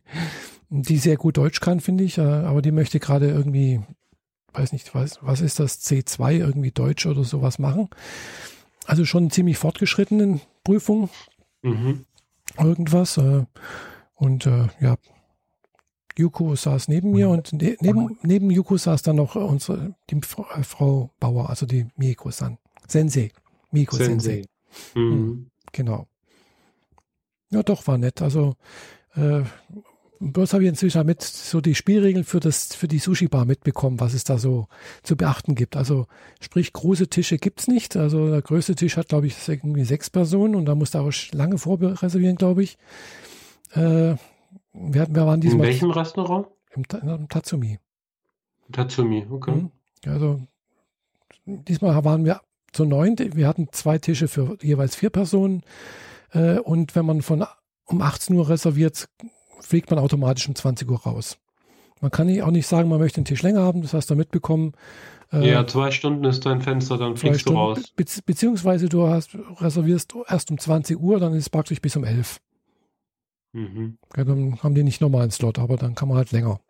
die sehr gut Deutsch kann, finde ich, äh, aber die möchte gerade irgendwie, weiß nicht, was, was ist das, C2, irgendwie Deutsch oder sowas machen. Also schon ziemlich fortgeschrittenen Prüfung. Mhm. Irgendwas. Äh, und äh, ja, Yuko saß neben mir und ne neben, neben Yuko saß dann noch unsere, die äh, Frau Bauer, also die Mieko-san. Sensei. Mieko Sensei. Sensei. Mhm. Hm, genau. Ja, doch, war nett. Also, äh, bloß habe ich inzwischen mit so die Spielregeln für das, für die Sushi-Bar mitbekommen, was es da so zu beachten gibt. Also, sprich, große Tische gibt's nicht. Also, der größte Tisch hat, glaube ich, irgendwie sechs Personen und da musst du auch lange vorreservieren, glaube ich. Äh, wir, wir waren diesmal. In welchem Restaurant? Im, im Tatsumi. Tatsumi, okay. Mhm. Also, diesmal waren wir zu neun. Wir hatten zwei Tische für jeweils vier Personen. Äh, und wenn man von um 18 Uhr reserviert, fliegt man automatisch um 20 Uhr raus. Man kann auch nicht sagen, man möchte einen Tisch länger haben, das hast du mitbekommen. Äh, ja, zwei Stunden ist dein Fenster, dann fliegst Stunden, du raus. Be beziehungsweise du hast, reservierst erst um 20 Uhr, dann ist es praktisch bis um 11. Mhm. Ja, dann haben die nicht nochmal einen Slot, aber dann kann man halt länger.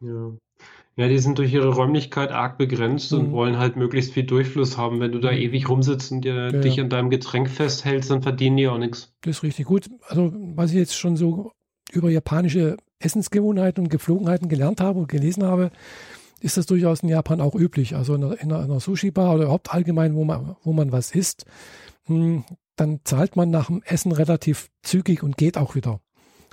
Ja. Ja, die sind durch ihre Räumlichkeit arg begrenzt mhm. und wollen halt möglichst viel Durchfluss haben. Wenn du da mhm. ewig rumsitzt und dir, ja, dich an deinem Getränk festhältst, dann verdienen die auch nichts. Das ist richtig gut. Also, was ich jetzt schon so über japanische Essensgewohnheiten und Geflogenheiten gelernt habe und gelesen habe, ist das durchaus in Japan auch üblich. Also in einer, in einer Sushi-Bar oder überhaupt allgemein, wo man, wo man was isst, hm, dann zahlt man nach dem Essen relativ zügig und geht auch wieder.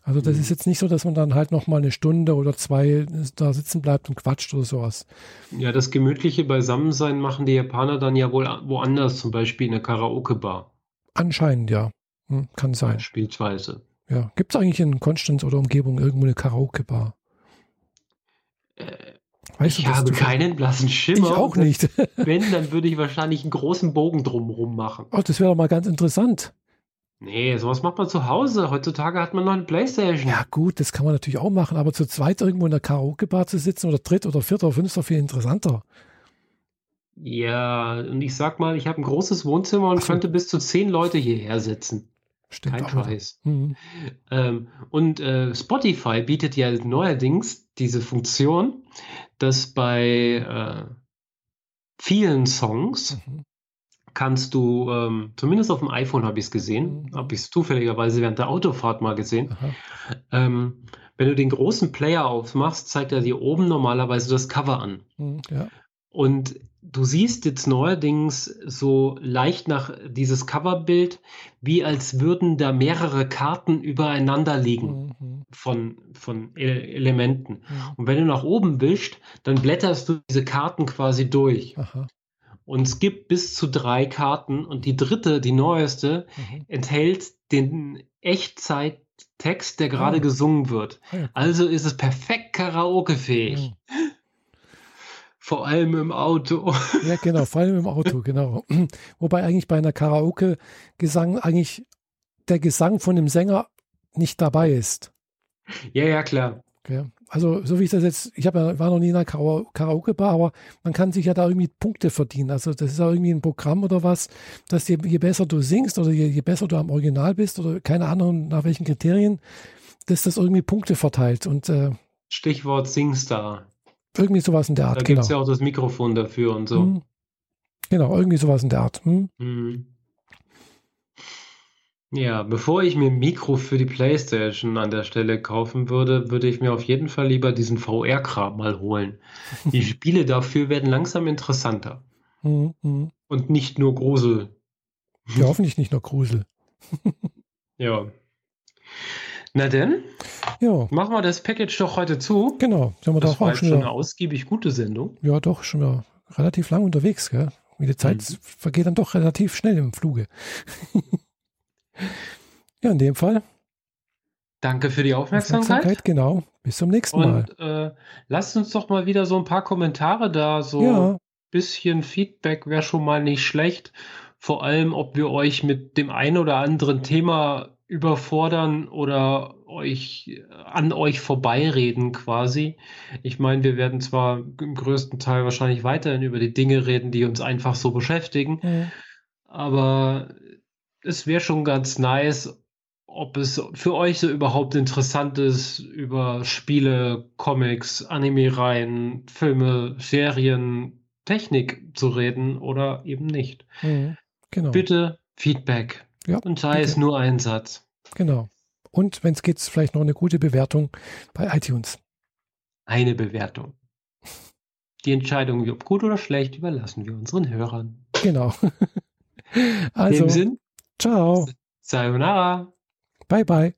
Also das mhm. ist jetzt nicht so, dass man dann halt noch mal eine Stunde oder zwei da sitzen bleibt und quatscht oder sowas. Ja, das gemütliche Beisammensein machen die Japaner dann ja wohl woanders, zum Beispiel in der Karaoke-Bar. Anscheinend, ja. Hm, kann sein. Beispielsweise. Ja. Gibt es eigentlich in Konstanz oder Umgebung irgendwo eine Karaoke-Bar? Äh, weißt ich du, habe keinen blassen Schimmer. Ich auch nicht. Wenn, dann würde ich wahrscheinlich einen großen Bogen drumherum machen. Oh, das wäre doch mal ganz interessant. Nee, sowas macht man zu Hause. Heutzutage hat man noch eine Playstation. Ja, gut, das kann man natürlich auch machen, aber zu zweit irgendwo in der Karaoke-Bar zu sitzen oder dritt oder viert oder fünf ist doch viel interessanter. Ja, und ich sag mal, ich habe ein großes Wohnzimmer und so. könnte bis zu zehn Leute hierher sitzen. Stimmt. Kein Scheiß. Mhm. Ähm, und äh, Spotify bietet ja neuerdings diese Funktion, dass bei äh, vielen Songs mhm kannst du, ähm, zumindest auf dem iPhone habe ich es gesehen, mhm. habe ich es zufälligerweise während der Autofahrt mal gesehen. Ähm, wenn du den großen Player aufmachst, zeigt er dir oben normalerweise das Cover an. Mhm, ja. Und du siehst jetzt neuerdings so leicht nach dieses Coverbild, wie als würden da mehrere Karten übereinander liegen mhm. von, von Elementen. Mhm. Und wenn du nach oben wischst, dann blätterst du diese Karten quasi durch. Aha. Und es gibt bis zu drei Karten und die dritte, die neueste, mhm. enthält den Echtzeit-Text, der gerade oh. gesungen wird. Ja. Also ist es perfekt karaokefähig. Mhm. Vor allem im Auto. Ja, genau, vor allem im Auto, genau. Wobei eigentlich bei einer Karaoke-Gesang eigentlich der Gesang von dem Sänger nicht dabei ist. Ja, ja, klar. Okay. Also, so wie ich das jetzt, ich ja, war noch nie in einer Karaoke-Bar, aber man kann sich ja da irgendwie Punkte verdienen. Also, das ist ja irgendwie ein Programm oder was, dass je, je besser du singst oder je, je, besser du am Original bist oder keine Ahnung nach welchen Kriterien, dass das irgendwie Punkte verteilt. Und, äh, Stichwort Singstar. Irgendwie sowas in der Art. Da gibt es genau. ja auch das Mikrofon dafür und so. Mhm. Genau, irgendwie sowas in der Art. Hm? Mhm. Ja, bevor ich mir ein Mikro für die PlayStation an der Stelle kaufen würde, würde ich mir auf jeden Fall lieber diesen VR-Kram mal holen. Die Spiele dafür werden langsam interessanter. Mhm, mhm. Und nicht nur Grusel. Ja, hoffentlich nicht nur Grusel. ja. Na denn, ja. machen wir das Package doch heute zu. Genau, haben wir das doch war auch schon eine ausgiebig gute Sendung. Ja, doch, schon mal relativ lang unterwegs, gell? Die Zeit mhm. vergeht dann doch relativ schnell im Fluge. Ja, in dem Fall. Danke für die Aufmerksamkeit. Aufmerksamkeit genau. Bis zum nächsten Mal. Und äh, lasst uns doch mal wieder so ein paar Kommentare da. So ein bisschen Feedback wäre schon mal nicht schlecht. Vor allem, ob wir euch mit dem einen oder anderen Thema überfordern oder euch an euch vorbeireden quasi. Ich meine, wir werden zwar im größten Teil wahrscheinlich weiterhin über die Dinge reden, die uns einfach so beschäftigen, mhm. aber es wäre schon ganz nice, ob es für euch so überhaupt interessant ist, über Spiele, Comics, Anime-Reihen, Filme, Serien, Technik zu reden oder eben nicht. Mhm, genau. Bitte Feedback. Ja, Und sei bitte. es nur ein Satz. Genau. Und wenn es geht, vielleicht noch eine gute Bewertung bei iTunes. Eine Bewertung. Die Entscheidung, ob gut oder schlecht, überlassen wir unseren Hörern. Genau. also, In dem Sinn, Ciao. Sayonara. Bye bye.